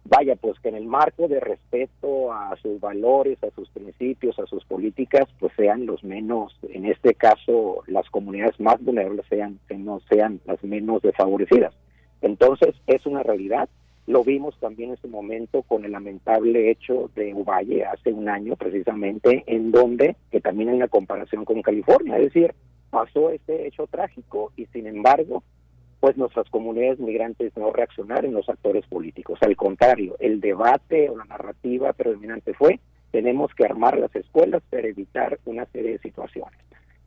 Vaya, pues que en el marco de respeto a sus valores, a sus principios, a sus políticas, pues sean los menos, en este caso, las comunidades más vulnerables sean, sean las menos desfavorecidas. Entonces, es una realidad lo vimos también en ese momento con el lamentable hecho de Uvalle hace un año precisamente, en donde, que también hay una comparación con California, es decir, pasó este hecho trágico y sin embargo, pues nuestras comunidades migrantes no reaccionaron los actores políticos. Al contrario, el debate o la narrativa predominante fue, tenemos que armar las escuelas para evitar una serie de situaciones.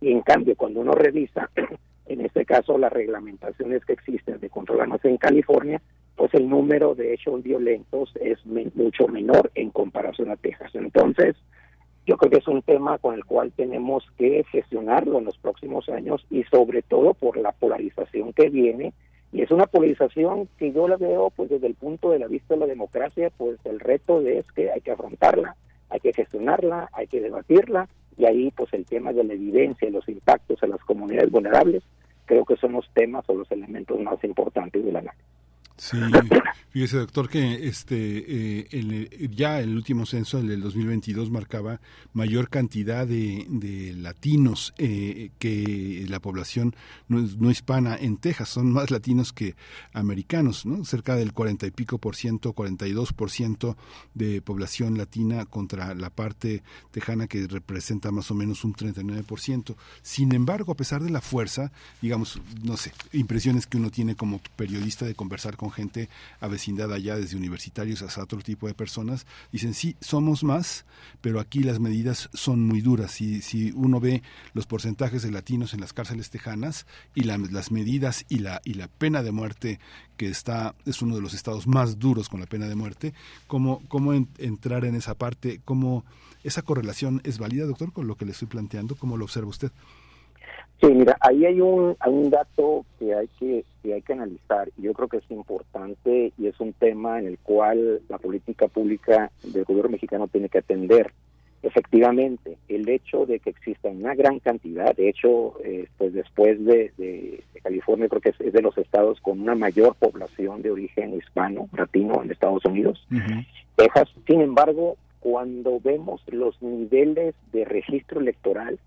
Y en cambio, cuando uno revisa, <clears throat> en este caso, las reglamentaciones que existen de control en California, pues el número de hechos violentos es mucho menor en comparación a Texas. Entonces, yo creo que es un tema con el cual tenemos que gestionarlo en los próximos años y sobre todo por la polarización que viene. Y es una polarización que yo la veo pues desde el punto de la vista de la democracia, pues el reto es que hay que afrontarla, hay que gestionarla, hay que debatirla y ahí pues el tema de la evidencia y los impactos a las comunidades vulnerables creo que son los temas o los elementos más importantes de la análisis. Sí, fíjese doctor que este eh, ya el último censo, el del 2022, marcaba mayor cantidad de, de latinos eh, que la población no, no, hispana en Texas. Son más latinos que americanos, ¿no? Cerca del 40 y pico por ciento, 42 por ciento de población latina contra la parte tejana que representa más o menos un 39 por ciento. Sin embargo, a pesar de la fuerza, digamos, no sé, impresiones que uno tiene como periodista de conversar con gente avecindada allá, desde universitarios hasta otro tipo de personas, dicen, sí, somos más, pero aquí las medidas son muy duras. Si, si uno ve los porcentajes de latinos en las cárceles tejanas y las medidas y la, y la pena de muerte que está es uno de los estados más duros con la pena de muerte, ¿cómo, cómo entrar en esa parte? ¿Cómo esa correlación es válida, doctor, con lo que le estoy planteando? ¿Cómo lo observa usted? Sí, mira, ahí hay un, hay un dato que hay que, que hay que analizar y yo creo que es importante y es un tema en el cual la política pública del gobierno mexicano tiene que atender. Efectivamente, el hecho de que exista una gran cantidad, de hecho, eh, pues después de, de, California creo que es, de los estados con una mayor población de origen hispano, latino en Estados Unidos, Texas. Sin embargo, cuando vemos los niveles de registro electoral,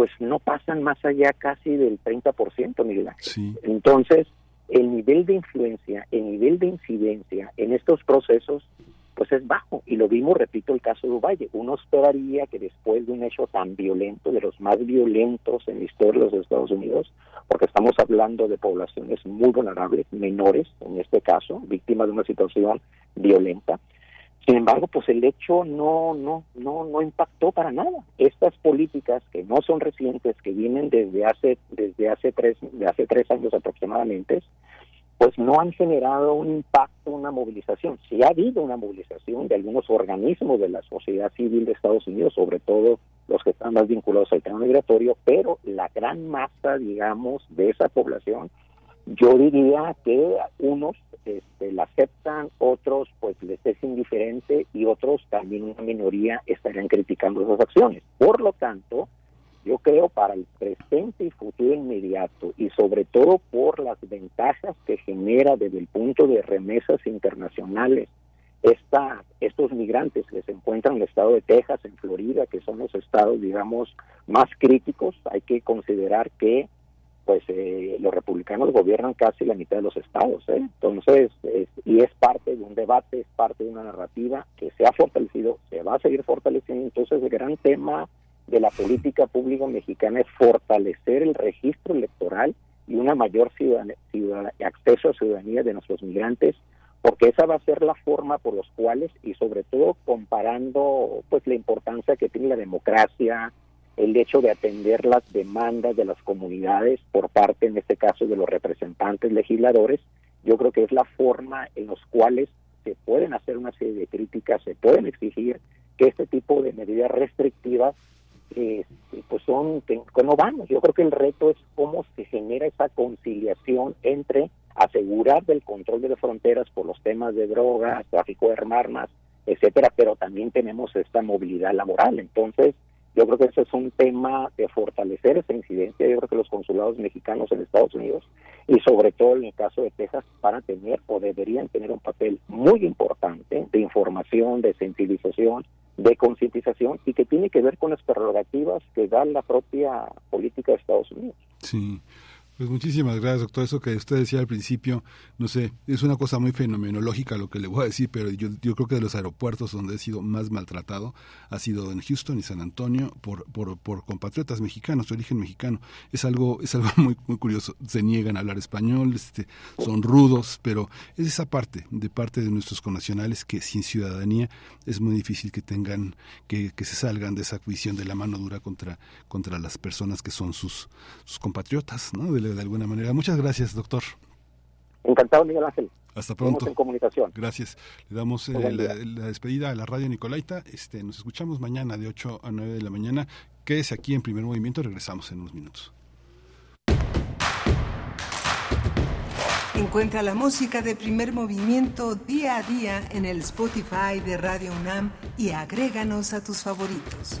pues no pasan más allá casi del 30%, Miguel Ángel. Entonces, el nivel de influencia, el nivel de incidencia en estos procesos pues es bajo. Y lo vimos, repito, el caso de Uvalle. Uno esperaría que después de un hecho tan violento, de los más violentos en la historia de los Estados Unidos, porque estamos hablando de poblaciones muy vulnerables, menores en este caso, víctimas de una situación violenta, sin embargo, pues el hecho no, no, no, no impactó para nada. Estas políticas que no son recientes, que vienen desde hace, desde hace tres, de hace tres años aproximadamente, pues no han generado un impacto, una movilización. Sí ha habido una movilización de algunos organismos de la sociedad civil de Estados Unidos, sobre todo los que están más vinculados al tema migratorio, pero la gran masa, digamos, de esa población, yo diría que unos este, la aceptan, otros pues les es indiferente y otros también una minoría estarían criticando esas acciones. Por lo tanto, yo creo para el presente y futuro inmediato y sobre todo por las ventajas que genera desde el punto de remesas internacionales esta, estos migrantes que se encuentran en el estado de Texas, en Florida, que son los estados, digamos, más críticos, hay que considerar que pues eh, los republicanos gobiernan casi la mitad de los estados. ¿eh? Entonces, y es parte de un debate, es parte de una narrativa que se ha fortalecido, se va a seguir fortaleciendo. Entonces, el gran tema de la política pública mexicana es fortalecer el registro electoral y una mayor acceso a ciudadanía de nuestros migrantes, porque esa va a ser la forma por los cuales, y sobre todo comparando pues la importancia que tiene la democracia, el hecho de atender las demandas de las comunidades por parte, en este caso, de los representantes legisladores, yo creo que es la forma en los cuales se pueden hacer una serie de críticas, se pueden exigir que este tipo de medidas restrictivas eh, pues son que, no vamos. Yo creo que el reto es cómo se genera esa conciliación entre asegurar del control de las fronteras por los temas de drogas, tráfico de armas, etcétera, pero también tenemos esta movilidad laboral. Entonces, yo creo que ese es un tema de fortalecer esa incidencia. Yo creo que los consulados mexicanos en Estados Unidos y sobre todo en el caso de Texas van a tener o deberían tener un papel muy importante de información, de sensibilización, de concientización y que tiene que ver con las prerrogativas que da la propia política de Estados Unidos. Sí. Pues muchísimas gracias, doctor. Eso que usted decía al principio, no sé, es una cosa muy fenomenológica lo que le voy a decir, pero yo, yo creo que de los aeropuertos donde he sido más maltratado ha sido en Houston y San Antonio por, por, por compatriotas mexicanos, de origen mexicano. Es algo, es algo muy, muy curioso. Se niegan a hablar español, este, son rudos, pero es esa parte, de parte de nuestros connacionales que sin ciudadanía es muy difícil que tengan, que, que se salgan de esa visión de la mano dura contra, contra las personas que son sus, sus compatriotas, ¿no? De de alguna manera. Muchas gracias, doctor. Encantado, Miguel Ángel. Hasta pronto. en comunicación. Gracias. Le damos eh, la, despedida a la radio Nicolaita. Este, nos escuchamos mañana de 8 a 9 de la mañana. Quédese aquí en primer movimiento. Regresamos en unos minutos. Encuentra la música de primer movimiento día a día en el Spotify de Radio UNAM y agréganos a tus favoritos.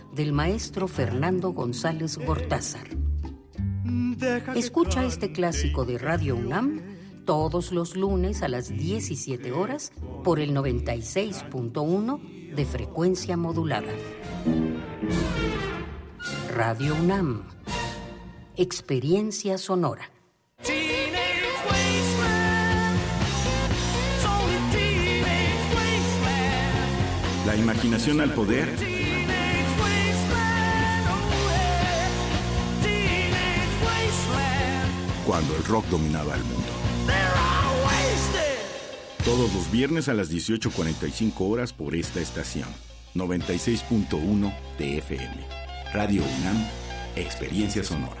del maestro Fernando González Gortázar. Escucha este clásico de Radio UNAM todos los lunes a las 17 horas por el 96.1 de frecuencia modulada. Radio UNAM. Experiencia sonora. La imaginación al poder. Cuando el rock dominaba el mundo. Todos los viernes a las 18.45 horas por esta estación. 96.1 TFM. Radio UNAM, Experiencia Sonora.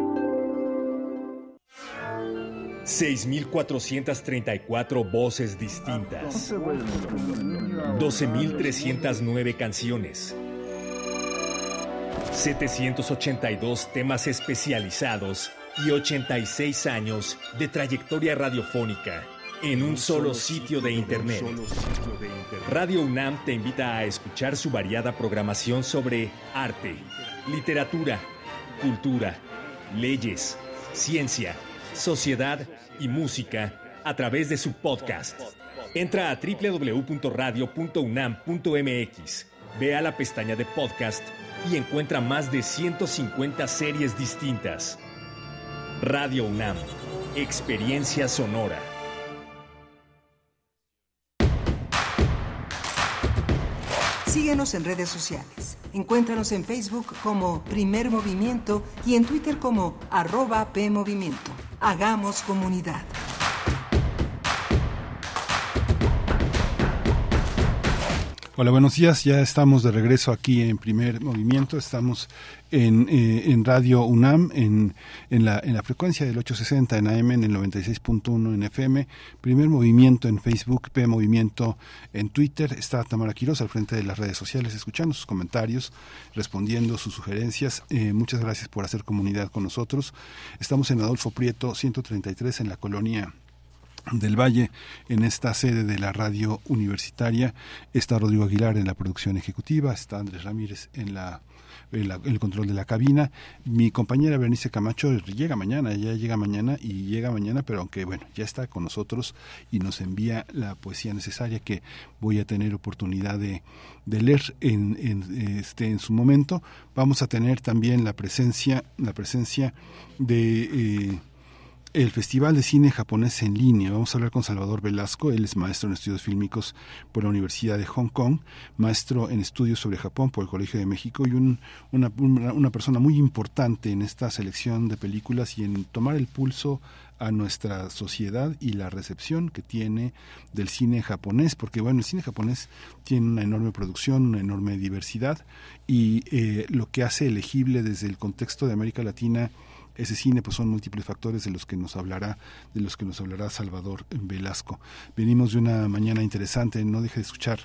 6.434 voces distintas. 12.309 canciones. 782 temas especializados y 86 años de trayectoria radiofónica en un solo sitio de Internet. Radio UNAM te invita a escuchar su variada programación sobre arte, literatura, cultura, leyes, ciencia, sociedad y música a través de su podcast. Entra a www.radio.unam.mx, ve a la pestaña de podcast y encuentra más de 150 series distintas. Radio UNAM, experiencia sonora. Síguenos en redes sociales. Encuéntranos en Facebook como Primer Movimiento y en Twitter como arroba PMovimiento. Hagamos comunidad. Hola, buenos días. Ya estamos de regreso aquí en Primer Movimiento. Estamos en, eh, en Radio UNAM, en, en, la, en la frecuencia del 860 en AM, en el 96.1 en FM. Primer Movimiento en Facebook, P Movimiento en Twitter. Está Tamara Quiroz al frente de las redes sociales, escuchando sus comentarios, respondiendo sus sugerencias. Eh, muchas gracias por hacer comunidad con nosotros. Estamos en Adolfo Prieto, 133 en la colonia del Valle en esta sede de la radio universitaria. Está Rodrigo Aguilar en la producción ejecutiva, está Andrés Ramírez en la el, control de la cabina. Mi compañera Bernice Camacho llega mañana, ya llega mañana y llega mañana, pero aunque bueno, ya está con nosotros y nos envía la poesía necesaria que voy a tener oportunidad de, leer en, en, este, en su momento. Vamos a tener también la presencia, la presencia de... Eh, el Festival de Cine Japonés en línea. Vamos a hablar con Salvador Velasco, él es maestro en estudios fílmicos por la Universidad de Hong Kong, maestro en estudios sobre Japón por el Colegio de México y un, una, una, persona muy importante en esta selección de películas y en tomar el pulso a nuestra sociedad y la recepción que tiene del cine japonés, porque bueno, el cine japonés tiene una enorme producción, una enorme diversidad y eh, lo que hace elegible desde el contexto de América Latina ese cine pues son múltiples factores de los que nos hablará de los que nos hablará Salvador Velasco. Venimos de una mañana interesante no deje de escuchar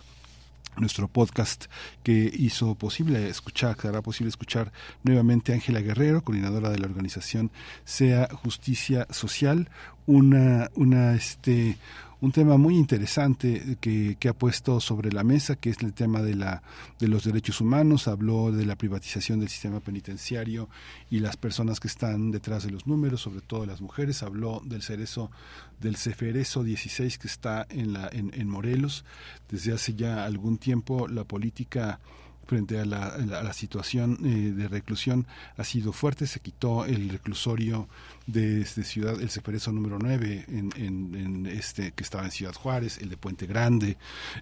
nuestro podcast que hizo posible escuchar, que hará posible escuchar nuevamente Ángela Guerrero, coordinadora de la organización Sea Justicia Social, una, una, este, un tema muy interesante que, que, ha puesto sobre la mesa, que es el tema de, la, de los derechos humanos. Habló de la privatización del sistema penitenciario y las personas que están detrás de los números, sobre todo las mujeres. Habló del cerezo, del Ceferezo 16 que está en, la, en, en Morelos. Desde hace ya algún tiempo la política frente a la, situación eh, de reclusión ha sido fuerte. Se quitó el reclusorio de, este Ciudad, el Ceferezo número 9, en, en, este, que estaba en Ciudad Juárez, el de Puente Grande.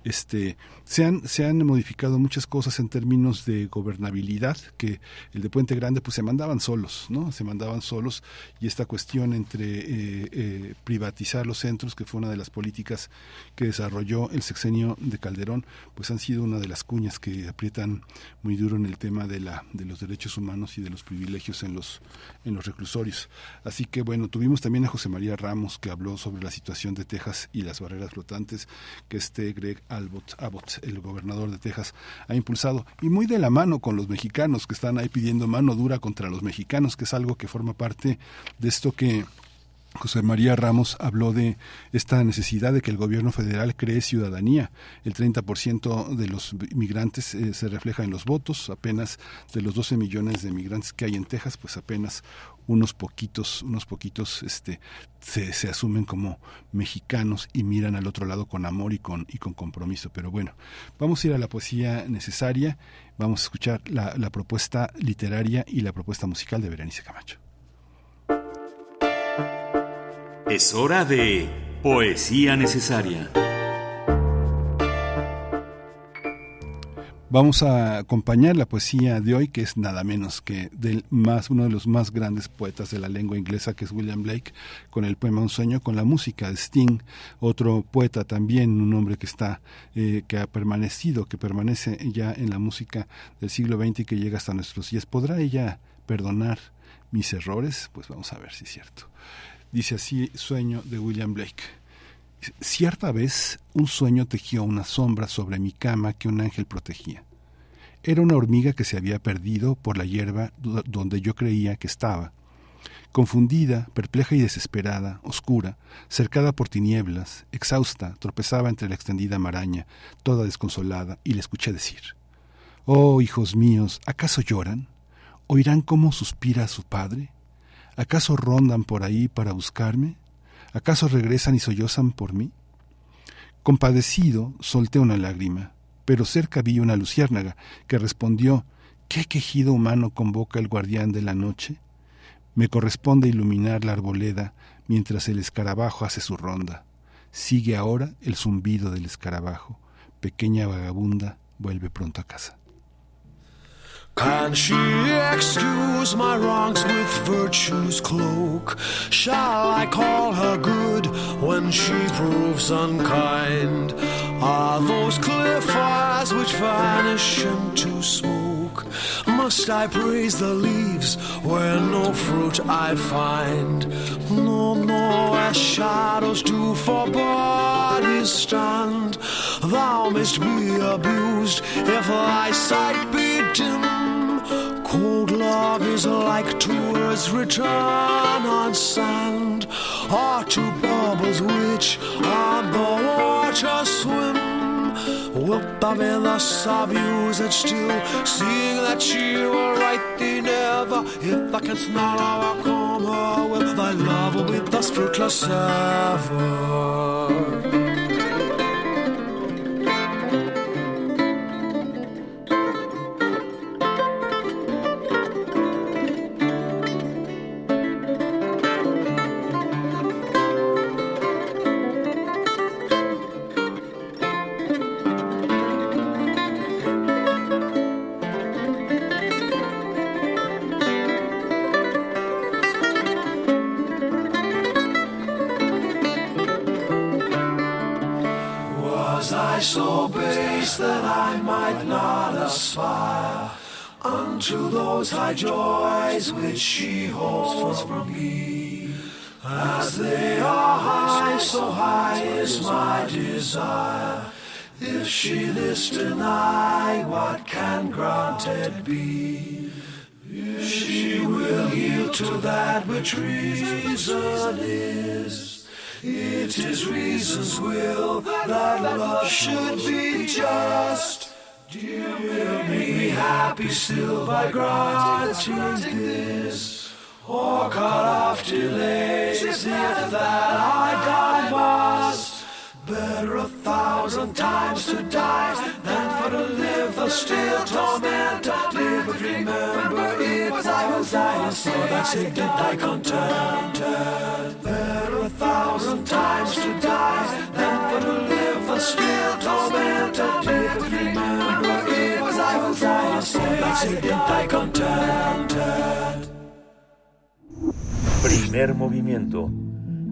Este, se, han, se han modificado muchas cosas en términos de gobernabilidad, que el de Puente Grande pues se mandaban solos, ¿no? Se mandaban solos y esta cuestión entre eh, eh, privatizar los centros, que fue una de las políticas que desarrolló el sexenio de Calderón, pues han sido una de las cuñas que aprietan muy duro en el tema de, la, de los derechos humanos y de los privilegios en los, en los reclusorios. Así que bueno, tuvimos también a José María Ramos que habló sobre la situación de Texas y las barreras flotantes que este Greg Abbott, el gobernador de Texas, ha impulsado. Y muy de la mano con los mexicanos que están ahí pidiendo mano dura contra los mexicanos, que es algo que forma parte de esto que José María Ramos habló de esta necesidad de que el gobierno federal cree ciudadanía. El 30% de los migrantes eh, se refleja en los votos. Apenas de los 12 millones de migrantes que hay en Texas, pues apenas unos poquitos, unos poquitos este, se, asumen como mexicanos y miran al otro lado con amor y con, y con compromiso. Pero bueno, vamos a ir a la poesía necesaria, vamos a escuchar la, la propuesta literaria y la propuesta musical de Berenice Camacho. Es hora de Poesía Necesaria. Vamos a acompañar la poesía de hoy, que es nada menos que del más, uno de los más grandes poetas de la lengua inglesa, que es William Blake, con el poema Un sueño, con la música de Sting, otro poeta también, un hombre que está, eh, que ha permanecido, que permanece ya en la música del siglo XX y que llega hasta nuestros días. ¿Podrá ella perdonar mis errores? Pues vamos a ver si es cierto. Dice así Sueño de William Blake. Cierta vez un sueño tejió una sombra sobre mi cama que un ángel protegía. Era una hormiga que se había perdido por la hierba donde yo creía que estaba. Confundida, perpleja y desesperada, oscura, cercada por tinieblas, exhausta, tropezaba entre la extendida maraña, toda desconsolada, y le escuché decir Oh, hijos míos, ¿acaso lloran? ¿Oirán cómo suspira su padre? ¿Acaso rondan por ahí para buscarme? ¿Acaso regresan y sollozan por mí? Compadecido, solté una lágrima, pero cerca vi una luciérnaga que respondió ¿Qué quejido humano convoca el guardián de la noche? Me corresponde iluminar la arboleda mientras el escarabajo hace su ronda. Sigue ahora el zumbido del escarabajo. Pequeña vagabunda, vuelve pronto a casa. Can she excuse my wrongs with virtue's cloak? Shall I call her good when she proves unkind? Are those clear fires which vanish into smoke? Must I praise the leaves where no fruit I find? No, no, as shadows do for bodies stand. Thou mayst be abused if thy sight be dim. Cold love is like tours return on sand, or to bubbles which on the water swim. Upp að við að sabjús and still Seeing that you were right in ever If I can smile how I come her thy love will be thus fruitless ever so base that I might not aspire unto those high joys which she holds from me? As they are high, so high is my desire. If she this deny, what can granted be? If she will yield to that which reason is. It is reason's will that love should be just. Dear will make me happy still by granting this. Or cut off delays if that I die must. Better a thousand times to die than for to live a still torment. But remember it was I who died, so that sick did die contented. Better a thousand times to die than for to live a still torment. But remember it was I who died, so that sick did die contented. Primer movimiento.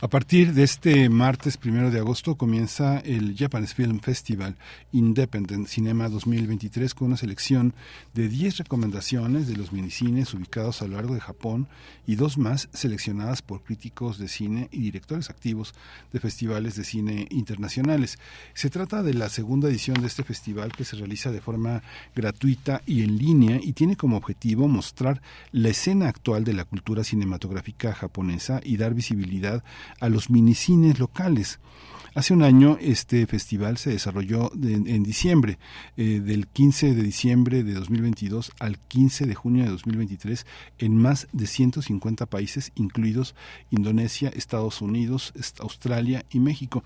A partir de este martes primero de agosto comienza el Japanese Film Festival Independent Cinema 2023 con una selección de 10 recomendaciones de los minicines ubicados a lo largo de Japón y dos más seleccionadas por críticos de cine y directores activos de festivales de cine internacionales. Se trata de la segunda edición de este festival que se realiza de forma gratuita y en línea y tiene como objetivo mostrar la escena actual de la cultura cinematográfica japonesa y dar visibilidad a los minicines locales. Hace un año este festival se desarrolló de, en diciembre, eh, del 15 de diciembre de 2022 al 15 de junio de 2023, en más de 150 países, incluidos Indonesia, Estados Unidos, Australia y México.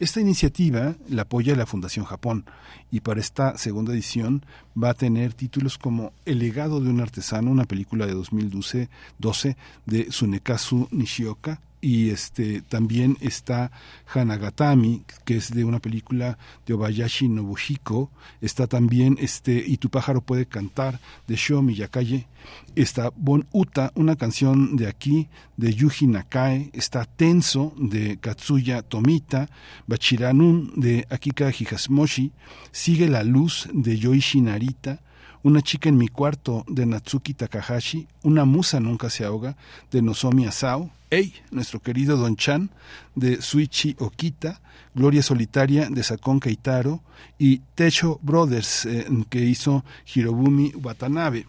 Esta iniciativa la apoya la Fundación Japón y para esta segunda edición va a tener títulos como El legado de un artesano, una película de 2012 12 de Tsunekazu Nishioka, y este también está Hanagatami que es de una película de Obayashi Nobuhiko. Está también este y tu pájaro puede cantar de Sho Miyakaye está Bon Uta una canción de aquí de Yuji Nakae. Está Tenso de Katsuya Tomita. Bachiranun de Akika Higashimoshi. Sigue la luz de Yoichi Narita una chica en mi cuarto de Natsuki Takahashi, Una musa nunca se ahoga de Nozomi Asao, Ey, nuestro querido Don Chan de Suichi Okita, Gloria Solitaria de Sakon Keitaro y Techo Brothers eh, que hizo Hirobumi Watanabe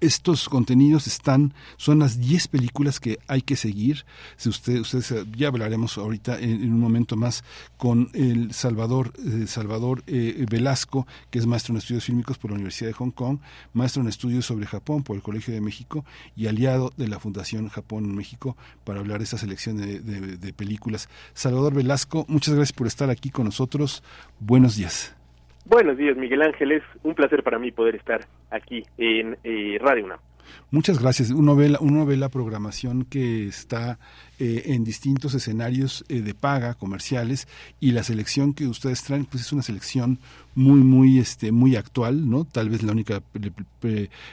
estos contenidos están, son las 10 películas que hay que seguir. Si usted, ustedes ya hablaremos ahorita en, un momento más con el Salvador, eh, Salvador eh, Velasco, que es maestro en estudios fílmicos por la Universidad de Hong Kong, maestro en estudios sobre Japón por el Colegio de México y aliado de la Fundación Japón en México para hablar de esta selección de películas. Salvador Velasco, muchas gracias por estar aquí con nosotros. Buenos días. Buenos días, Miguel Ángel. Es un placer para mí poder estar aquí en eh, Radio UNAM. Muchas gracias. Uno ve la, uno ve la programación que está eh, en distintos escenarios eh, de paga comerciales y la selección que ustedes traen pues es una selección muy muy este muy actual no tal vez la única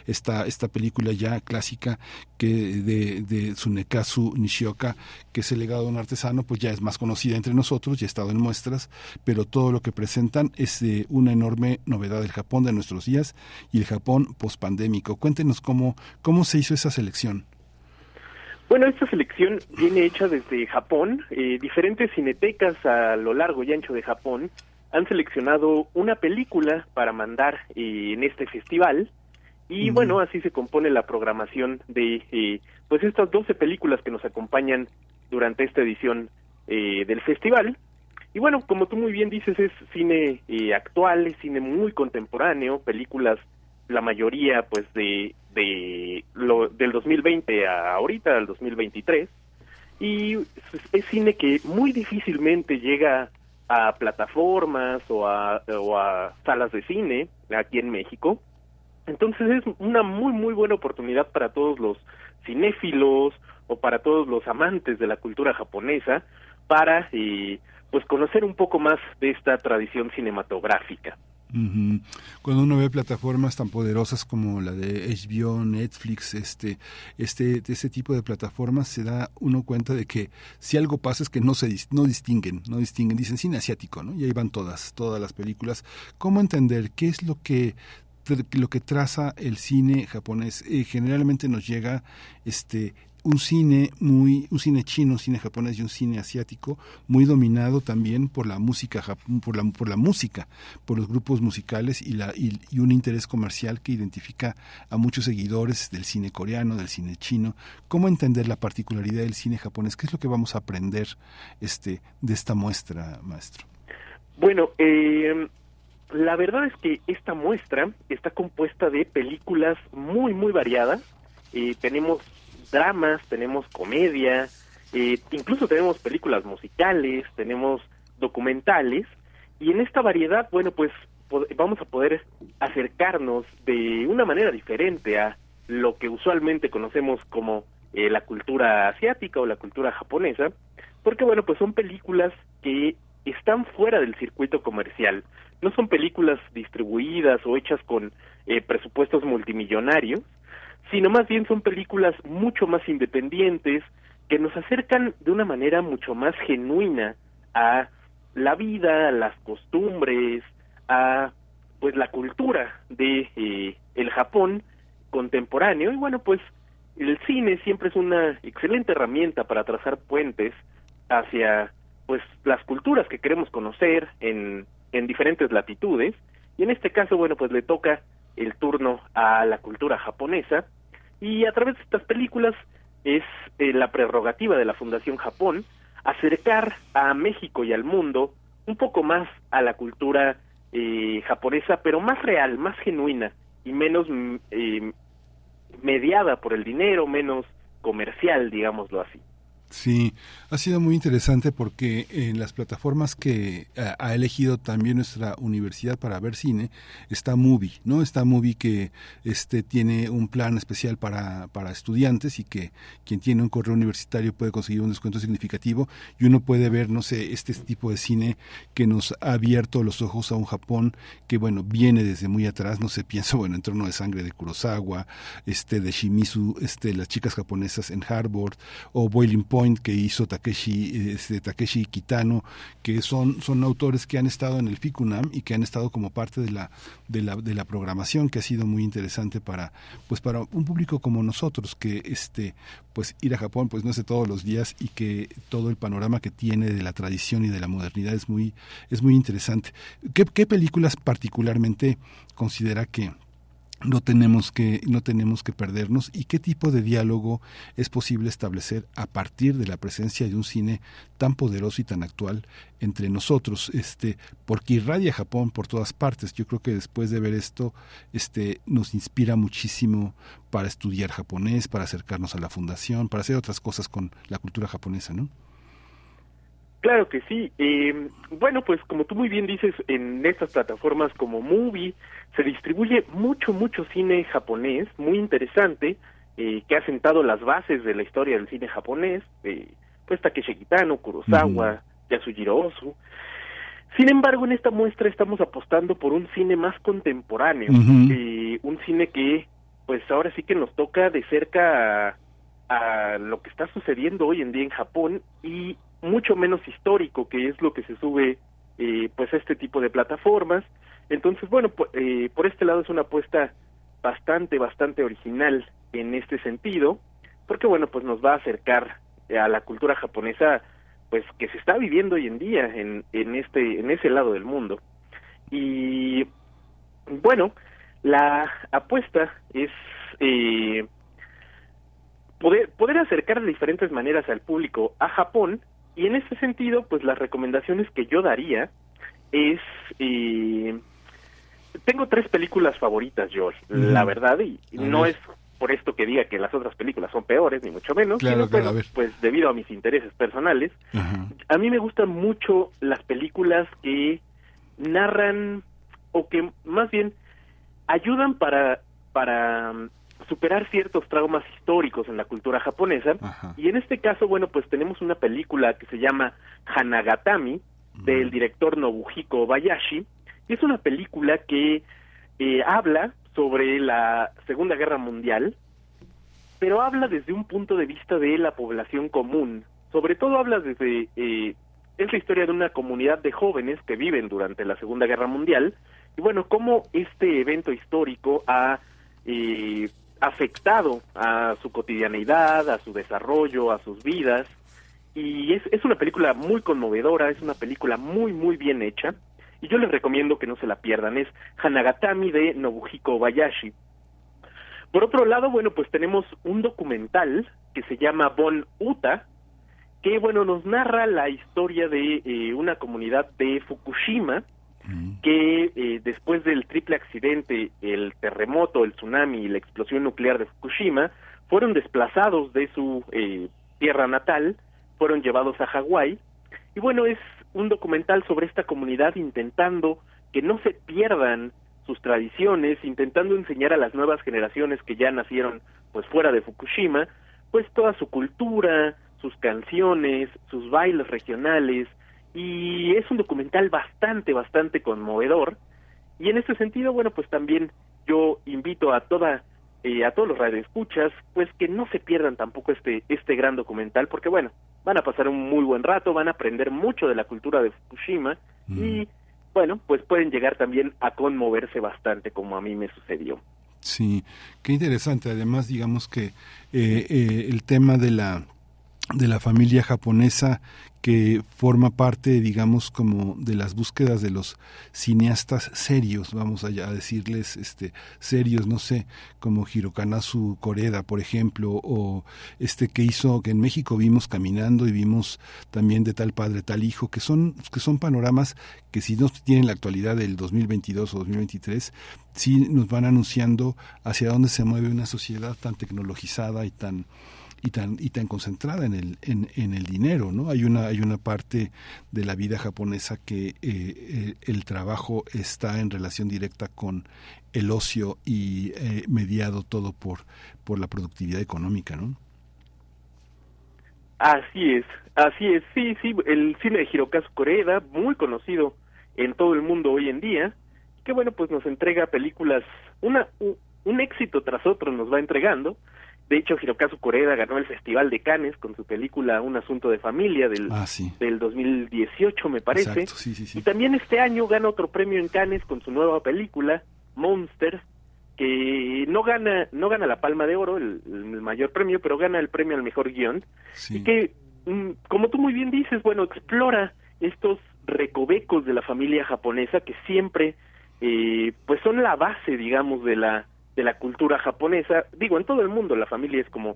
esta esta película ya clásica que de, de Tsunekazu Nishioka que es el legado de un artesano pues ya es más conocida entre nosotros ya ha estado en muestras pero todo lo que presentan es eh, una enorme novedad del Japón de nuestros días y el Japón pospandémico. Cuéntenos cómo cómo se hizo esa selección bueno, esta selección viene hecha desde Japón. Eh, diferentes cinetecas a lo largo y ancho de Japón han seleccionado una película para mandar eh, en este festival. Y bueno, así se compone la programación de eh, pues estas 12 películas que nos acompañan durante esta edición del festival. Y bueno, como tú muy bien dices, es cine actual, es cine muy contemporáneo, películas la mayoría pues de, de lo, del 2020 a ahorita, al 2023, y es cine que muy difícilmente llega a plataformas o a, o a salas de cine aquí en México. Entonces es una muy muy buena oportunidad para todos los cinéfilos o para todos los amantes de la cultura japonesa para eh, pues conocer un poco más de esta tradición cinematográfica. Cuando uno ve plataformas tan poderosas como la de HBO, Netflix, este, este, este tipo de plataformas, se da uno cuenta de que si algo pasa es que no se no distinguen, no distinguen, dicen cine asiático, ¿no? Y ahí van todas, todas las películas. ¿Cómo entender qué es lo que lo que traza el cine japonés? Eh, generalmente nos llega este un cine muy, un cine chino, un cine japonés y un cine asiático muy dominado también por la música, por la, por la música, por los grupos musicales y, la, y, un interés comercial que identifica a muchos seguidores del cine coreano, del cine chino. ¿Cómo entender la particularidad del cine japonés? ¿Qué es lo que vamos a aprender este, de esta muestra, maestro? Bueno, eh, la verdad es que esta muestra está compuesta de películas muy, muy variadas. Eh, tenemos dramas, tenemos comedia, eh, incluso tenemos películas musicales, tenemos documentales. Y en esta variedad, bueno, pues vamos a poder acercarnos de una manera diferente a lo que usualmente conocemos como eh, la cultura asiática o la cultura japonesa, porque bueno, pues son películas que están fuera del circuito comercial, no son películas distribuidas o hechas con eh, presupuestos multimillonarios, sino más bien son películas mucho más independientes que nos acercan de una manera mucho más genuina a la vida, a las costumbres, a pues la cultura de eh, el Japón contemporáneo. Y bueno pues el cine siempre es una excelente herramienta para trazar puentes hacia pues las culturas que queremos conocer en en diferentes latitudes. Y en este caso, bueno, pues le toca el turno a la cultura japonesa y a través de estas películas es eh, la prerrogativa de la Fundación Japón acercar a México y al mundo un poco más a la cultura eh, japonesa, pero más real, más genuina y menos mm, eh, mediada por el dinero, menos comercial, digámoslo así. Sí, ha sido muy interesante porque en las plataformas que eh, ha elegido también nuestra universidad para ver cine está Movie, ¿no? Está Movie que este tiene un plan especial para, para estudiantes y que quien tiene un correo universitario puede conseguir un descuento significativo y uno puede ver, no sé, este tipo de cine que nos ha abierto los ojos a un Japón que, bueno, viene desde muy atrás, no sé, <laughs> pienso, bueno, en Trono de Sangre de Kurosawa, este de Shimizu, este, las chicas japonesas en Harvard o Boiling Point que hizo Takeshi, este, Takeshi Kitano, que son, son autores que han estado en el FICUNAM y que han estado como parte de la, de la, de la programación, que ha sido muy interesante para, pues para un público como nosotros, que este, pues ir a Japón pues no es de todos los días y que todo el panorama que tiene de la tradición y de la modernidad es muy, es muy interesante. ¿Qué, qué películas particularmente considera que no tenemos que no tenemos que perdernos y qué tipo de diálogo es posible establecer a partir de la presencia de un cine tan poderoso y tan actual entre nosotros. Este porque irradia Japón por todas partes. Yo creo que después de ver esto este nos inspira muchísimo para estudiar japonés para acercarnos a la fundación para hacer otras cosas con la cultura japonesa no Claro que sí. Eh, bueno, pues como tú muy bien dices, en estas plataformas como Movie se distribuye mucho, mucho cine japonés, muy interesante, eh, que ha sentado las bases de la historia del cine japonés, eh, pues Takeshi Kitano, Kurosawa, Yasujiro Ozu. Sin embargo, en esta muestra estamos apostando por un cine más contemporáneo, eh, un cine que, pues ahora sí que nos toca de cerca a, a lo que está sucediendo hoy en día en Japón y mucho menos histórico, que es lo que se sube eh, pues a este tipo de plataformas. Entonces, bueno, eh, por este lado es una apuesta bastante, bastante original en este sentido, porque bueno, pues nos va a acercar a la cultura japonesa, pues que se está viviendo hoy en día en, en este, en ese lado del mundo. Y bueno, la apuesta es eh, poder, poder acercar de diferentes maneras al público a Japón y en ese sentido, pues las recomendaciones que yo daría es... Eh, tengo tres películas favoritas, George, la verdad, y no es por esto que diga que las otras películas son peores, ni mucho menos, sino pues debido a mis intereses personales, a mí me gustan mucho las películas que narran o que más bien ayudan para para superar ciertos traumas históricos en la cultura japonesa. Y en este caso, bueno, pues tenemos una película que se llama Hanagatami, del director Nobuhiko Bayashi. Y es una película que eh, habla sobre la Segunda Guerra Mundial, pero habla desde un punto de vista de la población común. Sobre todo habla desde... Eh, es la historia de una comunidad de jóvenes que viven durante la Segunda Guerra Mundial. Y bueno, cómo este evento histórico ha... Eh, afectado a su cotidianidad, a su desarrollo, a sus vidas. Y es, es una película muy conmovedora, es una película muy, muy bien hecha. Y yo les recomiendo que no se la pierdan. Es Hanagatami de Nobuhiko Bayashi. Por otro lado, bueno, pues tenemos un documental que se llama Bon Uta, que, bueno, nos narra la historia de eh, una comunidad de Fukushima, que eh, después del triple accidente, el terremoto, el tsunami y la explosión nuclear de Fukushima, fueron desplazados de su eh, tierra natal, fueron llevados a Hawái, y bueno, es un documental sobre esta comunidad intentando que no se pierdan sus tradiciones, intentando enseñar a las nuevas generaciones que ya nacieron pues fuera de Fukushima, pues toda su cultura, sus canciones, sus bailes regionales, y es un documental bastante, bastante conmovedor. Y en este sentido, bueno, pues también yo invito a toda eh, a todos los radioescuchas, pues que no se pierdan tampoco este este gran documental, porque bueno, van a pasar un muy buen rato, van a aprender mucho de la cultura de Fukushima y bueno, pues pueden llegar también a conmoverse bastante, como a mí me sucedió. Sí, qué interesante. Además, digamos que eh, eh, el tema de la de la familia japonesa que forma parte, digamos, como de las búsquedas de los cineastas serios, vamos a, decirles, este, serios, no sé, como Hirokanazu Koreda, por ejemplo, o este que hizo, que en México vimos caminando y vimos también de tal padre, tal hijo, que son, que son panoramas que si no tienen la actualidad del 2022 o 2023, sí nos van anunciando hacia dónde se mueve una sociedad tan tecnologizada y tan y tan y tan concentrada en el en, el dinero no hay una hay una parte de la vida japonesa que eh, eh, el trabajo está en relación directa con el ocio y eh, mediado todo por por la productividad económica no así es así es. Sí sí el cine de Hirokazu Koreeda muy conocido en todo el mundo hoy en día que bueno pues nos entrega películas una un éxito tras otro nos va entregando de hecho, Hirokazu Koreeda ganó el Festival de Cannes con su película Un asunto de familia del, ah, del 2018, me parece. y también este año gana otro premio en Cannes con su nueva película, Monster, que no gana no gana la Palma de Oro, el, mayor premio, pero gana el premio al mejor guion. Y que, mm, como tú muy bien dices, bueno, explora estos recovecos de la familia japonesa que siempre, eh, pues son la base, digamos, de la de la cultura japonesa. Digo, en todo el mundo la familia es como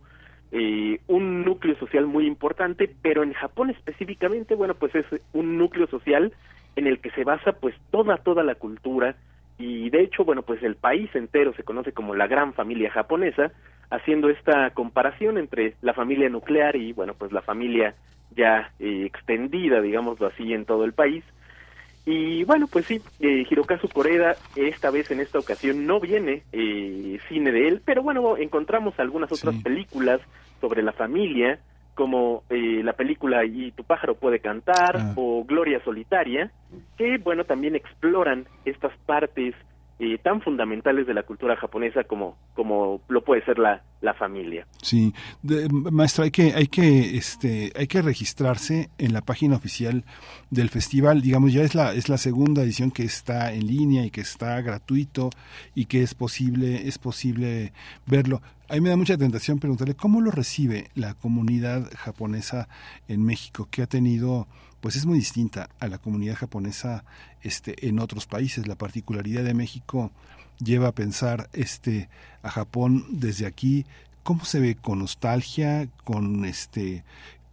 eh, un núcleo social muy importante, pero en Japón específicamente, bueno, pues es un núcleo social en el que se basa pues toda, toda la cultura y de hecho, bueno, pues el país entero se conoce como la gran familia japonesa, haciendo esta comparación entre la familia nuclear y, bueno, pues la familia ya eh, extendida, digámoslo así, en todo el país. Y bueno, pues sí, eh, Hirokazu Koreda esta vez en esta ocasión no viene eh, cine de él, pero bueno, encontramos algunas otras películas sobre la familia, como eh, la película Y tu pájaro puede cantar Ah. o Gloria Solitaria, que bueno, también exploran estas partes eh, tan fundamentales de la cultura japonesa como, como lo puede ser la, la familia. Sí, de- maestra, hay que, hay que, este, hay que registrarse en la página oficial del festival. Digamos, ya es la, es la segunda edición que está en línea y que está gratuito y que es posible, es posible verlo. A mí me da mucha tentación preguntarle cómo lo recibe la comunidad japonesa en México, que ha tenido, pues es muy distinta a la comunidad japonesa este, en otros países. La particularidad de México lleva a pensar este a Japón desde aquí. Cómo se ve con nostalgia con este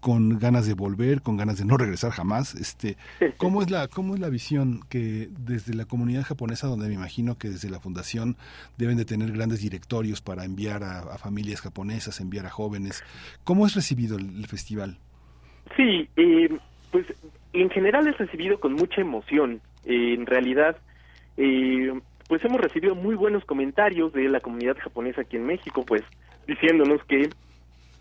con ganas de volver con ganas de no regresar jamás este <laughs> cómo es la cómo es la visión que desde la comunidad japonesa donde me imagino que desde la fundación deben de tener grandes directorios para enviar a, a familias japonesas enviar a jóvenes cómo es recibido el, el festival Sí, eh, pues en general es recibido con mucha emoción. Eh, en realidad, eh, pues hemos recibido muy buenos comentarios de la comunidad japonesa aquí en México, pues diciéndonos que,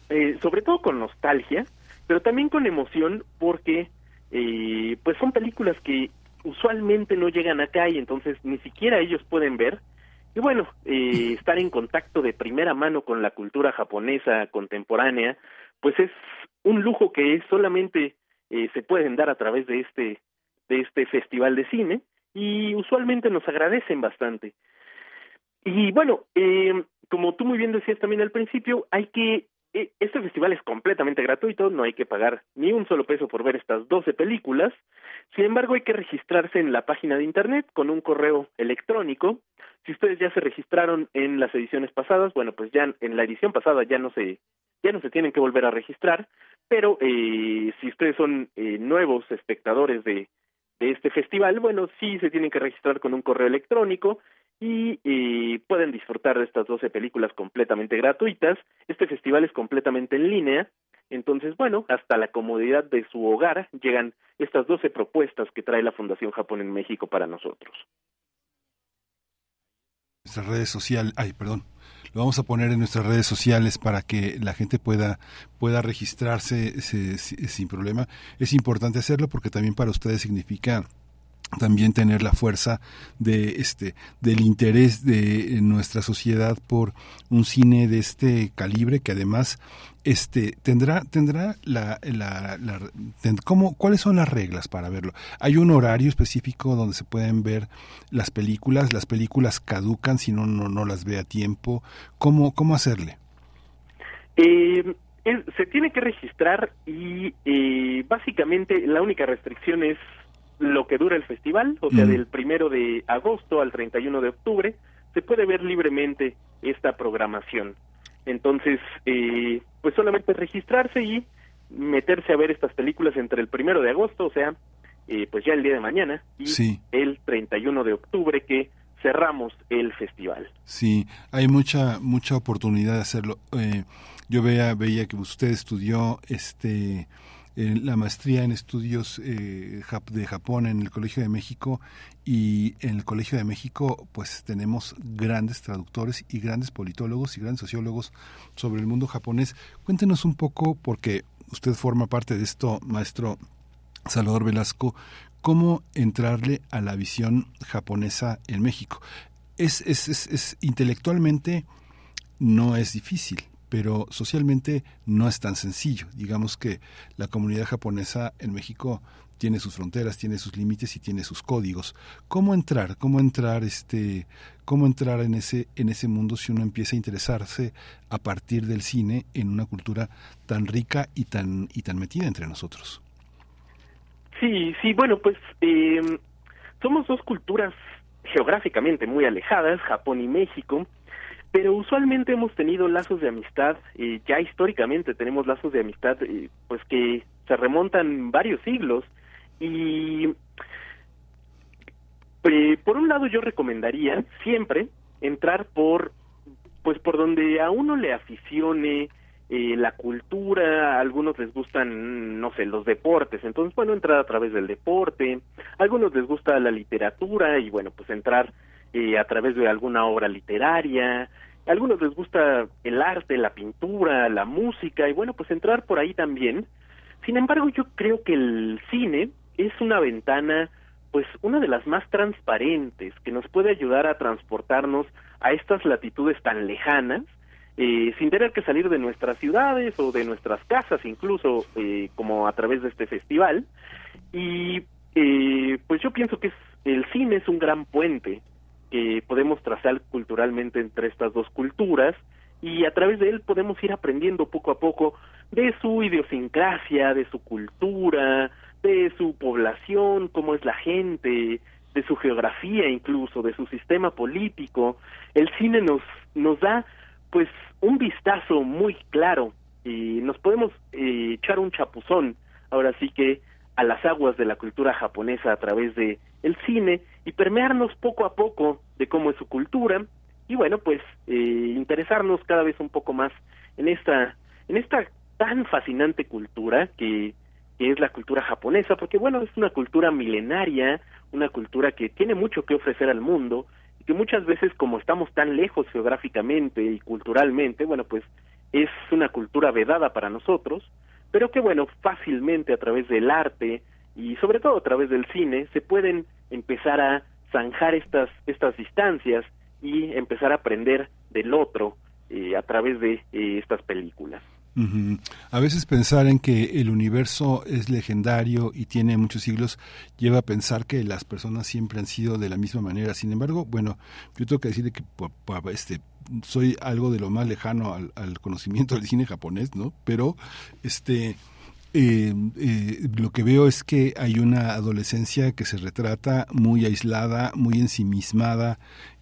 eh, sobre todo con nostalgia, pero también con emoción, porque eh, pues son películas que usualmente no llegan acá y entonces ni siquiera ellos pueden ver. Y bueno, eh, <laughs> estar en contacto de primera mano con la cultura japonesa contemporánea, pues es un lujo que solamente eh, se pueden dar a través de este de este festival de cine y usualmente nos agradecen bastante. Y bueno, eh, como tú muy bien decías también al principio, hay que este festival es completamente gratuito, no hay que pagar ni un solo peso por ver estas 12 películas. Sin embargo, hay que registrarse en la página de internet con un correo electrónico. Si ustedes ya se registraron en las ediciones pasadas, bueno, pues ya en la edición pasada ya no se ya no se tienen que volver a registrar, pero eh, si ustedes son eh, nuevos espectadores de, de este festival, bueno, sí se tienen que registrar con un correo electrónico y, pueden disfrutar de estas 12 películas completamente gratuitas. Este festival es completamente en línea, entonces, bueno, hasta la comodidad de su hogar llegan estas 12 propuestas que trae la Fundación Japón en México para nosotros. Nuestras redes sociales, ay, perdón, lo vamos a poner en nuestras redes sociales para que la gente pueda pueda registrarse sin problema. Es importante hacerlo porque también para ustedes significa también tener la fuerza de este del interés de nuestra sociedad por un cine de este calibre que además este tendrá tendrá la, la, ¿cómo, cuáles son las reglas para verlo hay un horario específico donde se pueden ver las películas las películas caducan si no no, las ve a tiempo. Cómo cómo hacerle eh, se tiene que registrar y eh, básicamente la única restricción es lo que dura el festival, o sea, del primero de agosto al 31 de octubre, se puede ver libremente esta programación. Entonces, eh, pues solamente registrarse y meterse a ver estas películas entre el primero de agosto, o sea, eh, pues ya el día de mañana, y el 31 de octubre que cerramos el festival. Sí, hay mucha mucha oportunidad de hacerlo. Eh, yo veía veía que usted estudió este la maestría en estudios eh, de Japón en el Colegio de México y en el Colegio de México pues tenemos grandes traductores y grandes politólogos y grandes sociólogos sobre el mundo japonés. Cuéntenos un poco, porque usted forma parte de esto, maestro Salvador Velasco, cómo entrarle a la visión japonesa en México. Es, es, es, es intelectualmente no es difícil, pero socialmente no es tan sencillo. Digamos que la comunidad japonesa en México tiene sus fronteras, tiene sus límites y tiene sus códigos. ¿Cómo entrar? ¿Cómo entrar este cómo entrar en ese en ese mundo si uno empieza a interesarse a partir del cine en una cultura tan rica y tan y tan metida entre nosotros? Sí, sí, bueno, pues eh, somos dos culturas geográficamente muy alejadas, Japón y México, pero usualmente hemos tenido lazos de amistad, eh, ya históricamente tenemos lazos de amistad eh, pues que se remontan varios siglos. Y eh, por un lado yo recomendaría siempre entrar por pues por donde a uno le aficione la cultura, a algunos les gustan, no sé, los deportes, entonces, bueno, entrar a través del deporte, a algunos les gusta la literatura y, bueno, pues entrar a través de alguna obra literaria, a algunos les gusta el arte, la pintura, la música y bueno, pues entrar por ahí también. Sin embargo, yo creo que el cine es una ventana, pues una de las más transparentes que nos puede ayudar a transportarnos a estas latitudes tan lejanas, eh, sin tener que salir de nuestras ciudades o de nuestras casas, incluso eh, como a través de este festival. Y eh, pues yo pienso que es, el cine es un gran puente que podemos trazar culturalmente entre estas dos culturas y a través de él podemos ir aprendiendo poco a poco de su idiosincrasia, de su cultura, de su población, cómo es la gente, de su geografía incluso, de su sistema político. El cine nos nos da pues un vistazo muy claro y nos podemos eh, echar un chapuzón ahora sí que a las aguas de la cultura japonesa a través de el cine y permearnos poco a poco de cómo es su cultura y bueno pues eh, interesarnos cada vez un poco más en esta en esta tan fascinante cultura que, que es la cultura japonesa porque bueno es una cultura milenaria una cultura que tiene mucho que ofrecer al mundo y que muchas veces como estamos tan lejos geográficamente y culturalmente bueno pues es una cultura vedada para nosotros pero que bueno, fácilmente a través del arte y sobre todo a través del cine se pueden empezar a zanjar estas, estas distancias y empezar a aprender del otro eh, a través de eh, estas películas. A veces pensar en que el universo es legendario y tiene muchos siglos lleva a pensar que las personas siempre han sido de la misma manera. Sin embargo, bueno, yo tengo que decir que este soy algo de lo más lejano al, al conocimiento del cine japonés, ¿no? Pero este eh, eh, lo que veo es que hay una adolescencia que se retrata muy aislada, muy ensimismada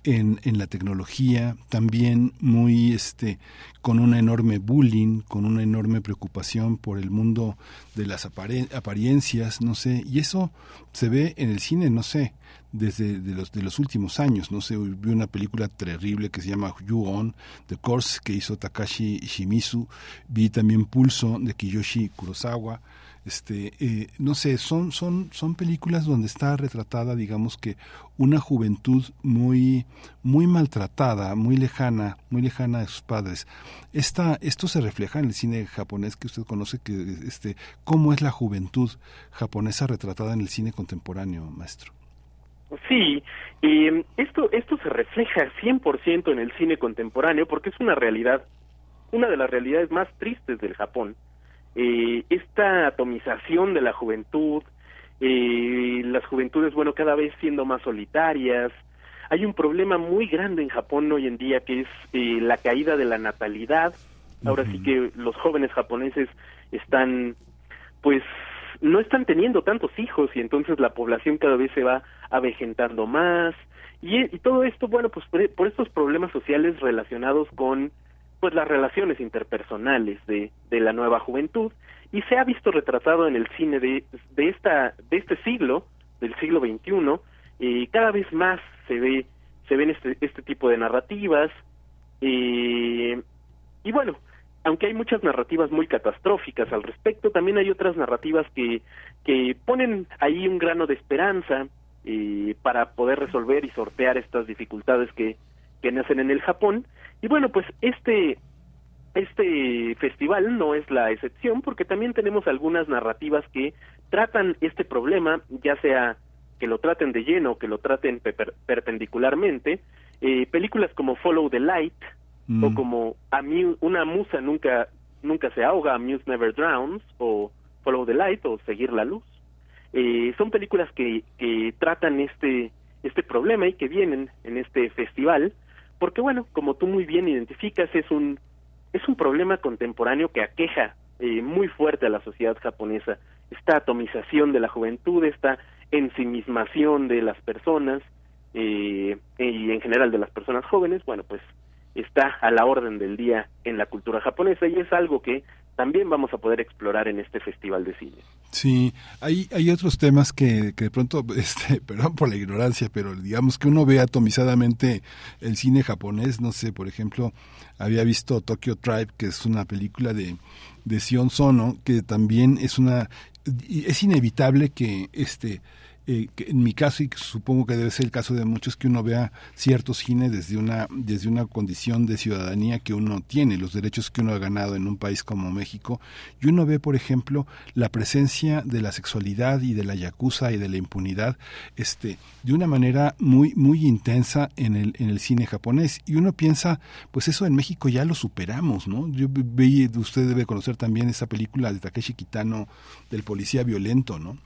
en, en la tecnología, también muy este con una enorme bullying, con una enorme preocupación por el mundo de las apariencias, no sé, y eso se ve en el cine, no sé, desde de los de los últimos años, no sé, vi una película terrible que se llama You-On, The Course, que hizo Takashi Shimizu, vi también Pulso de Kiyoshi Kurosawa, este eh, no sé son son son películas donde está retratada digamos que una juventud muy muy maltratada muy lejana muy lejana de sus padres esta esto se refleja en el cine japonés que usted conoce que este cómo es la juventud japonesa retratada en el cine contemporáneo maestro Sí, eh, esto, esto se refleja 100% en el cine contemporáneo porque es una realidad, una de las realidades más tristes del Japón. Eh, esta atomización de la juventud, eh, las juventudes, bueno, cada vez siendo más solitarias. Hay un problema muy grande en Japón hoy en día que es eh, la caída de la natalidad. Ahora sí que los jóvenes japoneses están, pues, no están teniendo tantos hijos y entonces la población cada vez se va avejentando más y, y todo esto bueno pues por, por estos problemas sociales relacionados con pues las relaciones interpersonales de, de la nueva juventud y se ha visto retratado en el cine de, de esta de este siglo del siglo XXI y cada vez más se ve se ven este este tipo de narrativas eh, y bueno aunque hay muchas narrativas muy catastróficas al respecto, también hay otras narrativas que, que ponen ahí un grano de esperanza eh, para poder resolver y sortear estas dificultades que, que nacen en el Japón. Y bueno, pues este, este festival no es la excepción porque también tenemos algunas narrativas que tratan este problema, ya sea que lo traten de lleno o que lo traten per- perpendicularmente. Eh, películas como Follow the Light, o como una musa nunca nunca se ahoga, Muse Never Drowns o Follow the Light o Seguir la Luz. Eh, son películas que, que tratan este este problema y que vienen en este festival porque bueno, como tú muy bien identificas es un es un problema contemporáneo que aqueja eh, muy fuerte a la sociedad japonesa. Esta atomización de la juventud, esta ensimismación de las personas eh, y en general de las personas jóvenes, bueno, pues está a la orden del día en la cultura japonesa y es algo que también vamos a poder explorar en este festival de cine. Sí, hay, hay otros temas que, que de pronto, <laughs> este, perdón por la ignorancia, pero digamos que uno ve atomizadamente el cine japonés, no sé, por ejemplo, había visto Tokyo Tribe, que es una película de, de Sion Sono, que también es una, es inevitable que este, eh, en mi caso y supongo que debe ser el caso de muchos que uno vea cierto cine desde una desde una condición de ciudadanía que uno tiene los derechos que uno ha ganado en un país como México. Y uno ve por ejemplo la presencia de la sexualidad y de la yakuza y de la impunidad este de una manera muy muy intensa en el en el cine japonés. Y uno piensa pues eso en México ya lo superamos no yo veía usted debe conocer también esa película de Takeshi Kitano del policía violento no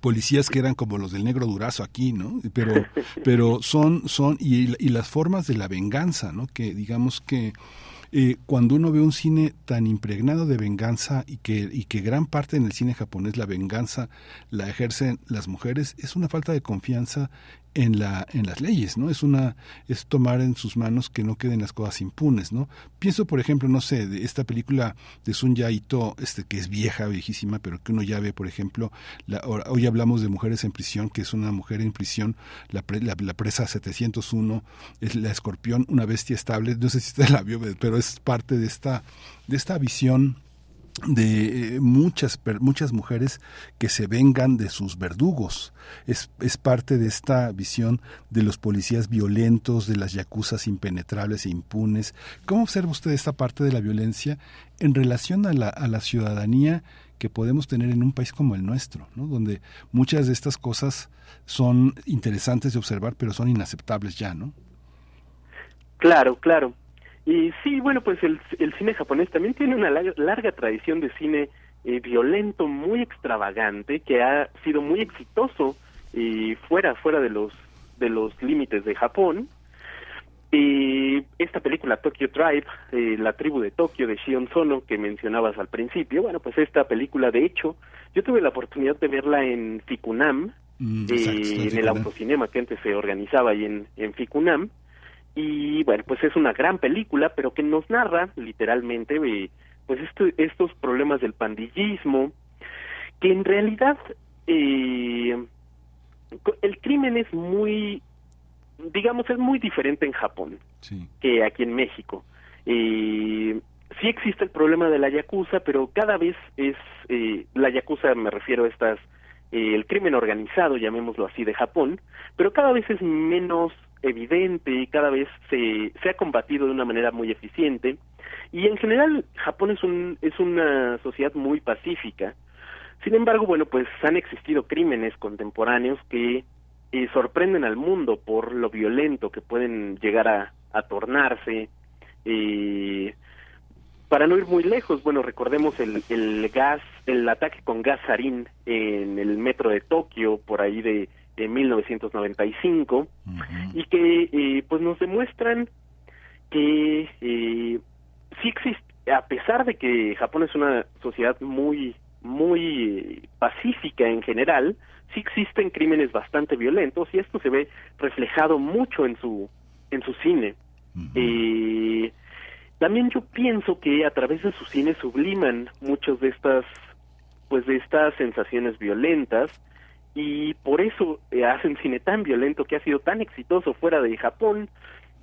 policías que eran como los del negro durazo aquí, ¿no? Pero, <laughs> pero son, son, y, y las formas de la venganza, ¿no? Que digamos que eh, cuando uno ve un cine tan impregnado de venganza y que, y que gran parte en el cine japonés la venganza la ejercen las mujeres, es una falta de confianza en la en las leyes, ¿no? Es una es tomar en sus manos que no queden las cosas impunes, ¿no? Pienso, por ejemplo, no sé, de esta película de Sun Ito, este que es vieja, viejísima, pero que uno ya ve, por ejemplo, la, hoy hablamos de mujeres en prisión, que es una mujer en prisión, la, pre, la, la, presa 701, es la escorpión, una bestia estable, no sé si usted <laughs> la vio, pero es parte de esta de esta visión de eh, muchas muchas mujeres que se vengan de sus verdugos. Es, es parte de esta visión de los policías violentos de las yacuzas impenetrables e impunes. Cómo observa usted esta parte de la violencia en relación a la, a la ciudadanía que podemos tener en un país como el nuestro ¿no? donde muchas de estas cosas son interesantes de observar pero son inaceptables ya no claro claro Y sí, bueno, pues el, el cine japonés también tiene una larga, larga tradición de cine eh, violento, muy extravagante, que ha sido muy exitoso y fuera fuera de los de los límites de Japón. Y esta película Tokyo Tribe, eh, la tribu de Tokio de Shion Sono que mencionabas al principio, bueno, pues esta película de hecho, yo tuve la oportunidad de verla en Ficunam, Mm, eh, en el autocinema que antes se organizaba ahí en, en Ficunam. Y bueno, pues es una gran película, pero que nos narra literalmente eh, pues esto- estos problemas del pandillismo, que en realidad eh, el crimen es muy, digamos, es muy diferente en Japón que aquí en México. Eh, sí existe el problema de la yakuza, pero cada vez es, eh, la yakuza me refiero a estas, eh, el crimen organizado, llamémoslo así, de Japón, pero cada vez es menos evidente y cada vez se, se ha combatido de una manera muy eficiente. Y en general Japón es, un, es una sociedad muy pacífica. Sin embargo, bueno, pues han existido crímenes contemporáneos que eh, sorprenden al mundo por lo violento que pueden llegar a, tornarse. Eh, para no ir muy lejos, bueno, recordemos el, el gas, el ataque con gas sarín en el metro de Tokio por ahí de, de 1995 y que eh, pues nos demuestran que eh, sí existe, a pesar de que Japón es una sociedad muy muy eh, pacífica en general, sí existen crímenes bastante violentos y esto se ve reflejado mucho en su en su cine. También yo pienso que a través de su cine subliman muchas de estas pues de estas sensaciones violentas y por eso eh, hacen cine tan violento que ha sido tan exitoso fuera de Japón.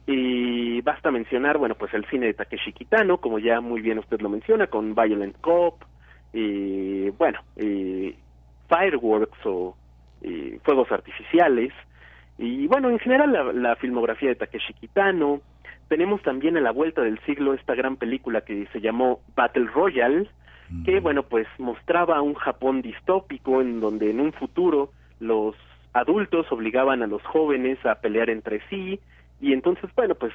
Y basta mencionar bueno pues el cine de Takeshi Kitano como ya muy bien usted lo menciona con Violent Cop y bueno eh, Fireworks o eh, fuegos artificiales. Y bueno en general la filmografía de Takeshi Kitano. Tenemos también a la vuelta del siglo esta gran película que se llamó Battle Royale que bueno pues mostraba un Japón distópico en donde en un futuro los adultos obligaban a los jóvenes a pelear entre sí. Y entonces bueno pues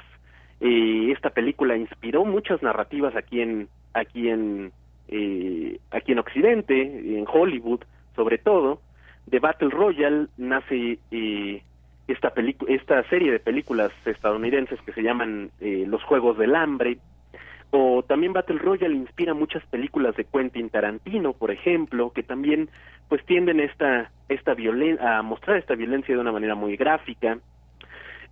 eh, esta película inspiró muchas narrativas aquí en aquí en eh, aquí en Occidente en Hollywood sobre todo. De Battle Royale nace eh, esta esta serie de películas estadounidenses que se llaman eh, Los Juegos del Hambre o también Battle Royale inspira muchas películas de Quentin Tarantino, por ejemplo, que también pues tienden esta esta violen a mostrar esta violencia de una manera muy gráfica.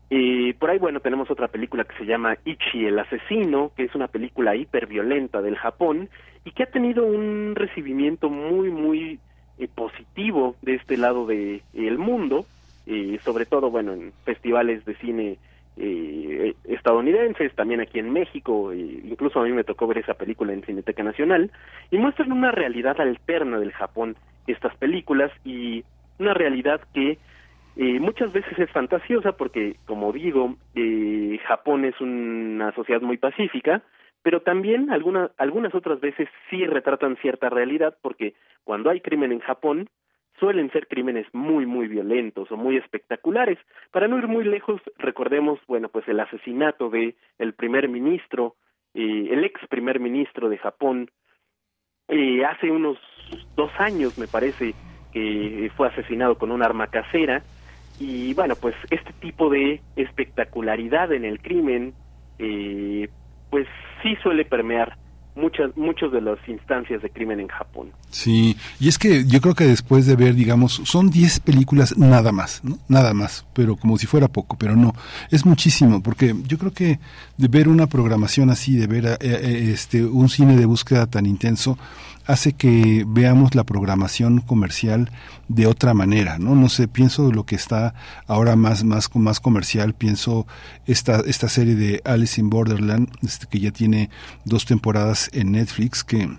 Y por ahí, bueno, tenemos otra película que se llama Ichi el asesino, que es una película hiperviolenta del Japón y que ha tenido un recibimiento muy, muy eh, positivo de este lado de el mundo, eh, sobre todo, bueno, en festivales de cine eh, estadounidenses, también aquí en México, eh, incluso a mí me tocó ver esa película en Cineteca Nacional, y muestran una realidad alterna del Japón, estas películas, y una realidad que eh, muchas veces es fantasiosa porque, como digo, eh, Japón es una sociedad muy pacífica, pero también alguna, algunas otras veces sí retratan cierta realidad porque cuando hay crimen en Japón suelen ser crímenes muy muy violentos o muy espectaculares. Para no ir muy lejos, recordemos, bueno, pues el asesinato de el primer ministro, eh, el ex primer ministro de Japón, eh, hace unos dos años me parece que fue asesinado con un arma casera y bueno pues este tipo de espectacularidad en el crimen eh, pues sí suele permear muchas muchas de las instancias de crimen en Japón Sí, y es que yo creo que después de ver, digamos, son 10 películas nada más. Nada más, pero como si fuera poco, pero no, es muchísimo, porque yo creo que de ver una programación así, de ver eh, eh, este un cine de búsqueda tan intenso, hace que veamos la programación comercial de otra manera, ¿no? No sé, pienso lo que está ahora más más más comercial, pienso esta esta serie de Alice in Borderland, este, que ya tiene dos temporadas en Netflix que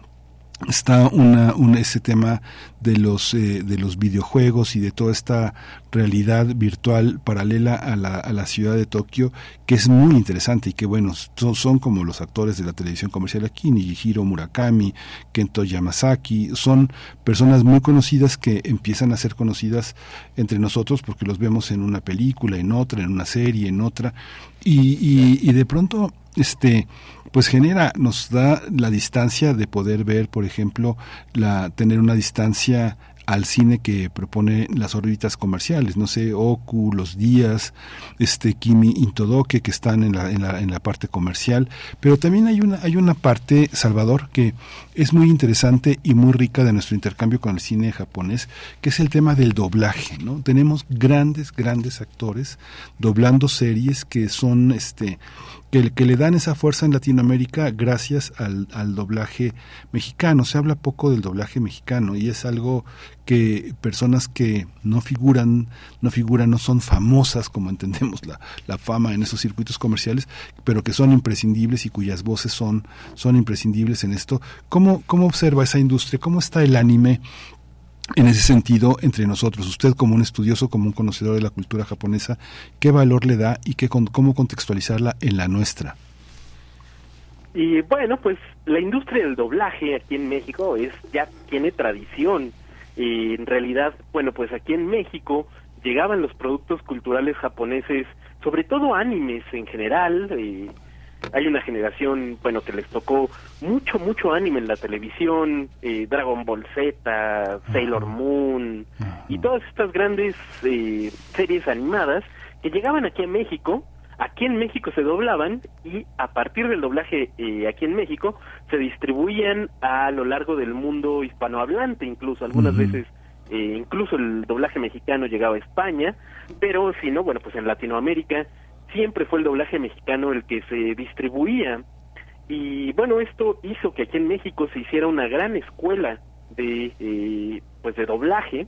está una, un ese tema de los eh, de los videojuegos y de toda esta realidad virtual paralela a la, a la ciudad de Tokio que es muy interesante y que bueno son, son como los actores de la televisión comercial aquí Nijiro Murakami Kento Yamasaki son personas muy conocidas que empiezan a ser conocidas entre nosotros porque los vemos en una película en otra en una serie en otra. Y, y, y de pronto este pues genera nos da la distancia de poder ver por ejemplo la tener una distancia al cine que propone las órbitas comerciales, no sé, Oku, Los Días, este Kimi Intodoke que están en la, en la, en la parte comercial, pero también hay una, hay una parte, Salvador, que es muy interesante y muy rica de nuestro intercambio con el cine japonés, que es el tema del doblaje, ¿no? Tenemos grandes, grandes actores doblando series que son este que, que le dan esa fuerza en Latinoamérica gracias al, al doblaje mexicano. Se habla poco del doblaje mexicano y es algo que personas que no figuran, no figuran, no son famosas como entendemos la, la fama en esos circuitos comerciales, pero que son imprescindibles y cuyas voces son, son imprescindibles en esto. ¿Cómo, ¿Cómo observa esa industria? ¿Cómo está el anime en ese sentido entre nosotros. Usted como un estudioso, como un conocedor de la cultura japonesa, ¿qué valor le da y qué, cómo contextualizarla en la nuestra? Y bueno, pues la industria del doblaje aquí en México es ya tiene tradición. Y en realidad, bueno, pues aquí en México llegaban los productos culturales japoneses, sobre todo animes en general, hay una generación, bueno, que les tocó mucho, mucho anime en la televisión, eh, Dragon Ball Z, Sailor Moon, y todas estas grandes eh, series animadas que llegaban aquí a México, aquí en México se doblaban y a partir del doblaje eh, aquí en México se distribuían a lo largo del mundo hispanohablante, incluso. Algunas veces incluso el doblaje mexicano llegaba a España, pero si no, bueno, pues en Latinoamérica siempre fue el doblaje mexicano el que se distribuía. Y bueno esto hizo que aquí en México se hiciera una gran escuela de eh, pues de doblaje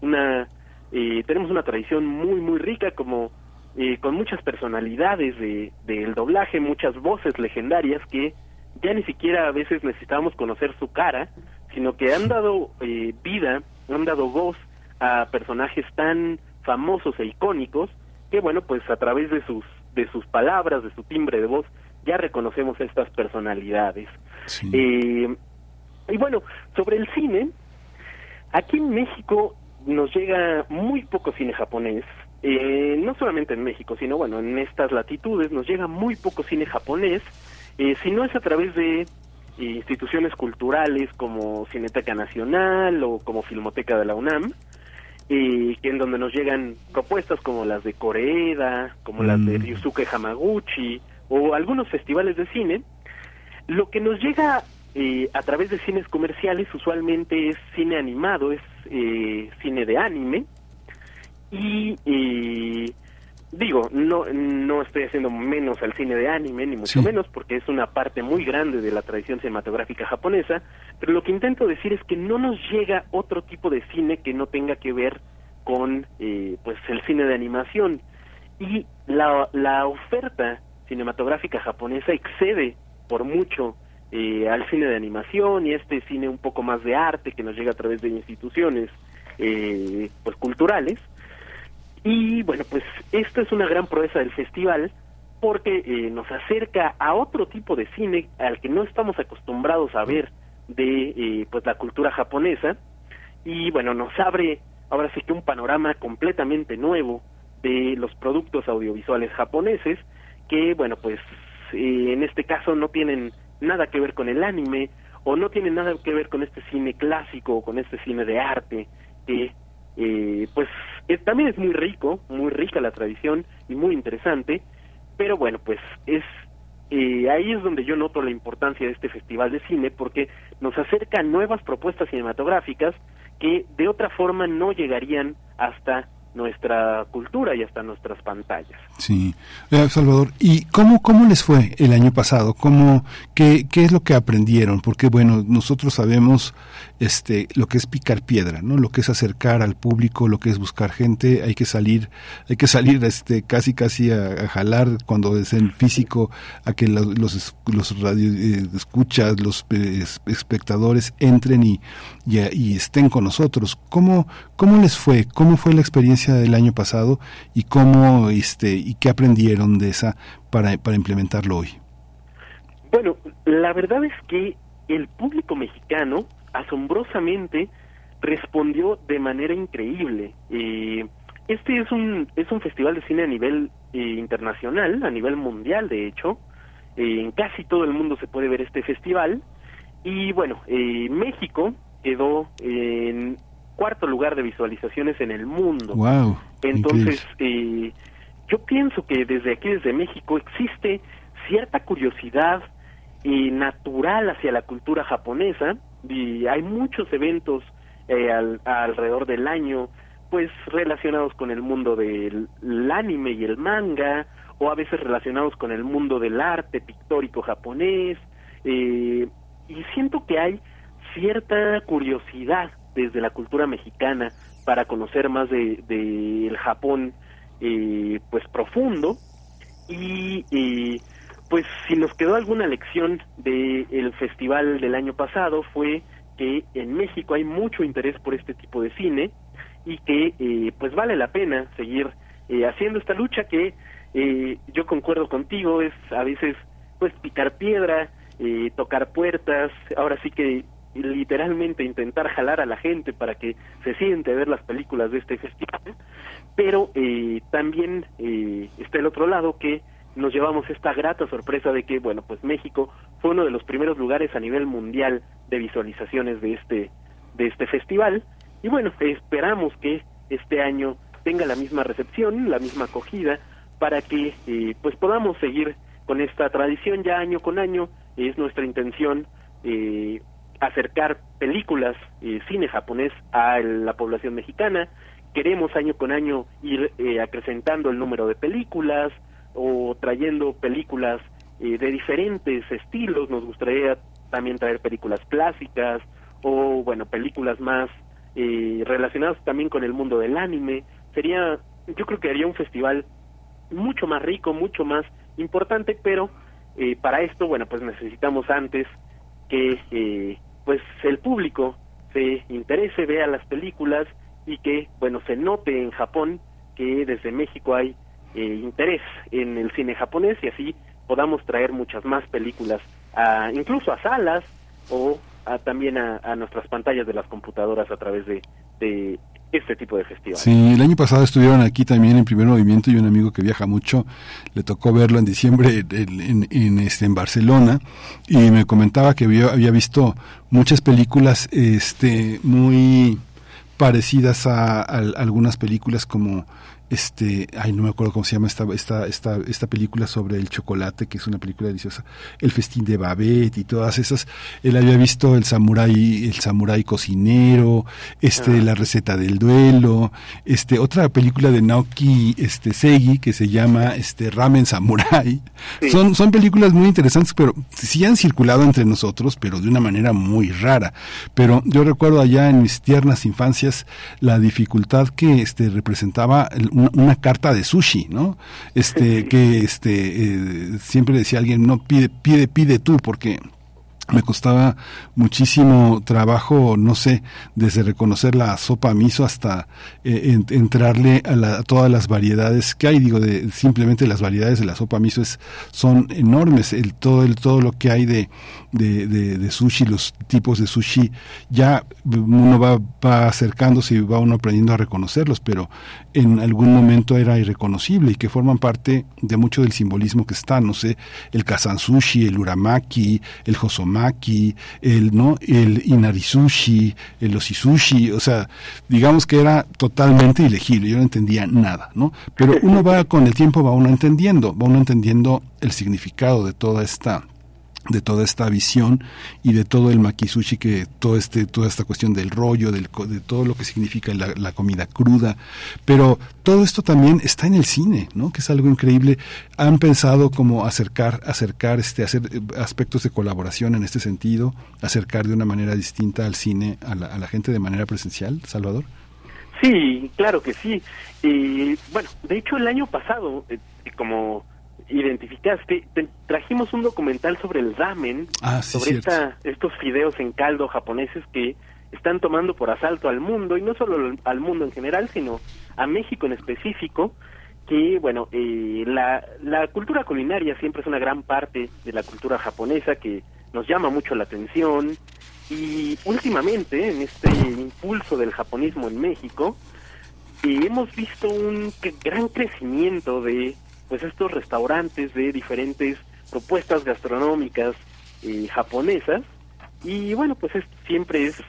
una eh, tenemos una tradición muy muy rica como eh, con muchas personalidades de del doblaje muchas voces legendarias que ya ni siquiera a veces necesitábamos conocer su cara sino que han dado vida han dado voz a personajes tan famosos e icónicos que bueno, pues a través de sus de sus palabras, de su timbre de voz, ya reconocemos estas personalidades. Eh, y bueno, sobre el cine, aquí en México nos llega muy poco cine japonés, eh, no solamente en México, sino bueno, en estas latitudes nos llega muy poco cine japonés, eh, si no es a través de instituciones culturales como Cineteca Nacional o como Filmoteca de la UNAM, y que en donde nos llegan propuestas como las de Coreeda, como las de mm. Ryusuke Hamaguchi o algunos festivales de cine, lo que nos llega eh, a través de cines comerciales usualmente es cine animado, es eh, cine de anime y eh, digo, no, no estoy haciendo menos al cine de anime, ni mucho menos, porque es una parte muy grande de la tradición cinematográfica japonesa, pero lo que intento decir es que no nos llega otro tipo de cine que no tenga que ver con eh, pues el cine de animación. Y la, la oferta cinematográfica japonesa excede por mucho eh, al cine de animación y este cine un poco más de arte que nos llega a través de instituciones eh, pues culturales y bueno, pues esto es una gran proeza del festival porque eh, nos acerca a otro tipo de cine al que no estamos acostumbrados a ver de eh, pues la cultura japonesa. Y bueno nos abre ahora sí que un panorama completamente nuevo de los productos audiovisuales japoneses que bueno pues eh, en este caso no tienen nada que ver con el anime o no tienen nada que ver con este cine clásico o con este cine de arte que eh, pues también es muy rico, muy rica la tradición y muy interesante, pero bueno, pues es eh, ahí es donde yo noto la importancia de este festival de cine porque nos acerca nuevas propuestas cinematográficas que de otra forma no llegarían hasta nuestra cultura y hasta nuestras pantallas. Sí, eh, Salvador, ¿y cómo, cómo les fue el año pasado? ¿Cómo, qué, ¿Qué es lo que aprendieron? Porque bueno, nosotros sabemos este lo que es picar piedra, ¿no? Lo que es acercar al público, lo que es buscar gente, hay que salir, hay que salir este casi casi a, jalar cuando es en físico a que los los, radio eh, escuchas, los eh, espectadores entren y, y, estén con nosotros. ¿Cómo cómo les fue? ¿Cómo fue la experiencia del año pasado y cómo este y qué aprendieron de esa para para implementarlo hoy? Bueno, la verdad es que el público mexicano asombrosamente respondió de manera increíble. Eh, este es un, es un festival de cine a nivel eh, internacional, a nivel mundial de hecho, eh, en casi todo el mundo se puede ver este festival. Y bueno, eh, México quedó en cuarto lugar de visualizaciones en el mundo. Wow. Entonces, eh, yo pienso que desde aquí, desde México, existe cierta curiosidad eh, natural hacia la cultura japonesa y hay muchos eventos eh, al- alrededor del año pues relacionados con el mundo del el anime y el manga o a veces relacionados con el mundo del arte pictórico japonés eh, y siento que hay cierta curiosidad desde la cultura mexicana para conocer más de del Japón eh, pues profundo y eh, pues si nos quedó alguna lección del festival del año pasado fue que en México hay mucho interés por este tipo de cine y que eh, pues vale la pena seguir eh, haciendo esta lucha que eh, yo concuerdo contigo es a veces pues picar piedra eh, tocar puertas ahora sí que literalmente intentar jalar a la gente para que se siente a ver las películas de este festival pero eh, también eh, está el otro lado que nos llevamos esta grata sorpresa de que, bueno, pues México fue uno de los primeros lugares a nivel mundial de visualizaciones de este, de este festival. Y bueno, esperamos que este año tenga la misma recepción, la misma acogida, para que eh, pues podamos seguir con esta tradición ya año con año. Es nuestra intención eh, acercar películas, eh, cine japonés a la población mexicana. Queremos año con año ir eh, acrecentando el número de películas o trayendo películas eh, de diferentes estilos. Nos gustaría también traer películas clásicas o, bueno, películas más eh, relacionadas también con el mundo del anime. Sería, yo creo que haría un festival mucho más rico, mucho más importante, pero eh, para esto, bueno, pues necesitamos antes que eh, pues el público se interese, vea las películas y que, bueno, se note en Japón que desde México hay eh, interés en el cine japonés y así podamos traer muchas más películas, a, incluso a salas o a, también a, a nuestras pantallas de las computadoras a través de, este tipo de festivales. Sí, el año pasado estuvieron aquí también en primer movimiento y un amigo que viaja mucho, le tocó verlo en diciembre en, en- en, este, en Barcelona y me comentaba que había, visto muchas películas este, muy parecidas a, a algunas películas como este, ay, no me acuerdo cómo se llama esta, esta, esta, esta película sobre el chocolate, que es una película deliciosa, El festín de Babette y todas esas. Él había visto el samurái, el samurái cocinero, este, la receta del duelo, este, otra película de Naoki, este, Segi, que se llama, este, Ramen Samurai. Son, son películas muy interesantes, pero sí han circulado entre nosotros, pero de una manera muy rara. Pero yo recuerdo allá en mis tiernas infancias la dificultad que, este, representaba el- una, carta de sushi, ¿no? Este, que este, eh, siempre decía alguien, no, pide, pide, pide tú, porque me costaba muchísimo trabajo, no sé, desde reconocer la sopa miso hasta eh, en- entrarle a, la- a todas las variedades que hay. Digo, de, simplemente las variedades de la sopa miso es, son enormes. El, todo, el, todo lo que hay de, de, de- de sushi, los tipos de sushi, ya uno va, va acercándose y va uno aprendiendo a reconocerlos, pero en algún momento era irreconocible y que forman parte de mucho del simbolismo que está, no sé, el kazan sushi, el uramaki, el hosomaki, el no, el inarisushi, el osisushi, o sea, digamos que era totalmente ilegible, yo no entendía nada, ¿no? Pero uno va con el tiempo va uno entendiendo, va uno entendiendo el significado de toda esta de toda esta visión y de todo el makisushi que todo este toda esta cuestión del rollo del de todo lo que significa la, la comida cruda. Pero todo esto también está en el cine no que es algo increíble. Han pensado como acercar acercar este hacer eh, aspectos de colaboración en este sentido acercar de una manera distinta al cine a la, a la gente de manera presencial Salvador. Sí, claro que sí. Y bueno, de hecho el año pasado, eh, como identificaste, te- trajimos un documental sobre el ramen, Ah, sí, sobre esta, estos fideos en caldo japoneses que están tomando por asalto al mundo, y no solo al- mundo en general, sino a México en específico, que bueno, eh, la, la cultura culinaria siempre es una gran parte de la cultura japonesa que nos llama mucho la atención, y últimamente, en este impulso del japonismo en México, y hemos visto un gran crecimiento de pues estos restaurantes de diferentes propuestas gastronómicas eh, japonesas. Y bueno, pues esto siempre es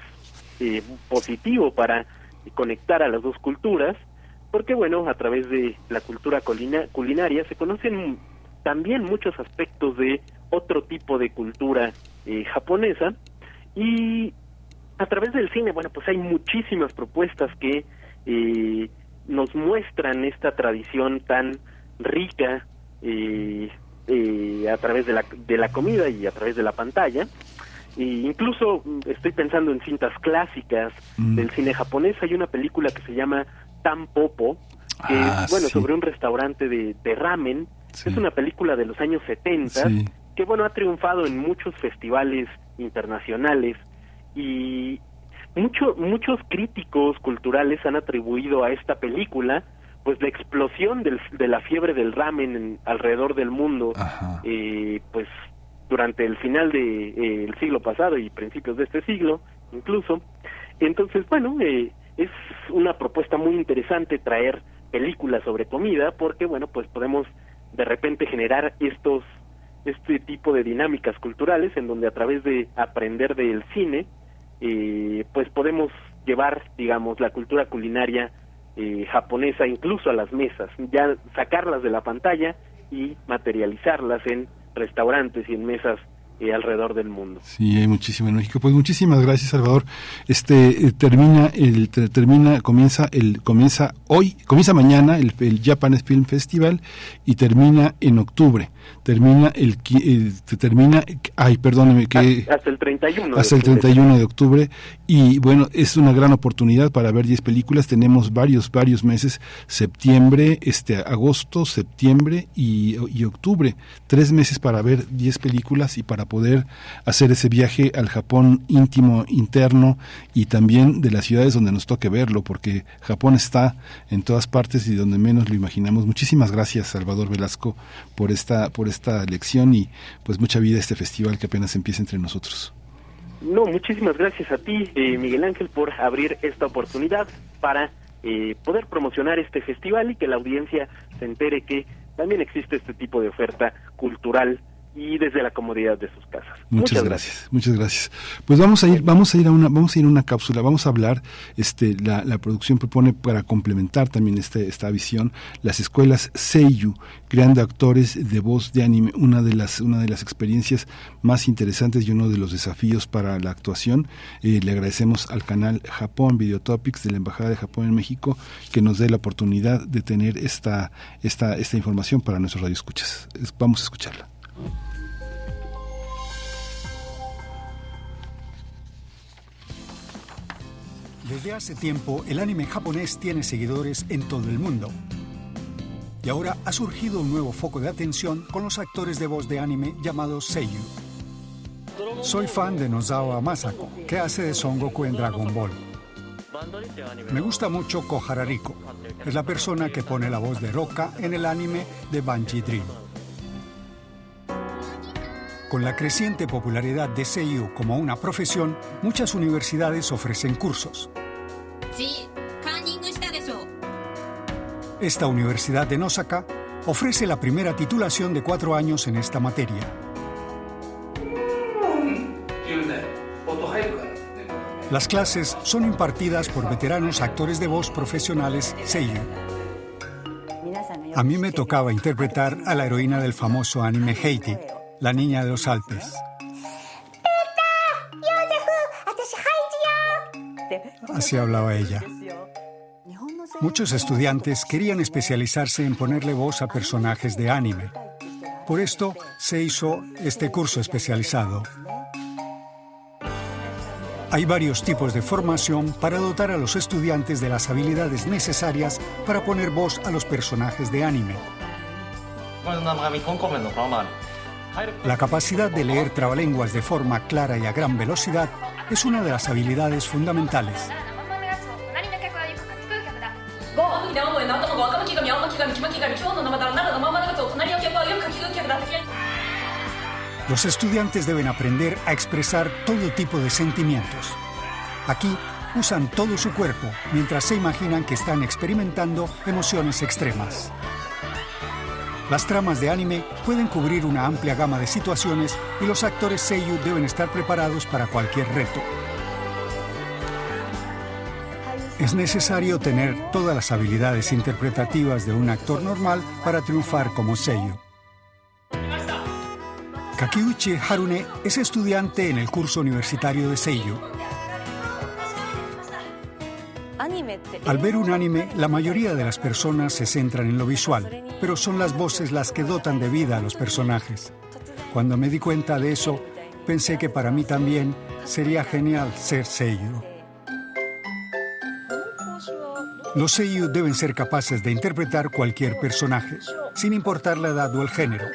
eh, positivo para conectar a las dos culturas porque bueno, a través de la cultura culina- culinaria se conocen también muchos aspectos de otro tipo de cultura eh, japonesa. Y a través del cine, bueno, pues hay muchísimas propuestas que eh, nos muestran esta tradición tan rica eh, eh, a través de la, de la comida y a través de la pantalla. E incluso mm, estoy pensando en cintas clásicas Mm. del cine japonés. Hay una película que se llama Tampopo, que Ah, es, bueno, sí. sobre un restaurante de, de ramen. Es una película de los años 70 Sí. que, bueno, ha triunfado en muchos festivales internacionales y mucho, muchos críticos culturales han atribuido a esta película pues la explosión del- de la fiebre del ramen en- alrededor del mundo eh, pues durante el final del de, eh, siglo pasado y principios de este siglo incluso. Entonces bueno eh, es una propuesta muy interesante traer películas sobre comida porque bueno pues podemos de repente generar estos este tipo de dinámicas culturales en donde a través de aprender del cine eh, pues podemos llevar digamos la cultura culinaria eh, japonesa incluso a las mesas. Ya sacarlas de la pantalla y materializarlas en restaurantes y en mesas eh, alrededor del mundo Sí, hay muchísimo en México. Pues muchísimas gracias, Salvador. Este eh, termina el ter- termina comienza el comienza hoy, comienza mañana el, el Japan Film Festival y termina en octubre. Termina el, el- te termina ay, perdóneme que hasta el 31 de hasta el octubre. 31 de octubre y bueno es una gran oportunidad para ver 10 películas tenemos varios varios meses septiembre este agosto septiembre y, y octubre tres meses para ver 10 películas y para poder hacer ese viaje al Japón íntimo interno y también de las ciudades donde nos toque verlo porque Japón está en todas partes y donde menos lo imaginamos. Muchísimas gracias Salvador Velasco por esta por esta lección y pues mucha vida a este festival que apenas empieza entre nosotros. No, muchísimas gracias a ti, eh, Miguel Ángel, por abrir esta oportunidad para eh, poder promocionar este festival y que la audiencia se entere que también existe este tipo de oferta cultural y desde la comodidad de sus casas. Muchas, gracias. muchas gracias. Pues vamos a ir, vamos a ir a una, vamos a ir a una cápsula, vamos a hablar, este, la, la producción propone para complementar también este, esta visión, las escuelas Seiyu, creando actores de voz de anime, una de las, una de las experiencias más interesantes y uno de los desafíos para la actuación. Eh, le agradecemos al canal Japón Videotopics de la Embajada de Japón en México que nos dé la oportunidad de tener esta, esta, esta información para nuestros radioescuchas. Es- Vamos a escucharla. Desde hace tiempo, el anime japonés tiene seguidores en todo el mundo. Y ahora ha surgido un nuevo foco de atención con los actores de voz de anime llamados Seiyu. Soy fan de Nozawa Masako, que hace de Son Goku en Dragon Ball. Me gusta mucho Kohara Riko. Es la persona que pone la voz de Roka en el anime de Banshee Dream. Con la creciente popularidad de CIU como una profesión, muchas universidades ofrecen cursos. Esta universidad de Nosaka ofrece la primera titulación de cuatro años en esta materia. Las clases son impartidas por veteranos actores de voz profesionales Seiyu. A mí me tocaba interpretar a la heroína del famoso anime Heidi, la niña de los Alpes. Así hablaba ella. Muchos estudiantes querían especializarse en ponerle voz a personajes de anime. Por esto se hizo este curso especializado. Hay varios tipos de formación para dotar a los estudiantes de las habilidades necesarias para poner voz a los personajes de anime. La capacidad de leer trabalenguas de forma clara y a gran velocidad es una de las habilidades fundamentales. Los estudiantes deben aprender a expresar todo tipo de sentimientos. Aquí usan todo su cuerpo mientras se imaginan que están experimentando emociones extremas. Las tramas de anime pueden cubrir una amplia gama de situaciones y los actores Seiyu deben estar preparados para cualquier reto. Es necesario tener todas las habilidades interpretativas de un actor normal para triunfar como Seiyu. Kakiuchi Harune es estudiante en el curso universitario de Seiyu. Al ver un anime, la mayoría de las personas se centran en lo visual, pero son las voces las que dotan de vida a los personajes. Cuando me di cuenta de eso, pensé que para mí también sería genial ser Seiyu. Los Seiyu deben ser capaces de interpretar cualquier personaje, sin importar la edad o el género.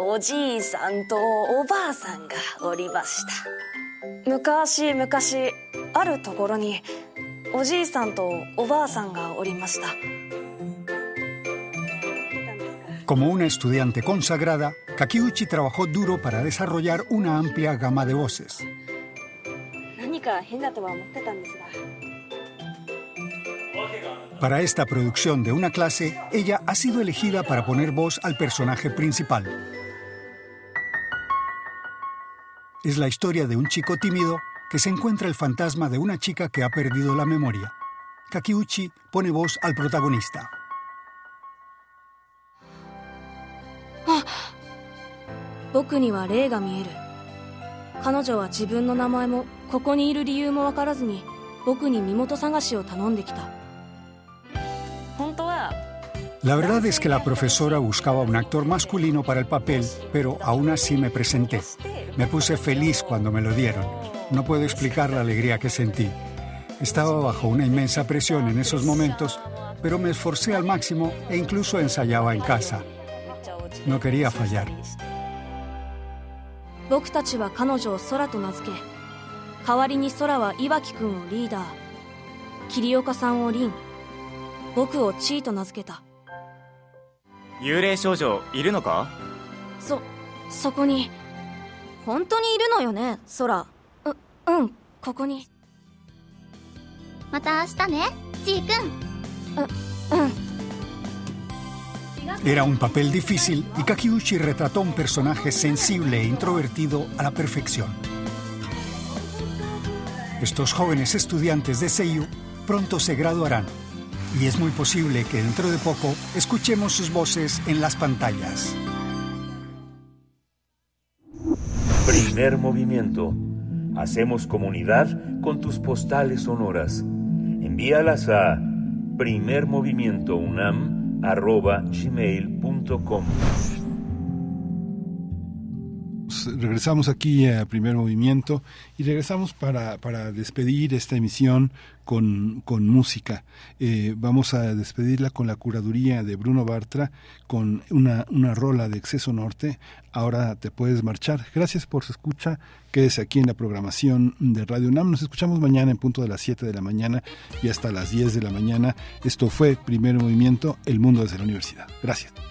昔昔あるところにおじいさんとおばあさんがおりました昔昔あるところにおじいさんとおばあさんがおりました Como una estudiante consagrada, Kakiuchi trabajó duro para desarrollar una amplia gama de voces. 何か変だとは思ってたんですが Para esta producción de una clase, ella ha sido elegida para poner voz al personaje principal. Es la historia de un chico tímido que se encuentra el fantasma de una chica que ha perdido la memoria. Kakiuchi pone voz al protagonista. 僕には霊が見える彼女は自分の名前もここにいる理由も分からずに僕に身元探しを頼んできた本当は la verdad es que la profesora buscaba un actor masculino para el papel, pero aún así me presenté. Me puse feliz cuando me lo dieron. No puedo explicar la alegría que sentí. Estaba bajo una inmensa presión en esos momentos, pero me esforcé al máximo e incluso ensayaba en casa. No quería fallar. 幽霊少女いるのかそそこに本当にいるのよね空ううんここにまた明日ねちーくんうん Era un papel difícil y Kakiuchi retrató un personaje sensible e introvertido a la perfección. Estos jóvenes estudiantes de Seiyu pronto se graduarán y es muy posible que dentro de poco escuchemos sus voces en las pantallas. Primer movimiento. Hacemos comunidad con tus postales sonoras. Envíalas a primermovimientounam.gmail.com regresamos aquí a primer movimiento y regresamos para, para despedir esta emisión con, con música. Eh, vamos a despedirla con la curaduría de Bruno Bartra, con una, una rola de Exceso Norte. Ahora te puedes marchar. Gracias por su escucha. Quédese aquí en la programación de Radio UNAM. Nos escuchamos mañana en punto de las 7 de la mañana y hasta las 10 de la mañana. Esto fue Primer Movimiento, El Mundo desde la Universidad. Gracias.